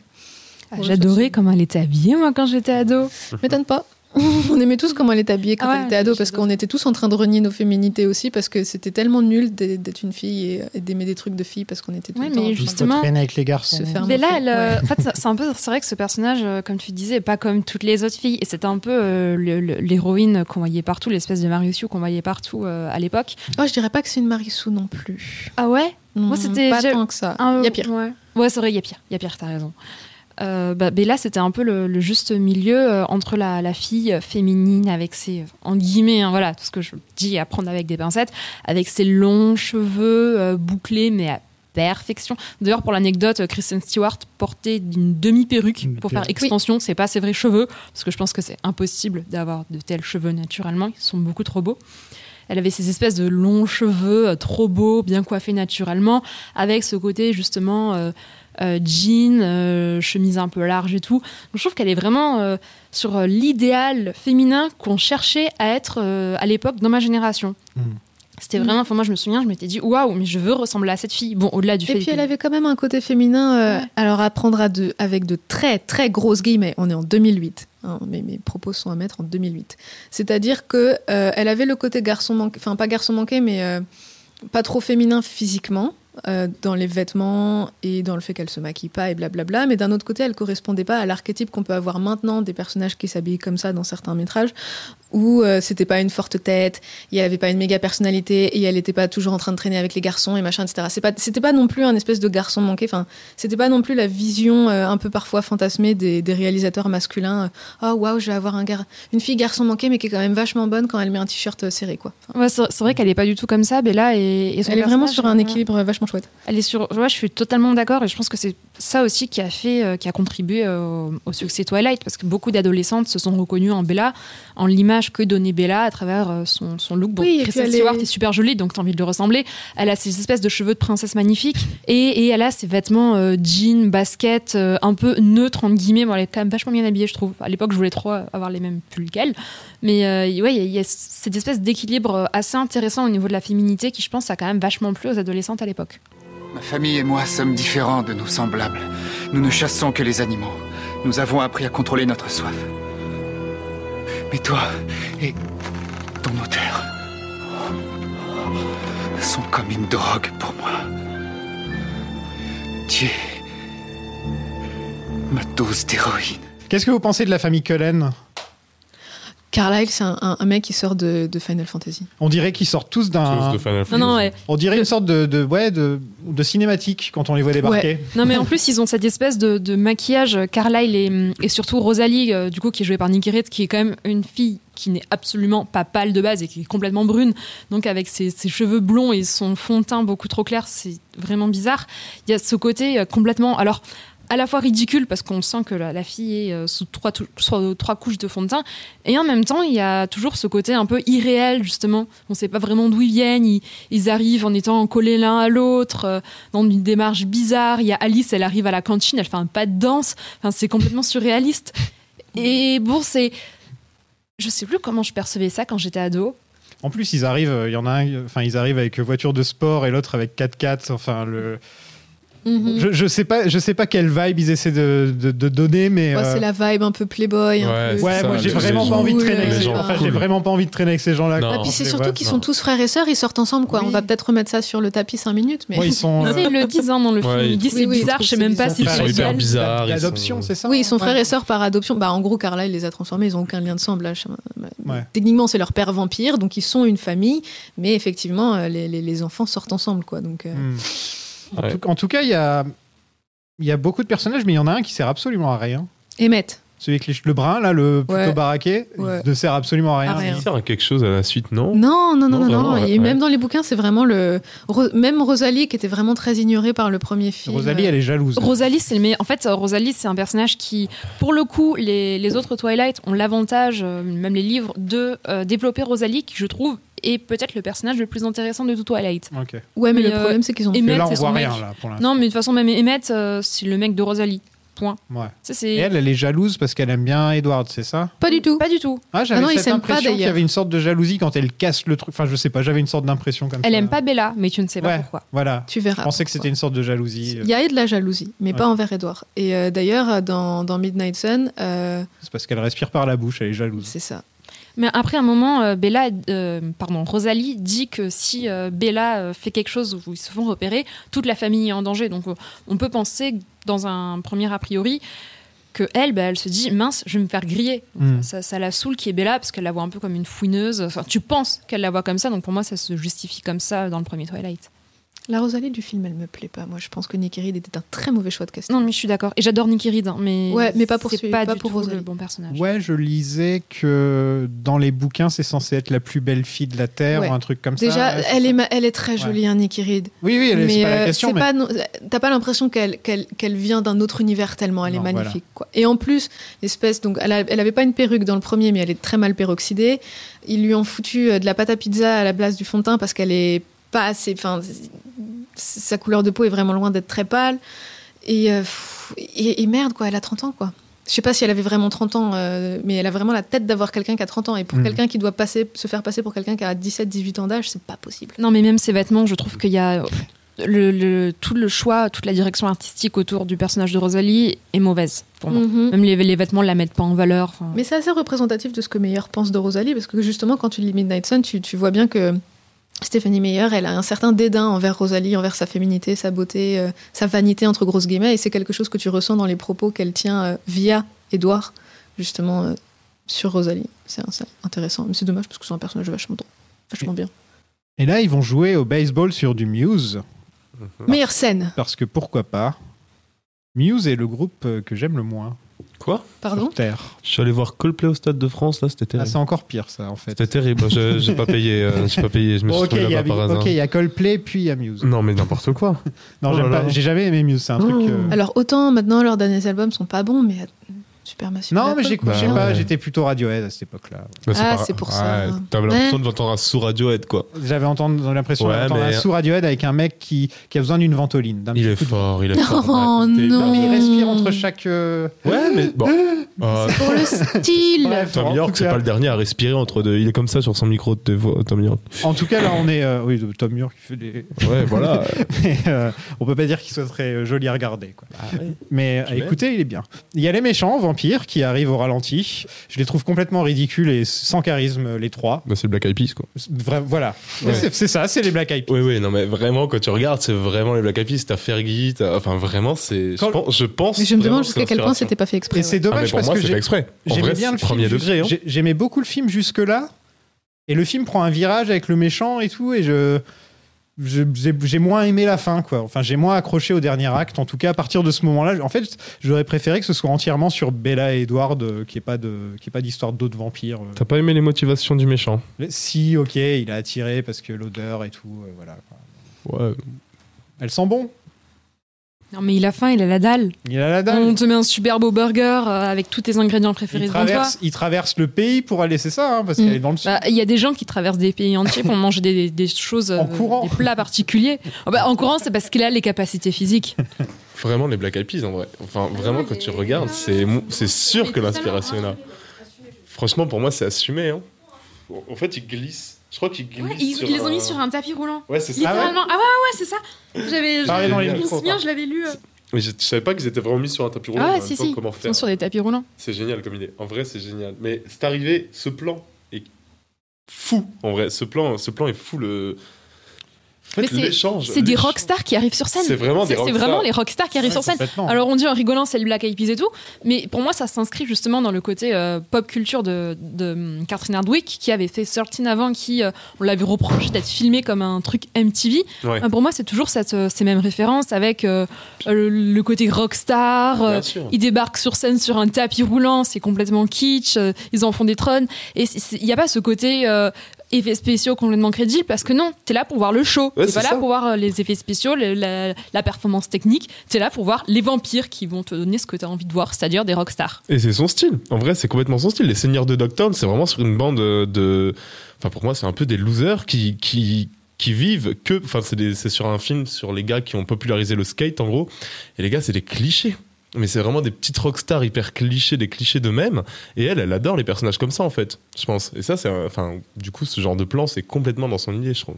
Ah, J'adorais comment elle était habillée, moi, quand j'étais ado. [laughs] m'étonne pas. On aimait tous comment elle était habillée quand Ah ouais, elle était ado parce qu'on était tous en train de renier nos féminités aussi parce que c'était tellement nul d'être une fille et, d'aimer des trucs de fille parce qu'on était tout Ouais, le temps mais en train de justement- traîner avec les garçons. se faire Mais là, elle, euh, Ouais. en fait, c'est- un peu, c'est vrai que ce personnage, euh, comme tu disais, est pas comme toutes les autres filles. Et c'était un peu euh, l'héroïne qu'on voyait partout, l'espèce de Marius qu'on voyait partout euh, à l'époque. Oh, je dirais pas que c'est une Marissou non plus. Ah ouais? Moi, Mm, c'était- pas tant que ça. Un- Il y a pire. Ouais, ouais c'est vrai, il y a pire. Il y a pire, t'as raison. Euh, bah, Bella, c'était un peu le, le juste milieu euh, entre la, la fille féminine avec ses, en guillemets, hein, voilà, tout ce que je dis à prendre avec des pincettes, avec ses longs cheveux euh, bouclés, mais à perfection. D'ailleurs, pour l'anecdote, Kristen Stewart portait une demi-perruque pour faire extension. C'est pas ses vrais cheveux, parce que je pense que c'est impossible d'avoir de tels cheveux naturellement. Ils sont beaucoup trop beaux. Elle avait ces espèces de longs cheveux euh, trop beaux, bien coiffés naturellement, avec ce côté justement euh, jean, euh, chemise un peu large et tout. Donc, je trouve qu'elle est vraiment euh, sur l'idéal féminin qu'on cherchait à être euh, à l'époque dans ma génération. Mm. C'était Mm. vraiment, enfin moi je me souviens, je m'étais dit waouh, mais je veux ressembler à cette fille. Bon, au-delà du Et fait puis elle avait quand même un côté féminin, euh, Ouais. alors à prendre à de, avec de très très grosses guillemets. On est en 2008. hein, mes, mes propos sont à mettre en 2008. C'est-à-dire que euh, elle avait le côté garçon manqué, enfin pas garçon manqué, mais euh, pas trop féminin physiquement. Euh, dans les vêtements et dans le fait qu'elle se maquille pas et blablabla, mais d'un autre côté, elle correspondait pas à l'archétype qu'on peut avoir maintenant des personnages qui s'habillent comme ça dans certains métrages, où euh, c'était pas une forte tête, elle avait pas une méga personnalité, et elle était pas toujours en train de traîner avec les garçons et machin, etc. C'est pas, c'était pas non plus un espèce de garçon manqué, enfin, c'était pas non plus la vision euh, un peu parfois fantasmée des, des réalisateurs masculins. euh, Oh waouh, je vais avoir un gar- une fille garçon manqué, mais qui est quand même vachement bonne quand elle met un t-shirt serré, quoi. Enfin, Ouais, c'est vrai qu'elle est pas du tout comme ça, Bella. Et, et son elle est vraiment sur un équilibre vachement chouette. Elle est sur. Ouais, je suis totalement d'accord et je pense que c'est ça aussi qui a fait, euh, qui a contribué euh, au succès Twilight parce que beaucoup d'adolescentes se sont reconnues en Bella, en l'image que donnait Bella à travers euh, son, son look. Bon, Oui, Kristen elle Stewart est- est... super jolie donc t'as envie de lui ressembler. Elle a ces espèces de cheveux de princesse magnifiques et, et elle a ses vêtements euh, jeans, basket, euh, un peu neutres entre guillemets. Bon, elle est quand même vachement bien habillée, je trouve. À l'époque, je voulais trop avoir les mêmes pulls qu'elle. Mais ouais, il y, a- il y a cette espèce d'équilibre assez intéressant au niveau de la féminité qui, je pense, a quand même vachement plu aux adolescentes à l'époque. Ma famille et moi sommes différents de nos semblables. Nous ne chassons que les animaux. Nous avons appris à contrôler notre soif. Mais toi et ton auteur sont comme une drogue pour moi. Tu es ma dose d'héroïne. Qu'est-ce que vous pensez de la famille Cullen? Carlyle, c'est un, un- un mec qui sort de, de Final Fantasy. On dirait qu'ils sortent tous Tous d'un. de Final Non, Fantasy. non, ouais. On dirait une sorte de, de, ouais, de, de cinématique quand on les voit débarquer. Non, mais en plus, ils ont cette espèce de, de maquillage. Carlyle et, et surtout Rosalie, euh, du coup, qui est jouée par Nikki Reed, qui est quand même une fille qui n'est absolument pas pâle de base et qui est complètement brune. Donc, avec ses, ses cheveux blonds et son fond de teint beaucoup trop clair, c'est vraiment bizarre. Il y a ce côté euh, complètement. Alors, à la fois ridicule parce qu'on sent que la, fille est euh, sous trois, sous trois couches de fond de teint et en même temps il y a toujours ce côté un peu irréel justement on sait pas vraiment d'où ils viennent ils, arrivent en étant collés l'un à l'autre euh, dans une démarche bizarre. Il y a Alice, elle arrive à la cantine, elle fait un pas de danse. Enfin, c'est complètement surréaliste. Et bon, c'est. Je sais plus comment je percevais ça quand j'étais ado. En plus, ils arrivent, euh, il y en a enfin, ils arrivent avec voiture de sport et l'autre avec 4x4. Enfin, le. Mhm. Je, je sais pas, je sais pas quelle vibe ils essaient de, de, de donner, mais. Ouais, euh, C'est la vibe un peu playboy. un Ouais, peu- Ouais, ça, moi j'ai vraiment pas envie de traîner avec ces gens Enfin, j'ai vraiment pas envie de traîner avec ces gens-là. Et puis c'est surtout qu'ils sont tous frères et sœurs, ils sortent ensemble quoi. Oui. On va peut-être remettre ça sur le tapis 5 minutes, mais Ouais, ils sont. [laughs] Ils le disent hein, dans le film. Ils disent oui, c'est oui, bizarre, je sais même c'est pas si bizarre. c'est sont hyper L'adoption, sont- c'est ça oui, ils sont Ouais. frères et sœurs par adoption. Bah en gros, Carla il les a transformés, ils ont aucun lien de. Ouais. Techniquement, c'est leur père vampire, donc ils sont une famille, mais effectivement, euh, les, enfants sortent ensemble quoi. Donc euh, Hmm. En, Ouais. tout, en tout cas, il y a, il y a beaucoup de personnages, mais il y en a un qui sert absolument à rien. Emmett. Celui avec les che- le brun, là, le plutôt Ouais. baraqué, Ouais. ne sert absolument à rien. Il sert à quelque chose à la suite, non? Non, non, non, Non, non, Et ouais. même dans les bouquins, c'est vraiment le. Même Rosalie, qui était vraiment très ignorée par le premier film. Rosalie, elle est jalouse. Rosalie, c'est le meilleur. En fait, Rosalie, c'est un personnage qui, pour le coup, les, les autres Twilight ont l'avantage, euh, même les livres, de euh, développer Rosalie, qui je trouve est peut-être le personnage le plus intéressant de tout Twilight. Ok. Ouais, mais, Mais, le euh, problème, c'est qu'ils ont. Emmett, là, on voit mec. rien, là, pour l'instant. Non, mais de toute façon, même Emmett, euh, c'est le mec de Rosalie. Point. Ouais. Ça, Et c'est elle, elle est jalouse parce qu'elle aime bien Edward, c'est ça? Pas du tout. pas du tout. Ah, j'avais Ah non, cette pas, impression qu'il y avait une sorte de jalousie quand elle casse le truc. Enfin, je sais pas, j'avais une sorte d'impression comme Elle ça. aime pas Bella, mais tu ne sais pas Ouais. pourquoi. Voilà. Tu verras. Je pensais que c'était une sorte de jalousie. Il y a de la jalousie, mais Ouais. pas envers Edward. Et euh, d'ailleurs, dans, dans Midnight Sun, euh, C'est parce qu'elle respire par la bouche, elle est jalouse. c'est ça. Mais après un moment, euh, Bella, euh, pardon, Rosalie dit que si euh, Bella fait quelque chose où ils se font repérer, toute la famille est en danger. Donc on peut penser, dans un premier a priori, que elle, bah, elle se dit mince, je vais me faire griller. Donc, Mm. ça, ça la saoule qui est Bella parce qu'elle la voit un peu comme une fouineuse. Enfin, tu penses qu'elle la voit comme ça, donc pour moi, ça se justifie comme ça dans le premier Twilight. La Rosalie du film, elle me plaît pas. Moi, je pense que Nicky Reed était un très mauvais choix de casting. Non, mais je suis d'accord. Et j'adore Nicky Reed, hein, mais Ouais, mais pas pour celui- pas, pas du pour tout Rosalie. le bon personnage. Ouais, je lisais que dans les bouquins, c'est censé être la plus belle fille de la Terre Ouais. ou un truc comme ça. Déjà, Ouais, c'est elle est, ma- elle est très jolie, hein, Nicky Reed. Oui, oui, elle est- c'est mais pas la euh, question. c'est mais- pas non- t'as pas l'impression qu'elle qu'elle qu'elle vient d'un autre univers tellement elle Non, est voilà. magnifique quoi. et en plus l'espèce donc elle, a- elle avait pas une perruque dans le premier mais elle est très mal peroxydée ils lui ont foutu euh, de la pâte à pizza à la place du fond de teint parce qu'elle est pas assez enfin sa couleur de peau est vraiment loin d'être très pâle et, euh, pff, et, et merde quoi elle a 30 ans quoi je sais pas si elle avait vraiment 30 ans, euh, mais elle a vraiment la tête d'avoir quelqu'un qui a 30 ans. Et pour Mhm. quelqu'un qui doit passer, se faire passer pour quelqu'un qui a 17-18 ans d'âge, c'est pas possible. Non, mais même ses vêtements, je trouve qu'il y a le, le- tout le choix, toute la direction artistique autour du personnage de Rosalie est mauvaise pour moi. Mhm. Même les, les vêtements la mettent pas en valeur. Mais c'est assez représentatif de ce que Meyer pense de Rosalie, parce que justement, quand tu lis Midnight Sun, tu, tu vois bien que Stéphanie Meyer, elle a un certain dédain envers Rosalie, envers sa féminité, sa beauté, euh, sa vanité, entre grosses guillemets, et c'est quelque chose que tu ressens dans les propos qu'elle tient euh, via Edouard, justement, euh, sur Rosalie. C'est intéressant, mais c'est dommage parce que c'est un personnage vachement, drôle, vachement bien. Et là, ils vont jouer au baseball sur du Muse. Meilleure scène, Parce que pourquoi pas Muse est le groupe que j'aime le moins Quoi pardon sur Terre. Je suis allé voir Coldplay au Stade de France, là, c'était Ah, terrible. c'est encore pire, ça, en fait. c'était terrible. Je- J'ai pas payé. euh, J'ai pas payé. Je me suis ok, trouvé il y, a, là-bas par hasard. ok, il y a Coldplay, puis il y a Muse. Non, mais n'importe quoi. Non, Oh j'aime là pas- là. j'ai jamais aimé Muse, c'est un truc. Oh. euh, Alors, autant maintenant, leurs derniers albums sont pas bons, mais Non, mais j'écoute, Bah, pas, ouais. j'étais plutôt Radiohead à cette époque-là. Bah, Ah, c'est pour ça. Ouais, T'avais l'impression Ouais. de entendre un sous Radiohead, quoi. J'avais entendu l'impression Ouais, d'entendre mais- un sous Radiohead avec un mec qui, qui a besoin d'une ventoline. Il est de- fort, il est fort. Oh Ouais, t'es- non. Il respire entre chaque. euh, Ouais, mais bon. [gasps] Euh, Pour le [laughs] style Bref, Tom York, c'est pas le dernier à respirer entre deux. Il est comme ça sur son micro de Tom York. En tout cas, là, on est. euh, oui, Tom York qui fait des. Ouais, [laughs] voilà. Mais, euh, on peut pas dire qu'il soit très joli à regarder. Quoi. Mais Tu m'aimes écoutez, il est bien. Il y a les méchants vampires qui arrivent au ralenti. Je les trouve complètement ridicules et sans charisme, les trois. Bah, c'est le Black Eyed Peas, quoi. Vra- voilà. Ouais. C'est c'est ça, c'est les Black Eyed Peas. Oui, oui, non, mais vraiment, quand tu regardes, c'est vraiment les Black Eyed Peas. T'as Fergie, t'as- enfin, vraiment, c'est. Je pense. Je pense Mais je me demande jusqu'à quel point c'était pas fait exprès. Et c'est. Ah, mais dommage pour parce moi, que c'est j'ai- exprès. J'aimais bien le premier degré. hein. j'ai- J'aimais beaucoup le film jusque-là. Et le film prend un virage avec le méchant et tout. Et je. J'ai moins aimé la fin, quoi. Enfin, j'ai moins accroché au dernier acte. En tout cas, à partir de ce moment-là, en fait, j'aurais préféré que ce soit entièrement sur Bella et Edward, euh, n'y ait pas de, qu'il y ait pas d'histoire d'autres vampires. euh. T'as pas aimé les motivations du méchant? Si, ok, il a attiré parce que l'odeur et tout, euh, voilà. Ouais. Elle sent bon. Non, mais il a faim, il a la dalle. Il a la dalle. On te met un super beau burger euh, avec tous tes ingrédients préférés Il devant toi. traverse, il traverse le pays pour aller, c'est ça, hein, parce Mm. qu'elle est dans le sud. Bah, Il y a des gens qui traversent des pays entiers pour [laughs] manger des, des choses, En euh, courant. des plats particuliers. Oh, bah, en courant, c'est parce qu'il a les capacités physiques. Vraiment, les Black Eyed Peas, en vrai. Enfin, vraiment, quand tu regardes, c'est sûr que l'inspiration est là. Franchement, pour moi, c'est assumé. Hein. En fait, ils glissent. Je crois qu'ils glissent. ils, sur ils les ont mis sur un tapis roulant. Ouais, c'est ça. Littéralement. Ah ouais, ouais, c'est ça. J'avais. Parlez dans les Je me souviens, je l'avais lu. euh. Mais je, je savais pas qu'ils étaient vraiment mis sur un tapis roulant. Ah ouais, si, si. Comment Ils sont sur des tapis roulants. C'est génial comme idée. En vrai, c'est génial. Mais c'est arrivé, ce plan est fou. En vrai, ce plan, ce plan est fou. Le... En fait, Mais c'est- des rockstars qui arrivent sur scène. C'est vraiment des C'est rockstars. vraiment les rockstars qui arrivent Ouais, sur scène. Alors on dit en rigolant c'est le Black Eyed Peas et tout, mais pour moi ça s'inscrit justement dans le côté euh, pop culture de, de hum, Catherine Hardwick qui avait fait 13 avant, qui euh, on l'avait reproché d'être filmé comme un truc MTV. Ouais. Euh, pour moi c'est toujours cette, ces mêmes références avec le, le côté rockstar. ils débarquent sur scène sur un tapis roulant, c'est complètement kitsch, ils en font des trônes. Et il n'y a pas ce côté effets spéciaux complètement crédible parce que non, t'es là pour voir le show. Ouais, t'es pas là ça. pour voir euh, les effets spéciaux, le- la, la performance technique. T'es là pour voir les vampires qui vont te donner ce que t'as envie de voir, c'est-à-dire des rockstars. Et c'est son style. En vrai, c'est complètement son style. Les Seigneurs de Dogtown, c'est vraiment sur une bande euh, de. Enfin, pour moi, c'est un peu des losers qui. qui qui vivent que enfin c'est sur un film sur les gars qui ont popularisé le skate en gros et les gars c'est des clichés mais c'est vraiment des petites rockstars hyper clichés des clichés d'eux-mêmes. Et elle elle adore les personnages comme ça en fait je pense. Et ça c'est enfin du coup ce genre de plan c'est complètement dans son idée je trouve.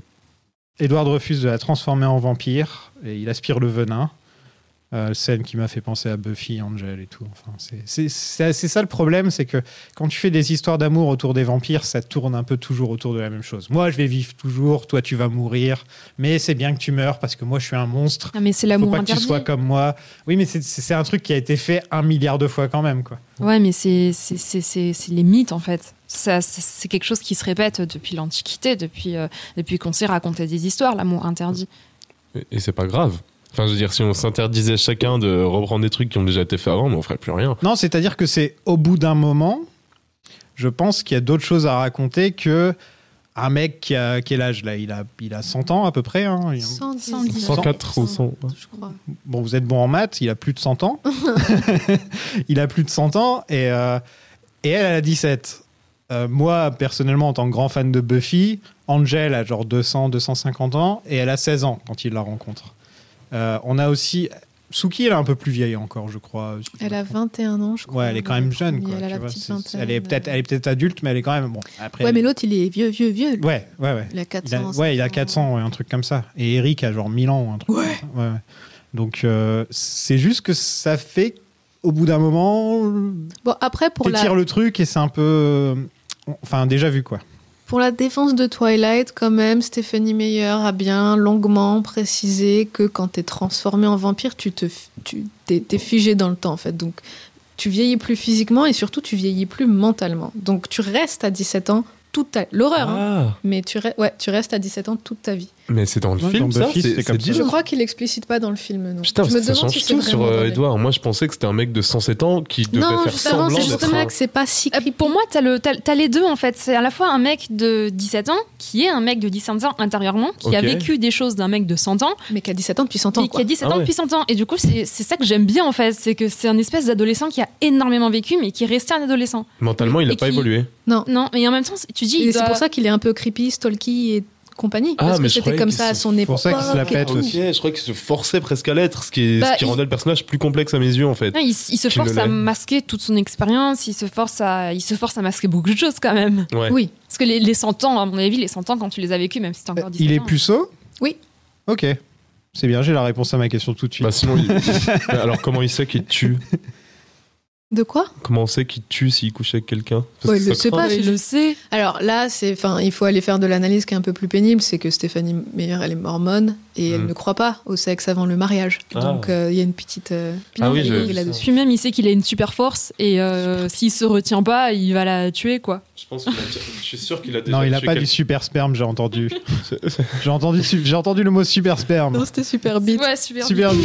Edward refuse de la transformer en vampire et il aspire le venin. Euh, scène qui m'a fait penser à Buffy, Angel et tout. Enfin, c'est- ça le problème, c'est que quand tu fais des histoires d'amour autour des vampires, ça tourne un peu toujours autour de la même chose. Moi, je vais vivre toujours, toi, tu vas mourir, mais c'est bien que tu meurs parce que moi, je suis un monstre. Ah, mais c'est Faut l'amour pas que tu sois comme moi. Oui, mais c'est- un truc qui a été fait un milliard de fois quand même, quoi. Ouais, mais c'est les mythes en fait. Ça, c'est- c'est quelque chose qui se répète depuis l'Antiquité, depuis, euh, depuis qu'on sait raconter des histoires, l'amour interdit. et, et c'est pas grave enfin je veux dire si on s'interdisait chacun de reprendre des trucs qui ont déjà été faits avant mais on ferait plus rien Non, c'est-à-dire que c'est au bout d'un moment, je pense qu'il y a d'autres choses à raconter que un mec qui a quel âge là il a, il a 100 ans à peu près. hein. Il- 110. 104 ou 100 Je crois. Bon, vous êtes bon en maths, il a plus de 100 ans. [laughs] il a plus de 100 ans et, euh, et elle, elle a 17. Euh, moi, personnellement, en tant que grand fan de Buffy, Angel a genre 200, 250 ans et elle a 16 ans quand il la rencontre. Euh, on a aussi. Suki, elle est un peu plus vieille encore, je crois. Elle a 21 ans, je crois. Ouais, elle est quand même jeune. Quoi, elle a tu vois, elle est peut-être, elle est peut-être adulte, mais elle est quand même bon. Après, Ouais, mais l'autre, il est vieux, vieux, vieux. ouais, ouais, ouais. Il a Il 400. a, ouais, il a 400, ouais, un truc comme ça. Et Eric a genre 1000 ans, un truc. Ouais. comme ça. ouais. ouais. Donc euh, c'est juste que ça fait, au bout d'un moment, Bon, après, pour la, le truc et c'est un peu, euh, enfin déjà vu quoi. Pour la défense de Twilight, quand même, Stephanie Meyer a bien longuement précisé que quand t'es transformé en vampire, tu te, tu t'es, t'es figé dans le temps, en fait. Donc, tu vieillis plus physiquement et surtout, tu vieillis plus mentalement. Donc, tu restes à 17 ans toute ta... L'horreur, hein. ah Mais tu, re- ouais, tu restes à 17 ans toute ta vie. Mais c'est dans le Ouais, film dans ça Buffy, c'est c'était comme c'est ça. dit Je crois qu'il l'explicite pas dans le film, non. Putain, je me ça demande change si tout sur euh, Edouard. Moi, je pensais que c'était un mec de 107 ans qui devait Non, faire justement, semblant c'est d'être justement un... que c'est pas si Euh, creepy. Pour moi, t'as le- t'as t'as les deux en fait. C'est à la fois un mec de 17 ans qui est un mec de 17 ans intérieurement, qui a vécu des choses d'un mec de 100 ans, Mais qui a 17 ans depuis 100 ans, mais qui a 17 Ah ans depuis 100 ans. Et du coup, c'est c'est ça que j'aime bien en fait. C'est que c'est un espèce d'adolescent qui a énormément vécu, mais qui est resté un adolescent. Mentalement, il n'a pas évolué. Non. Non, mais en même temps, tu dis. C'est pour ça qu'il est un peu creepy, stalky et compagnie. Ah, parce mais que je c'était comme ça à son époque. pour ça qu'il se la pète aussi. Je crois qu'il se forçait presque à l'être, ce qui, est, Bah, ce qui il- rendait le personnage plus complexe à mes yeux, en fait. Non, il, se force à masquer toute son expérience, il se force à, il se force à masquer beaucoup de choses quand même. Ouais. Oui. Parce que les, les 100 ans, à mon avis, les 100 ans, quand tu les as vécus, même si t'es encore 17 Il est puceau Oui. Ok. C'est bien, j'ai la réponse à ma question tout de suite. Bah, sinon, il- Mais [laughs] alors, comment il sait qu'il tue? De quoi Comment on sait qu'il tue s'il couche avec quelqu'un Ouais, que il le sait pas, il le sait. Alors là, c'est, enfin, il faut aller faire de l'analyse qui est un peu plus pénible, c'est que Stéphanie Meyer, elle est mormone et elle Mm. ne croit pas au sexe avant le mariage. Ah. Donc euh, il y a une petite euh, Ah oui, je- là-dessus. Puis même, il sait qu'il a une super force et euh, s'il se retient pas, il va la tuer, quoi. Je pense qu'il a- Je suis sûr qu'il a déjà non, il a pas du super sperme, j'ai entendu. [laughs] j'ai entendu, j'ai entendu le mot super sperme. Non, c'était super bite. Ouais, super. Super [laughs]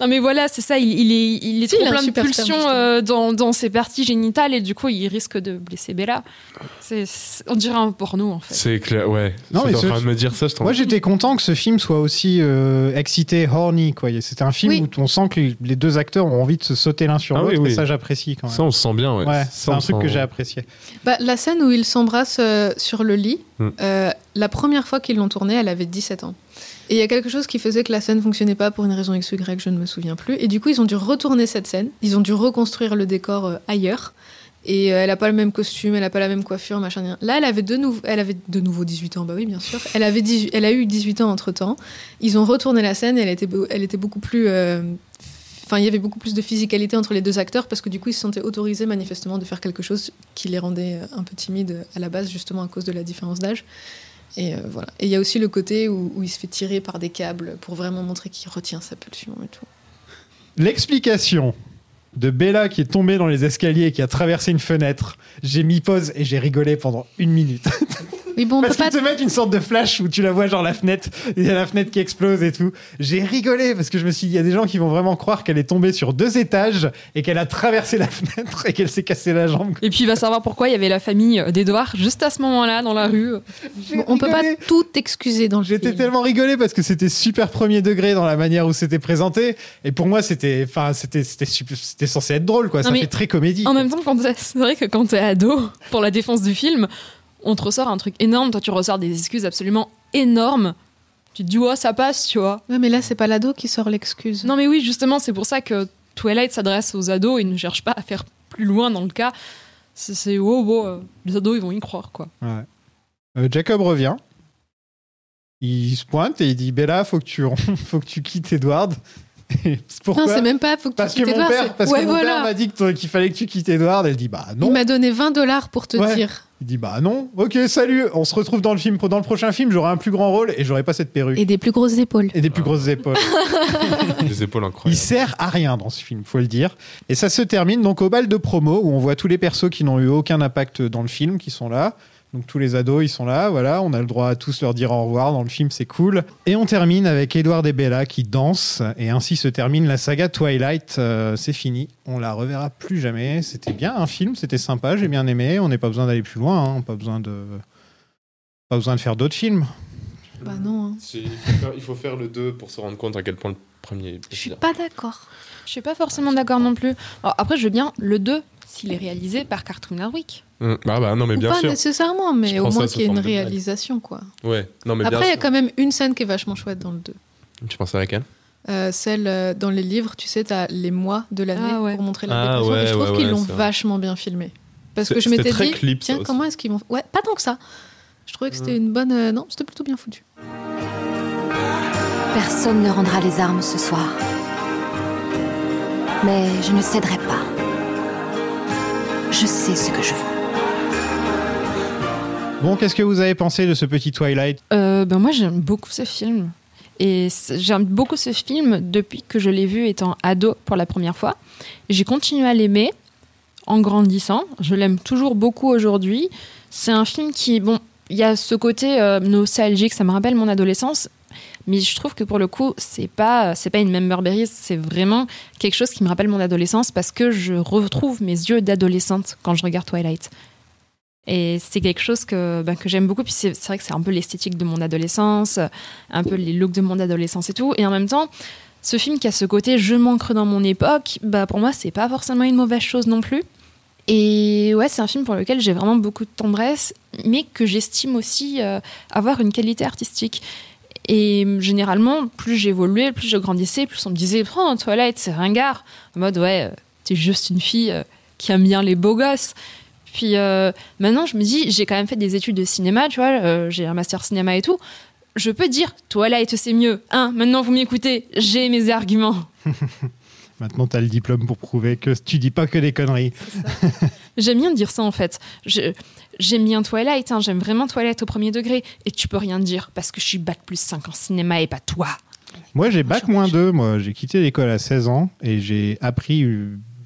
Non, mais voilà, c'est ça, il, il est, il est Si, trop il plein de pulsions euh, dans, dans ses parties génitales et du coup, il risque de blesser Bella. C'est, c'est- on dirait un porno, en fait. C'est clair, ouais. Non, mais en train de me dire ça, je t'en Moi, j'étais content que ce film soit aussi euh, excité, horny. Quoi. C'était un film Oui. où on sent que les- deux acteurs ont envie de se sauter l'un sur Ah l'autre. oui, Et ça, j'apprécie quand même. Ça, on se sent bien, ouais. C'est un truc sent- que j'ai apprécié. Bah, la scène où ils s'embrassent euh, sur le lit, Mm. euh, la première fois qu'ils l'ont tournée, elle avait 17 ans. Et il y a quelque chose qui faisait que la scène fonctionnait pas pour une raison X ou Y, je ne me souviens plus. Et du coup, ils ont dû retourner cette scène. Ils ont dû reconstruire le décor euh, ailleurs. Et euh, elle a pas le même costume, elle a pas la même coiffure, machin. Là, elle avait de nouveau, elle avait de nouveau 18 ans, bah oui, bien sûr. Elle avait 18 elle a eu 18 ans entre temps. Ils ont retourné la scène et elle était, elle était beaucoup plus. euh, Enfin, il y avait beaucoup plus de physicalité entre les deux acteurs parce que du coup, ils se sentaient autorisés manifestement de faire quelque chose qui les rendait un peu timides à la base, justement à cause de la différence d'âge. Et euh, voilà. Et il y a aussi le côté où, il se fait tirer par des câbles pour vraiment montrer qu'il retient sa pulsion et tout. L'explication de Bella qui est tombée dans les escaliers et qui a traversé une fenêtre. J'ai mis pause et j'ai rigolé pendant une minute. [laughs] Oui, bon, on parce peut qu'ils pas. te mettent une sorte de flash où tu la vois genre la fenêtre, [laughs] il y a la fenêtre qui explose et tout. J'ai rigolé parce que je me suis dit, il y a des gens qui vont vraiment croire qu'elle est tombée sur deux étages et qu'elle a traversé la [laughs] fenêtre et qu'elle s'est cassé la jambe. Et puis il va savoir pourquoi il y avait la famille euh, d'Edouard juste à ce moment-là dans la rue. Bon, on peut pas tout excuser dans le J'étais film. tellement rigolé parce que c'était super premier degré dans la manière où c'était présenté et pour moi c'était enfin c'était censé être drôle quoi Non, ça fait très comédie En même temps, quand c'est vrai que quand t'es ado, pour la défense du film, on te ressort un truc énorme. Toi, tu ressors des excuses absolument énormes. Tu te dis, ouais, ça passe, tu vois. Ouais, mais là, c'est pas l'ado qui sort l'excuse. Non, mais oui, justement, c'est pour ça que Twilight s'adresse aux ados et ne cherche pas à faire plus loin dans le cas. C'est, c'est oh, bon, euh, les ados, ils vont y croire, quoi. Ouais. Euh, Jacob revient il se pointe et il dit Bella faut que tu [laughs] faut que tu quittes Edward pourquoi non, c'est même pas. Faut que parce tu que quittes mon Edward, père parce ouais, que mon voilà. père m'a dit qu'il fallait que tu quittes Edward elle dit bah non Il m'a donné 20 dollars pour te Ouais. dire. Il dit bah non ok salut on se retrouve dans le film dans le prochain film j'aurai un plus grand rôle et j'aurai pas cette perruque Et des plus grosses épaules. et des plus grosses épaules [laughs] Des épaules Il incroyables. sert à rien dans ce film, faut le dire. Et ça se termine donc au bal de promo où on voit tous les persos qui n'ont eu aucun impact dans le film qui sont là. Donc tous les ados, ils sont là, voilà, on a le droit à tous leur dire au revoir dans le film, c'est cool. Et on termine avec Edward et Bella qui dansent et ainsi se termine la saga Twilight. Euh, c'est fini, on la reverra plus jamais. C'était bien un film, c'était sympa, j'ai bien aimé. On n'a pas besoin d'aller plus loin, hein, pas besoin de pas besoin de faire d'autres films. Bah non. hein. Si, il, faut faire, il faut faire le 2 pour se rendre compte à quel point le premier est Je suis pas d'accord. Je suis pas forcément d'accord non plus. Alors, après, je veux bien le 2 s'il est réalisé par Cartoon Network. Hum, Ah bah non mais Ou bien pas sûr. nécessairement, mais Je au moins qu'il y ait une réalisation, quoi. Ouais, non mais Après, il y a quand même une scène qui est vachement chouette dans le 2. sûr. Tu penses à laquelle? Euh, celle euh, dans les livres, tu sais, t'as les mois de l'année Ah ouais. pour montrer la Ah dépression. ouais, et je trouve ouais, qu'ils ouais, l'ont vachement bien filmé. Parce que je m'étais dit, clip, tiens, comment est-ce qu'ils vont. Ouais, pas tant que ça. Je trouvais que c'était une bonne. euh, Non, c'était plutôt bien foutu. Personne ne rendra les armes ce soir. Mais je ne céderai pas. Je sais ce que je veux. Bon, qu'est-ce que vous avez pensé de ce petit Twilight? Euh, ben moi, j'aime beaucoup ce film. Et j'aime beaucoup ce film depuis que je l'ai vu étant ado pour la première fois. J'ai continué à l'aimer en grandissant. Je l'aime toujours beaucoup aujourd'hui. C'est un film qui, bon, il y a ce côté euh, nostalgique, ça me rappelle mon adolescence. Mais je trouve que pour le coup, c'est pas, c'est pas une memberberry, c'est vraiment quelque chose qui me rappelle mon adolescence parce que je retrouve mes yeux d'adolescente quand je regarde Twilight. Et c'est quelque chose que, ben, que j'aime beaucoup. Puis c'est vrai que c'est un peu l'esthétique de mon adolescence, un peu les looks de mon adolescence et tout. Et en même temps, ce film qui a ce côté je m'ancre dans mon époque, bah, pour moi, c'est pas forcément une mauvaise chose non plus. Et ouais, c'est un film pour lequel j'ai vraiment beaucoup de tendresse, mais que j'estime aussi euh, avoir une qualité artistique. Et généralement, plus j'évoluais, plus je grandissais, plus on me disait Oh, Twilight, c'est ringard. En mode, ouais, euh, t'es juste une fille euh, qui aime bien les beaux gosses. Puis euh, maintenant, je me dis, j'ai quand même fait des études de cinéma, tu vois, euh, j'ai un master cinéma et tout. Je peux dire, Twilight, c'est mieux. Hein, maintenant, vous m'écoutez, j'ai mes arguments. [laughs] Maintenant, t'as le diplôme pour prouver que tu dis pas que des conneries. J'aime bien dire ça en fait. J'aime bien Twilight, hein, j'aime vraiment Twilight au premier degré. Et tu peux rien dire parce que je suis bac plus 5 en cinéma et pas toi. Moi, j'ai bac moins 2. Moi, j'ai quitté l'école à 16 ans et j'ai appris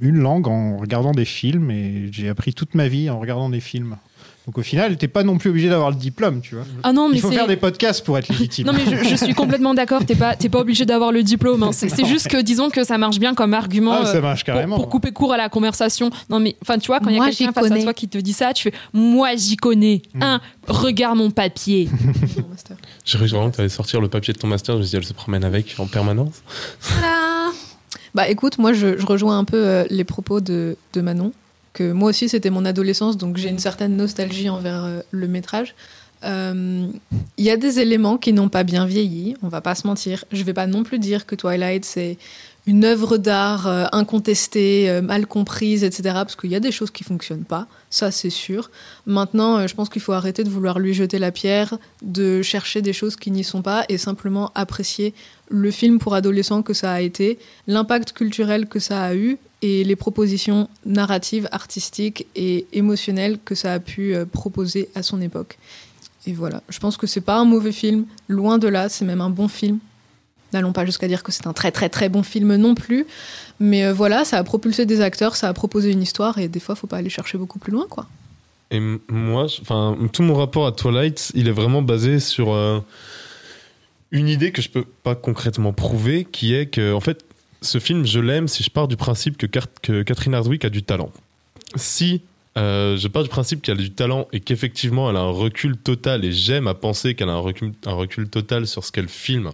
une langue en regardant des films et j'ai appris toute ma vie en regardant des films. Donc au final, t'es pas non plus obligé d'avoir le diplôme, tu vois. Ah non, mais Il faut faire des podcasts pour être légitime. Non, mais je, je suis complètement d'accord, t'es pas, t'es pas obligé d'avoir le diplôme. hein. C'est juste que disons que ça marche bien comme argument. Ah, ça euh, marche pour, carrément. pour couper court à la conversation. Non, mais enfin, tu vois, quand il y a quelqu'un face à toi qui te dit ça, tu fais Moi, j'y connais. Mm. Un, regarde mon papier. [laughs] J'ai cru vraiment que t'allais sortir le papier de ton master, je me suis dit, elle se promène avec en permanence. Voilà. Bah écoute, moi je, rejoins un peu euh, les propos de, de Manon, que moi aussi c'était mon adolescence, donc j'ai une certaine nostalgie envers euh, le métrage. Euh, Il y a des éléments qui n'ont pas bien vieilli, on va pas se mentir. Je vais pas non plus dire que Twilight c'est une œuvre d'art euh, incontestée, euh, mal comprise, etc. Parce qu'il y a des choses qui fonctionnent pas, ça c'est sûr. Maintenant, euh, je pense qu'il faut arrêter de vouloir lui jeter la pierre, de chercher des choses qui n'y sont pas et simplement apprécier le film pour adolescents que ça a été, l'impact culturel que ça a eu et les propositions narratives, artistiques et émotionnelles que ça a pu euh, proposer à son époque. et voilà. Je pense que c'est pas un mauvais film, loin de là, c'est même un bon film. N'allons pas jusqu'à dire que c'est un très très très bon film non plus, mais euh, voilà, ça a propulsé des acteurs, ça a proposé une histoire, et des fois, faut pas aller chercher beaucoup plus loin, quoi. Et moi, enfin, tout mon rapport à Twilight, il est vraiment basé sur euh, une idée que je peux pas concrètement prouver, qui est que, en fait, ce film, je l'aime si je pars du principe que Catherine Hardwick a du talent. Si euh, je pars du principe qu'elle a du talent et qu'effectivement elle a un recul total, et j'aime à penser qu'elle a un recul, un recul total sur ce qu'elle filme,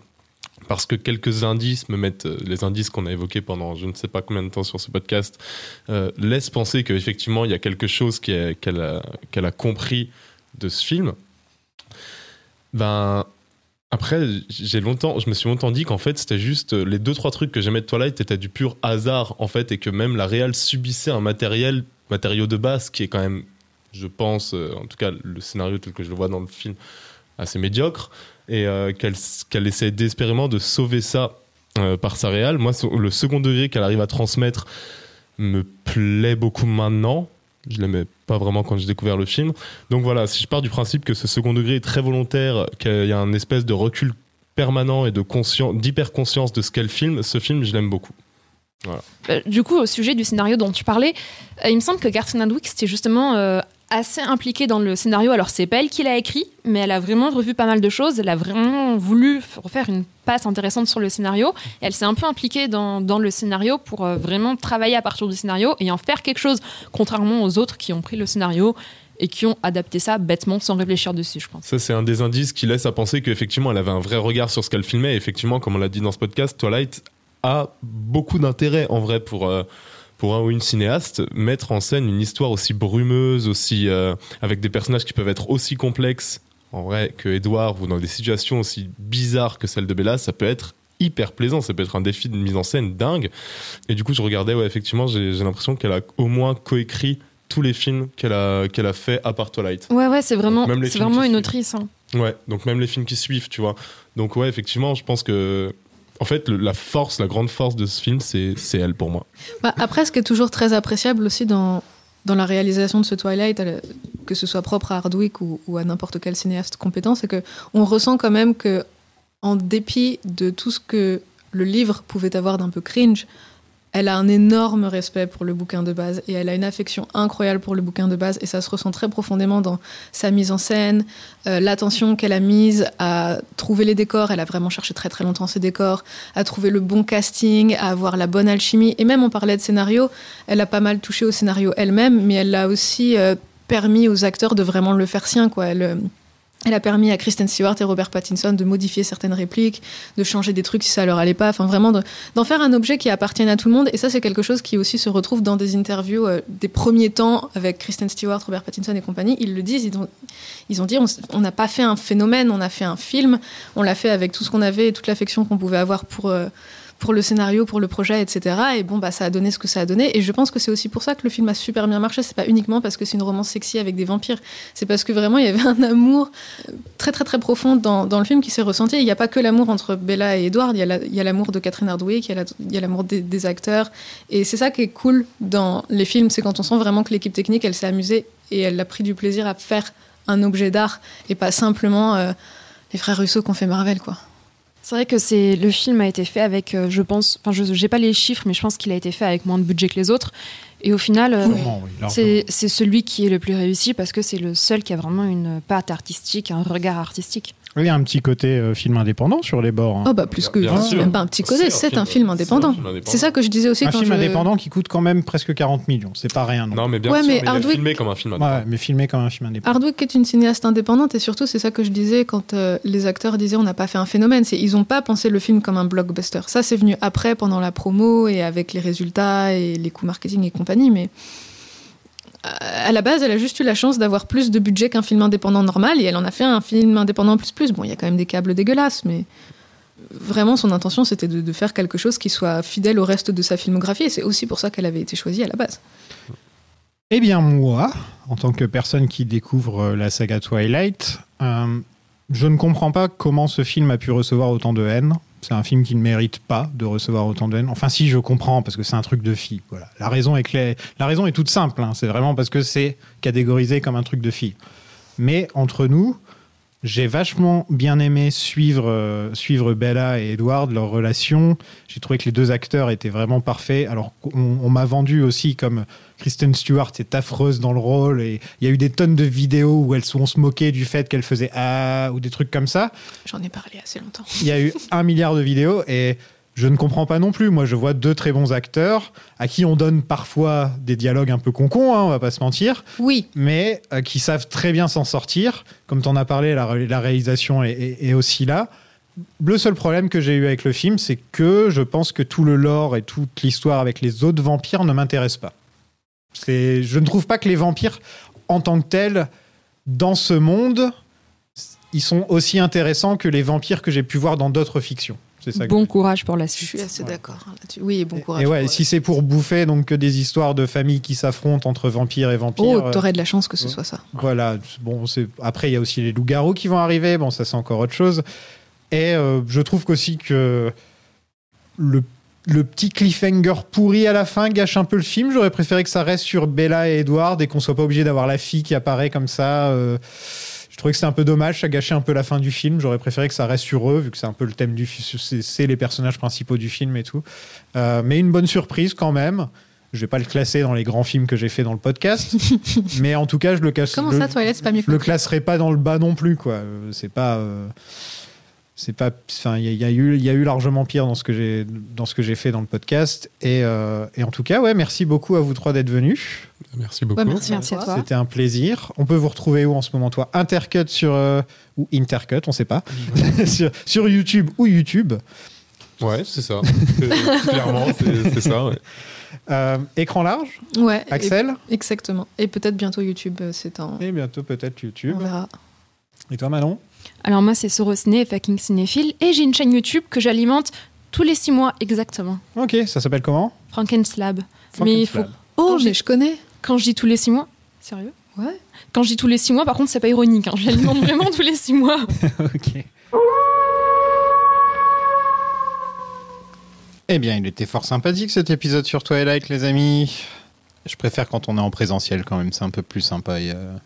parce que quelques indices me mettent, euh, les indices qu'on a évoqués pendant je ne sais pas combien de temps sur ce podcast, euh, laissent penser qu'effectivement il y a quelque chose qu'elle a, compris de ce film. Ben, après, longtemps, je me suis longtemps dit qu'en fait, c'était juste euh, les deux trois trucs que j'aimais de Twilight étaient du pur hasard en fait, et que même la réal subissait un matériel, matériau de base qui est quand même, je pense, en tout cas le scénario tel que je le vois dans le film, assez médiocre, et euh, qu'elle qu'elle essaie désespérément de sauver ça euh, par sa réal. Moi, le second degré qu'elle arrive à transmettre me plaît beaucoup maintenant. Je l'aimais pas vraiment quand j'ai découvert le film. Donc voilà, si je pars du principe que ce second degré est très volontaire, qu'il y a un espèce de recul permanent et de d'hyper conscience de ce qu'elle filme, ce film, je l'aime beaucoup. Euh, du coup, au sujet du scénario dont tu parlais, euh, il me semble que Catherine Hardwick c'était justement euh, assez impliquée dans le scénario. Alors, c'est pas elle qui l'a écrit, mais elle a vraiment revu pas mal de choses. Elle a vraiment voulu refaire une passe intéressante sur le scénario. Et elle s'est un peu impliquée dans, dans le scénario pour euh, vraiment travailler à partir du scénario et en faire quelque chose, contrairement aux autres qui ont pris le scénario et qui ont adapté ça bêtement sans réfléchir dessus, je pense. Ça, c'est un des indices qui laisse à penser qu'effectivement, elle avait un vrai regard sur ce qu'elle filmait. Et effectivement, comme on l'a dit dans ce podcast, Twilight a beaucoup d'intérêt en vrai pour, euh, pour un ou une cinéaste. Mettre en scène une histoire aussi brumeuse, aussi, euh, avec des personnages qui peuvent être aussi complexes en vrai que Edward ou dans des situations aussi bizarres que celle de Bella, ça peut être hyper plaisant. Ça peut être un défi de mise en scène dingue. Et du coup, je regardais, ouais, effectivement, j'ai l'impression qu'elle a au moins coécrit tous les films qu'elle a, qu'elle a fait à part Twilight. Ouais, ouais, c'est vraiment, c'est vraiment une suivent. autrice. hein. Ouais, donc même les films qui suivent, tu vois. Donc ouais, effectivement, je pense que en fait la force, la grande force de ce film, c'est elle pour moi. Bah, après, ce qui est toujours très appréciable aussi dans, dans la réalisation de ce Twilight, elle- que ce soit propre à Hardwick ou, ou à n'importe quel cinéaste compétent, c'est que on ressent quand même que, en dépit de tout ce que le livre pouvait avoir d'un peu cringe, elle a un énorme respect pour le bouquin de base et elle a une affection incroyable pour le bouquin de base et ça se ressent très profondément dans sa mise en scène, euh, l'attention qu'elle a mise à trouver les décors. Elle a vraiment cherché très très longtemps ses décors, à trouver le bon casting, à avoir la bonne alchimie. Et même on parlait de scénario, elle a pas mal touché au scénario elle-même, mais elle l'a aussi euh, permis aux acteurs de vraiment le faire sien. Quoi. Elle, euh, elle a permis à Kristen Stewart et Robert Pattinson de modifier certaines répliques, de changer des trucs si ça leur allait pas, enfin vraiment de- d'en faire un objet qui appartienne à tout le monde. Et ça, c'est quelque chose qui aussi se retrouve dans des interviews euh, des premiers temps avec Kristen Stewart, Robert Pattinson et compagnie. Ils le disent, ils ont, ils ont dit on n'a pas fait un phénomène, on a fait un film, on l'a fait avec tout ce qu'on avait et toute l'affection qu'on pouvait avoir pour. euh, pour le scénario, pour le projet, etc. Et bon, bah, ça a donné ce que ça a donné. Et je pense que c'est aussi pour ça que le film a super bien marché. C'est pas uniquement parce que c'est une romance sexy avec des vampires. C'est parce que vraiment, il y avait un amour très, très, très profond dans, le film qui s'est ressenti. Il n'y a pas que l'amour entre Bella et Edward. Il y a l'amour de Catherine Hardwick, il y a l'amour des, acteurs. Et c'est ça qui est cool dans les films. C'est quand on sent vraiment que l'équipe technique, elle s'est amusée et elle a pris du plaisir à faire un objet d'art et pas simplement euh, les frères Russo qui ont fait Marvel, quoi. C'est vrai que c'est le film a été fait avec, euh, je pense, enfin, je j'ai pas les chiffres, mais je pense qu'il a été fait avec moins de budget que les autres. Et au final, euh, oui, c'est celui qui est le plus réussi parce que c'est le seul qui a vraiment une patte artistique, un regard artistique. Il y a un petit côté euh, film indépendant sur les bords. hein. Oh bah plus que Bien c'est sûr. même pas un petit côté, c'est un film indépendant. film indépendant. C'est ça que je disais aussi un quand film je... indépendant qui coûte quand même presque 40 millions. C'est pas rien. Non, Non, mais bien Ouais, sûr, mais Hardwick- filmé comme un film. Ouais, mais filmé comme un film indépendant. Hardwick est une cinéaste indépendante et surtout c'est ça que je disais quand euh, les acteurs disaient on n'a pas fait un phénomène, c'est ils ont pas pensé le film comme un blockbuster. Ça c'est venu après pendant la promo et avec les résultats et les coûts marketing et compagnie, mais à la base, elle a juste eu la chance d'avoir plus de budget qu'un film indépendant normal et elle en a fait un film indépendant plus plus. Bon, il y a quand même des câbles dégueulasses, mais vraiment son intention c'était de, de faire quelque chose qui soit fidèle au reste de sa filmographie et c'est aussi pour ça qu'elle avait été choisie à la base. Eh bien, moi, en tant que personne qui découvre euh, la saga Twilight, euh, je ne comprends pas comment ce film a pu recevoir autant de haine. C'est un film qui ne mérite pas de recevoir autant de haine. Enfin, si, je comprends, parce que c'est un truc de fille. Voilà. La, raison est claire. La raison est toute simple. hein. C'est vraiment parce que c'est catégorisé comme un truc de fille. Mais entre nous, J'ai vachement bien aimé suivre, euh, suivre Bella et Edward, leur relation. J'ai trouvé que les deux acteurs étaient vraiment parfaits. Alors qu'on on m'a vendu aussi comme Kristen Stewart est affreuse dans le rôle et il y a eu des tonnes de vidéos où elles sont se du fait qu'elle faisait ah ou des trucs comme ça. J'en ai parlé assez longtemps. Il y a eu un milliard de vidéos et je ne comprends pas non plus. Moi, je vois deux très bons acteurs à qui on donne parfois des dialogues un peu concons, hein, on va pas se mentir, Oui, mais euh, qui savent très bien s'en sortir. Comme tu en as parlé, la, ré- la réalisation est, est- est aussi là. Le seul problème que j'ai eu avec le film, c'est que je pense que tout le lore et toute l'histoire avec les autres vampires ne m'intéresse pas. C'est, je ne trouve pas que les vampires, en tant que tels, dans ce monde, ils sont aussi intéressants que les vampires que j'ai pu voir dans d'autres fictions. C'est ça que Bon courage pour la je suite. suis assez d'accord hein, là-dessus. Oui, bon courage. Et ouais, pour- si c'est pour bouffer donc que des histoires de familles qui s'affrontent entre vampires et vampires. Oh, euh, t'aurais de la chance que ce ouais. soit ça. Voilà. Bon, c'est après il y a aussi les loups-garous qui vont arriver. Bon, ça c'est encore autre chose. Et euh, je trouve qu'aussi que le le petit cliffhanger pourri à la fin gâche un peu le film. J'aurais préféré que ça reste sur Bella et Edward et qu'on soit pas obligé d'avoir la fille qui apparaît comme ça. euh, je trouvais que c'était un peu dommage, ça gâchait un peu la fin du film. J'aurais préféré que ça reste sur eux, vu que c'est un peu le thème du film, c'est les personnages principaux du film et tout. Euh, mais une bonne surprise quand même. Je vais pas le classer dans les grands films que j'ai fait dans le podcast, [laughs] mais en tout cas, je le casse. Comment le- ça, Toilette, c'est pas mieux je que le classerai pas dans le bas non plus, quoi. Euh, C'est pas. euh, c'est pas. Enfin, il y, y a eu, il y a eu largement pire dans ce que j'ai, dans ce que j'ai fait dans le podcast. Et, euh, et en tout cas, ouais, merci beaucoup à vous trois d'être venus. Merci beaucoup. Ouais, merci, Merci à toi. C'était un plaisir. On peut vous retrouver où en ce moment, toi? Intercut sur euh, ou Intercut, on sait pas, [laughs] sur, sur YouTube ou YouTube. Ouais, c'est ça. C'est- Clairement, c'est ça. ouais. Euh, écran large, Ouais. et- Axel? exactement. Et peut-être bientôt YouTube, euh, c'est un. Et bientôt peut-être YouTube. On verra. Et toi, Manon? Alors moi, c'est Sorosné fucking cinéphile. Et j'ai une chaîne YouTube que j'alimente tous les six mois exactement. Ok, ça s'appelle comment? Frankenslab. Mais il faut... Frankenslab. Oh, mais je connais. Quand je dis tous les six mois... Sérieux? Ouais. Quand je dis tous les six mois, par contre, c'est pas ironique. Hein. Je l'alimente [laughs] vraiment tous les six mois. [laughs] Ok. Eh bien, il était fort sympathique cet épisode sur Twilight, les amis. Je préfère quand on est en présentiel quand même, c'est un peu plus sympa. et, euh,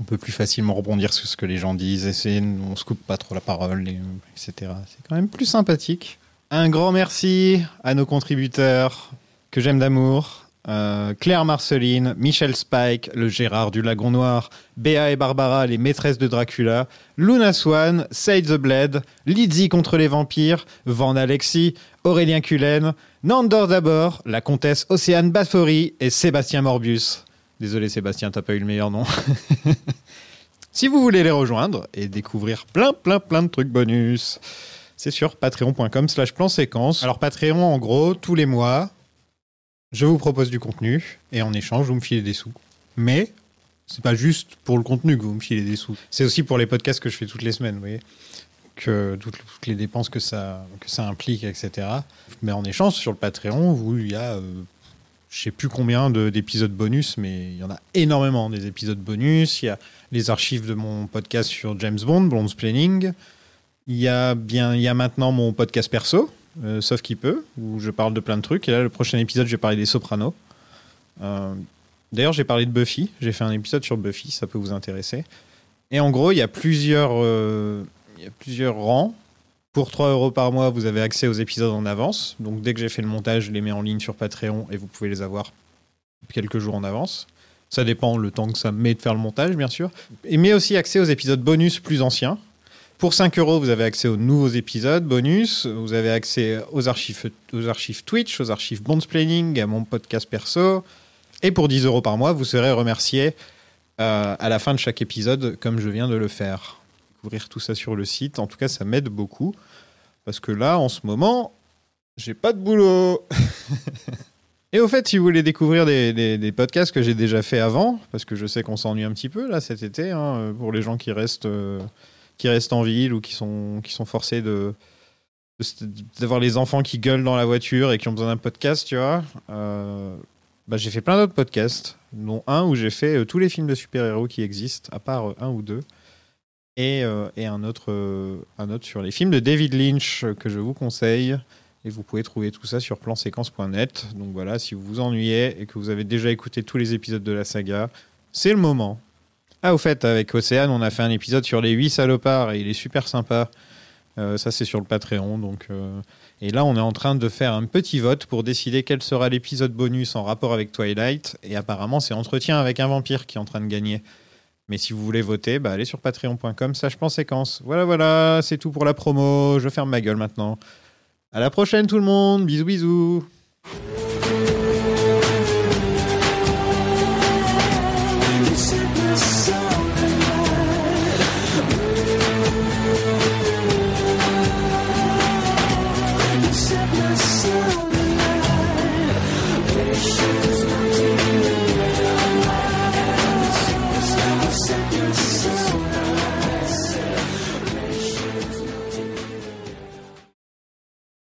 on peut plus facilement rebondir sur ce que les gens disent, et on se coupe pas trop la parole, et, etc. C'est quand même plus sympathique. Un grand merci à nos contributeurs que j'aime d'amour. Euh, Claire Marceline, Michel Spike, le Gérard du Lagon Noir, Béa et Barbara, les maîtresses de Dracula, Luna Swan, Say the Blade, Lizzie contre les vampires, Van Alexis, Aurélien Cullen, Nandor d'abord, la comtesse Océane Bathory et Sébastien Morbius. Désolé Sébastien, t'as pas eu le meilleur nom. [laughs] si vous voulez les rejoindre et découvrir plein plein plein de trucs bonus, c'est sur patreon.com slash plan séquence. Alors Patreon, en gros, tous les mois, je vous propose du contenu et en échange, vous me filez des sous. Mais c'est pas juste pour le contenu que vous me filez des sous. C'est aussi pour les podcasts que je fais toutes les semaines, vous voyez. Que toutes, les dépenses que ça, que ça implique, etc. Mais en échange, sur le Patreon, il y a euh, je sais plus combien de- d'épisodes bonus, mais il y en a énormément des épisodes bonus. Il y a les archives de mon podcast sur James Bond, Blonde's Planning. Il y a bien, il y a maintenant mon podcast perso, euh, sauf qui peut, où je parle de plein de trucs. Et là, le prochain épisode, je vais parler des Sopranos. Euh, D'ailleurs, j'ai parlé de Buffy. J'ai fait un épisode sur Buffy, ça peut vous intéresser. Et en gros, il y a plusieurs, euh, il y a plusieurs rangs. Pour 3 euros par mois, vous avez accès aux épisodes en avance. Donc dès que j'ai fait le montage, je les mets en ligne sur Patreon et vous pouvez les avoir quelques jours en avance. Ça dépend le temps que ça met de faire le montage, bien sûr. Et mais aussi accès aux épisodes bonus plus anciens. Pour 5 euros, vous avez accès aux nouveaux épisodes bonus. Vous avez accès aux archives, aux archives Twitch, aux archives Bondsplaining, à mon podcast perso. Et pour 10 euros par mois, vous serez remercié euh, à la fin de chaque épisode, comme je viens de le faire. Découvrir tout ça sur le site. En tout cas, ça m'aide beaucoup. Parce que là, en ce moment, j'ai pas de boulot. [laughs] Et au fait, si vous voulez découvrir des podcasts que j'ai déjà fait avant, parce que je sais qu'on s'ennuie un petit peu là cet été, hein, pour les gens qui restent, euh, qui restent en ville ou qui sont, qui sont forcés de d'avoir les enfants qui gueulent dans la voiture et qui ont besoin d'un podcast, tu vois. euh, bah, j'ai fait plein d'autres podcasts, dont un où j'ai fait euh, tous les films de super-héros qui existent, à part euh, un ou deux, et, et un, autre, un autre sur les films de David Lynch que je vous conseille. Et vous pouvez trouver tout ça sur planséquence.net. Donc voilà, si vous vous ennuyez et que vous avez déjà écouté tous les épisodes de la saga, c'est le moment. Ah, au fait, avec Océane, on a fait un épisode sur les 8 salopards et il est super sympa. Euh, ça, c'est sur le Patreon. Donc, euh, Et là, on est en train de faire un petit vote pour décider quel sera l'épisode bonus en rapport avec Twilight. Et apparemment, c'est Entretien avec un vampire qui est en train de gagner. Mais si vous voulez voter, bah, allez sur patreon.com slash séquence. Voilà, voilà, c'est tout pour la promo. Je ferme ma gueule maintenant. À la prochaine, tout le monde. Bisous, bisous.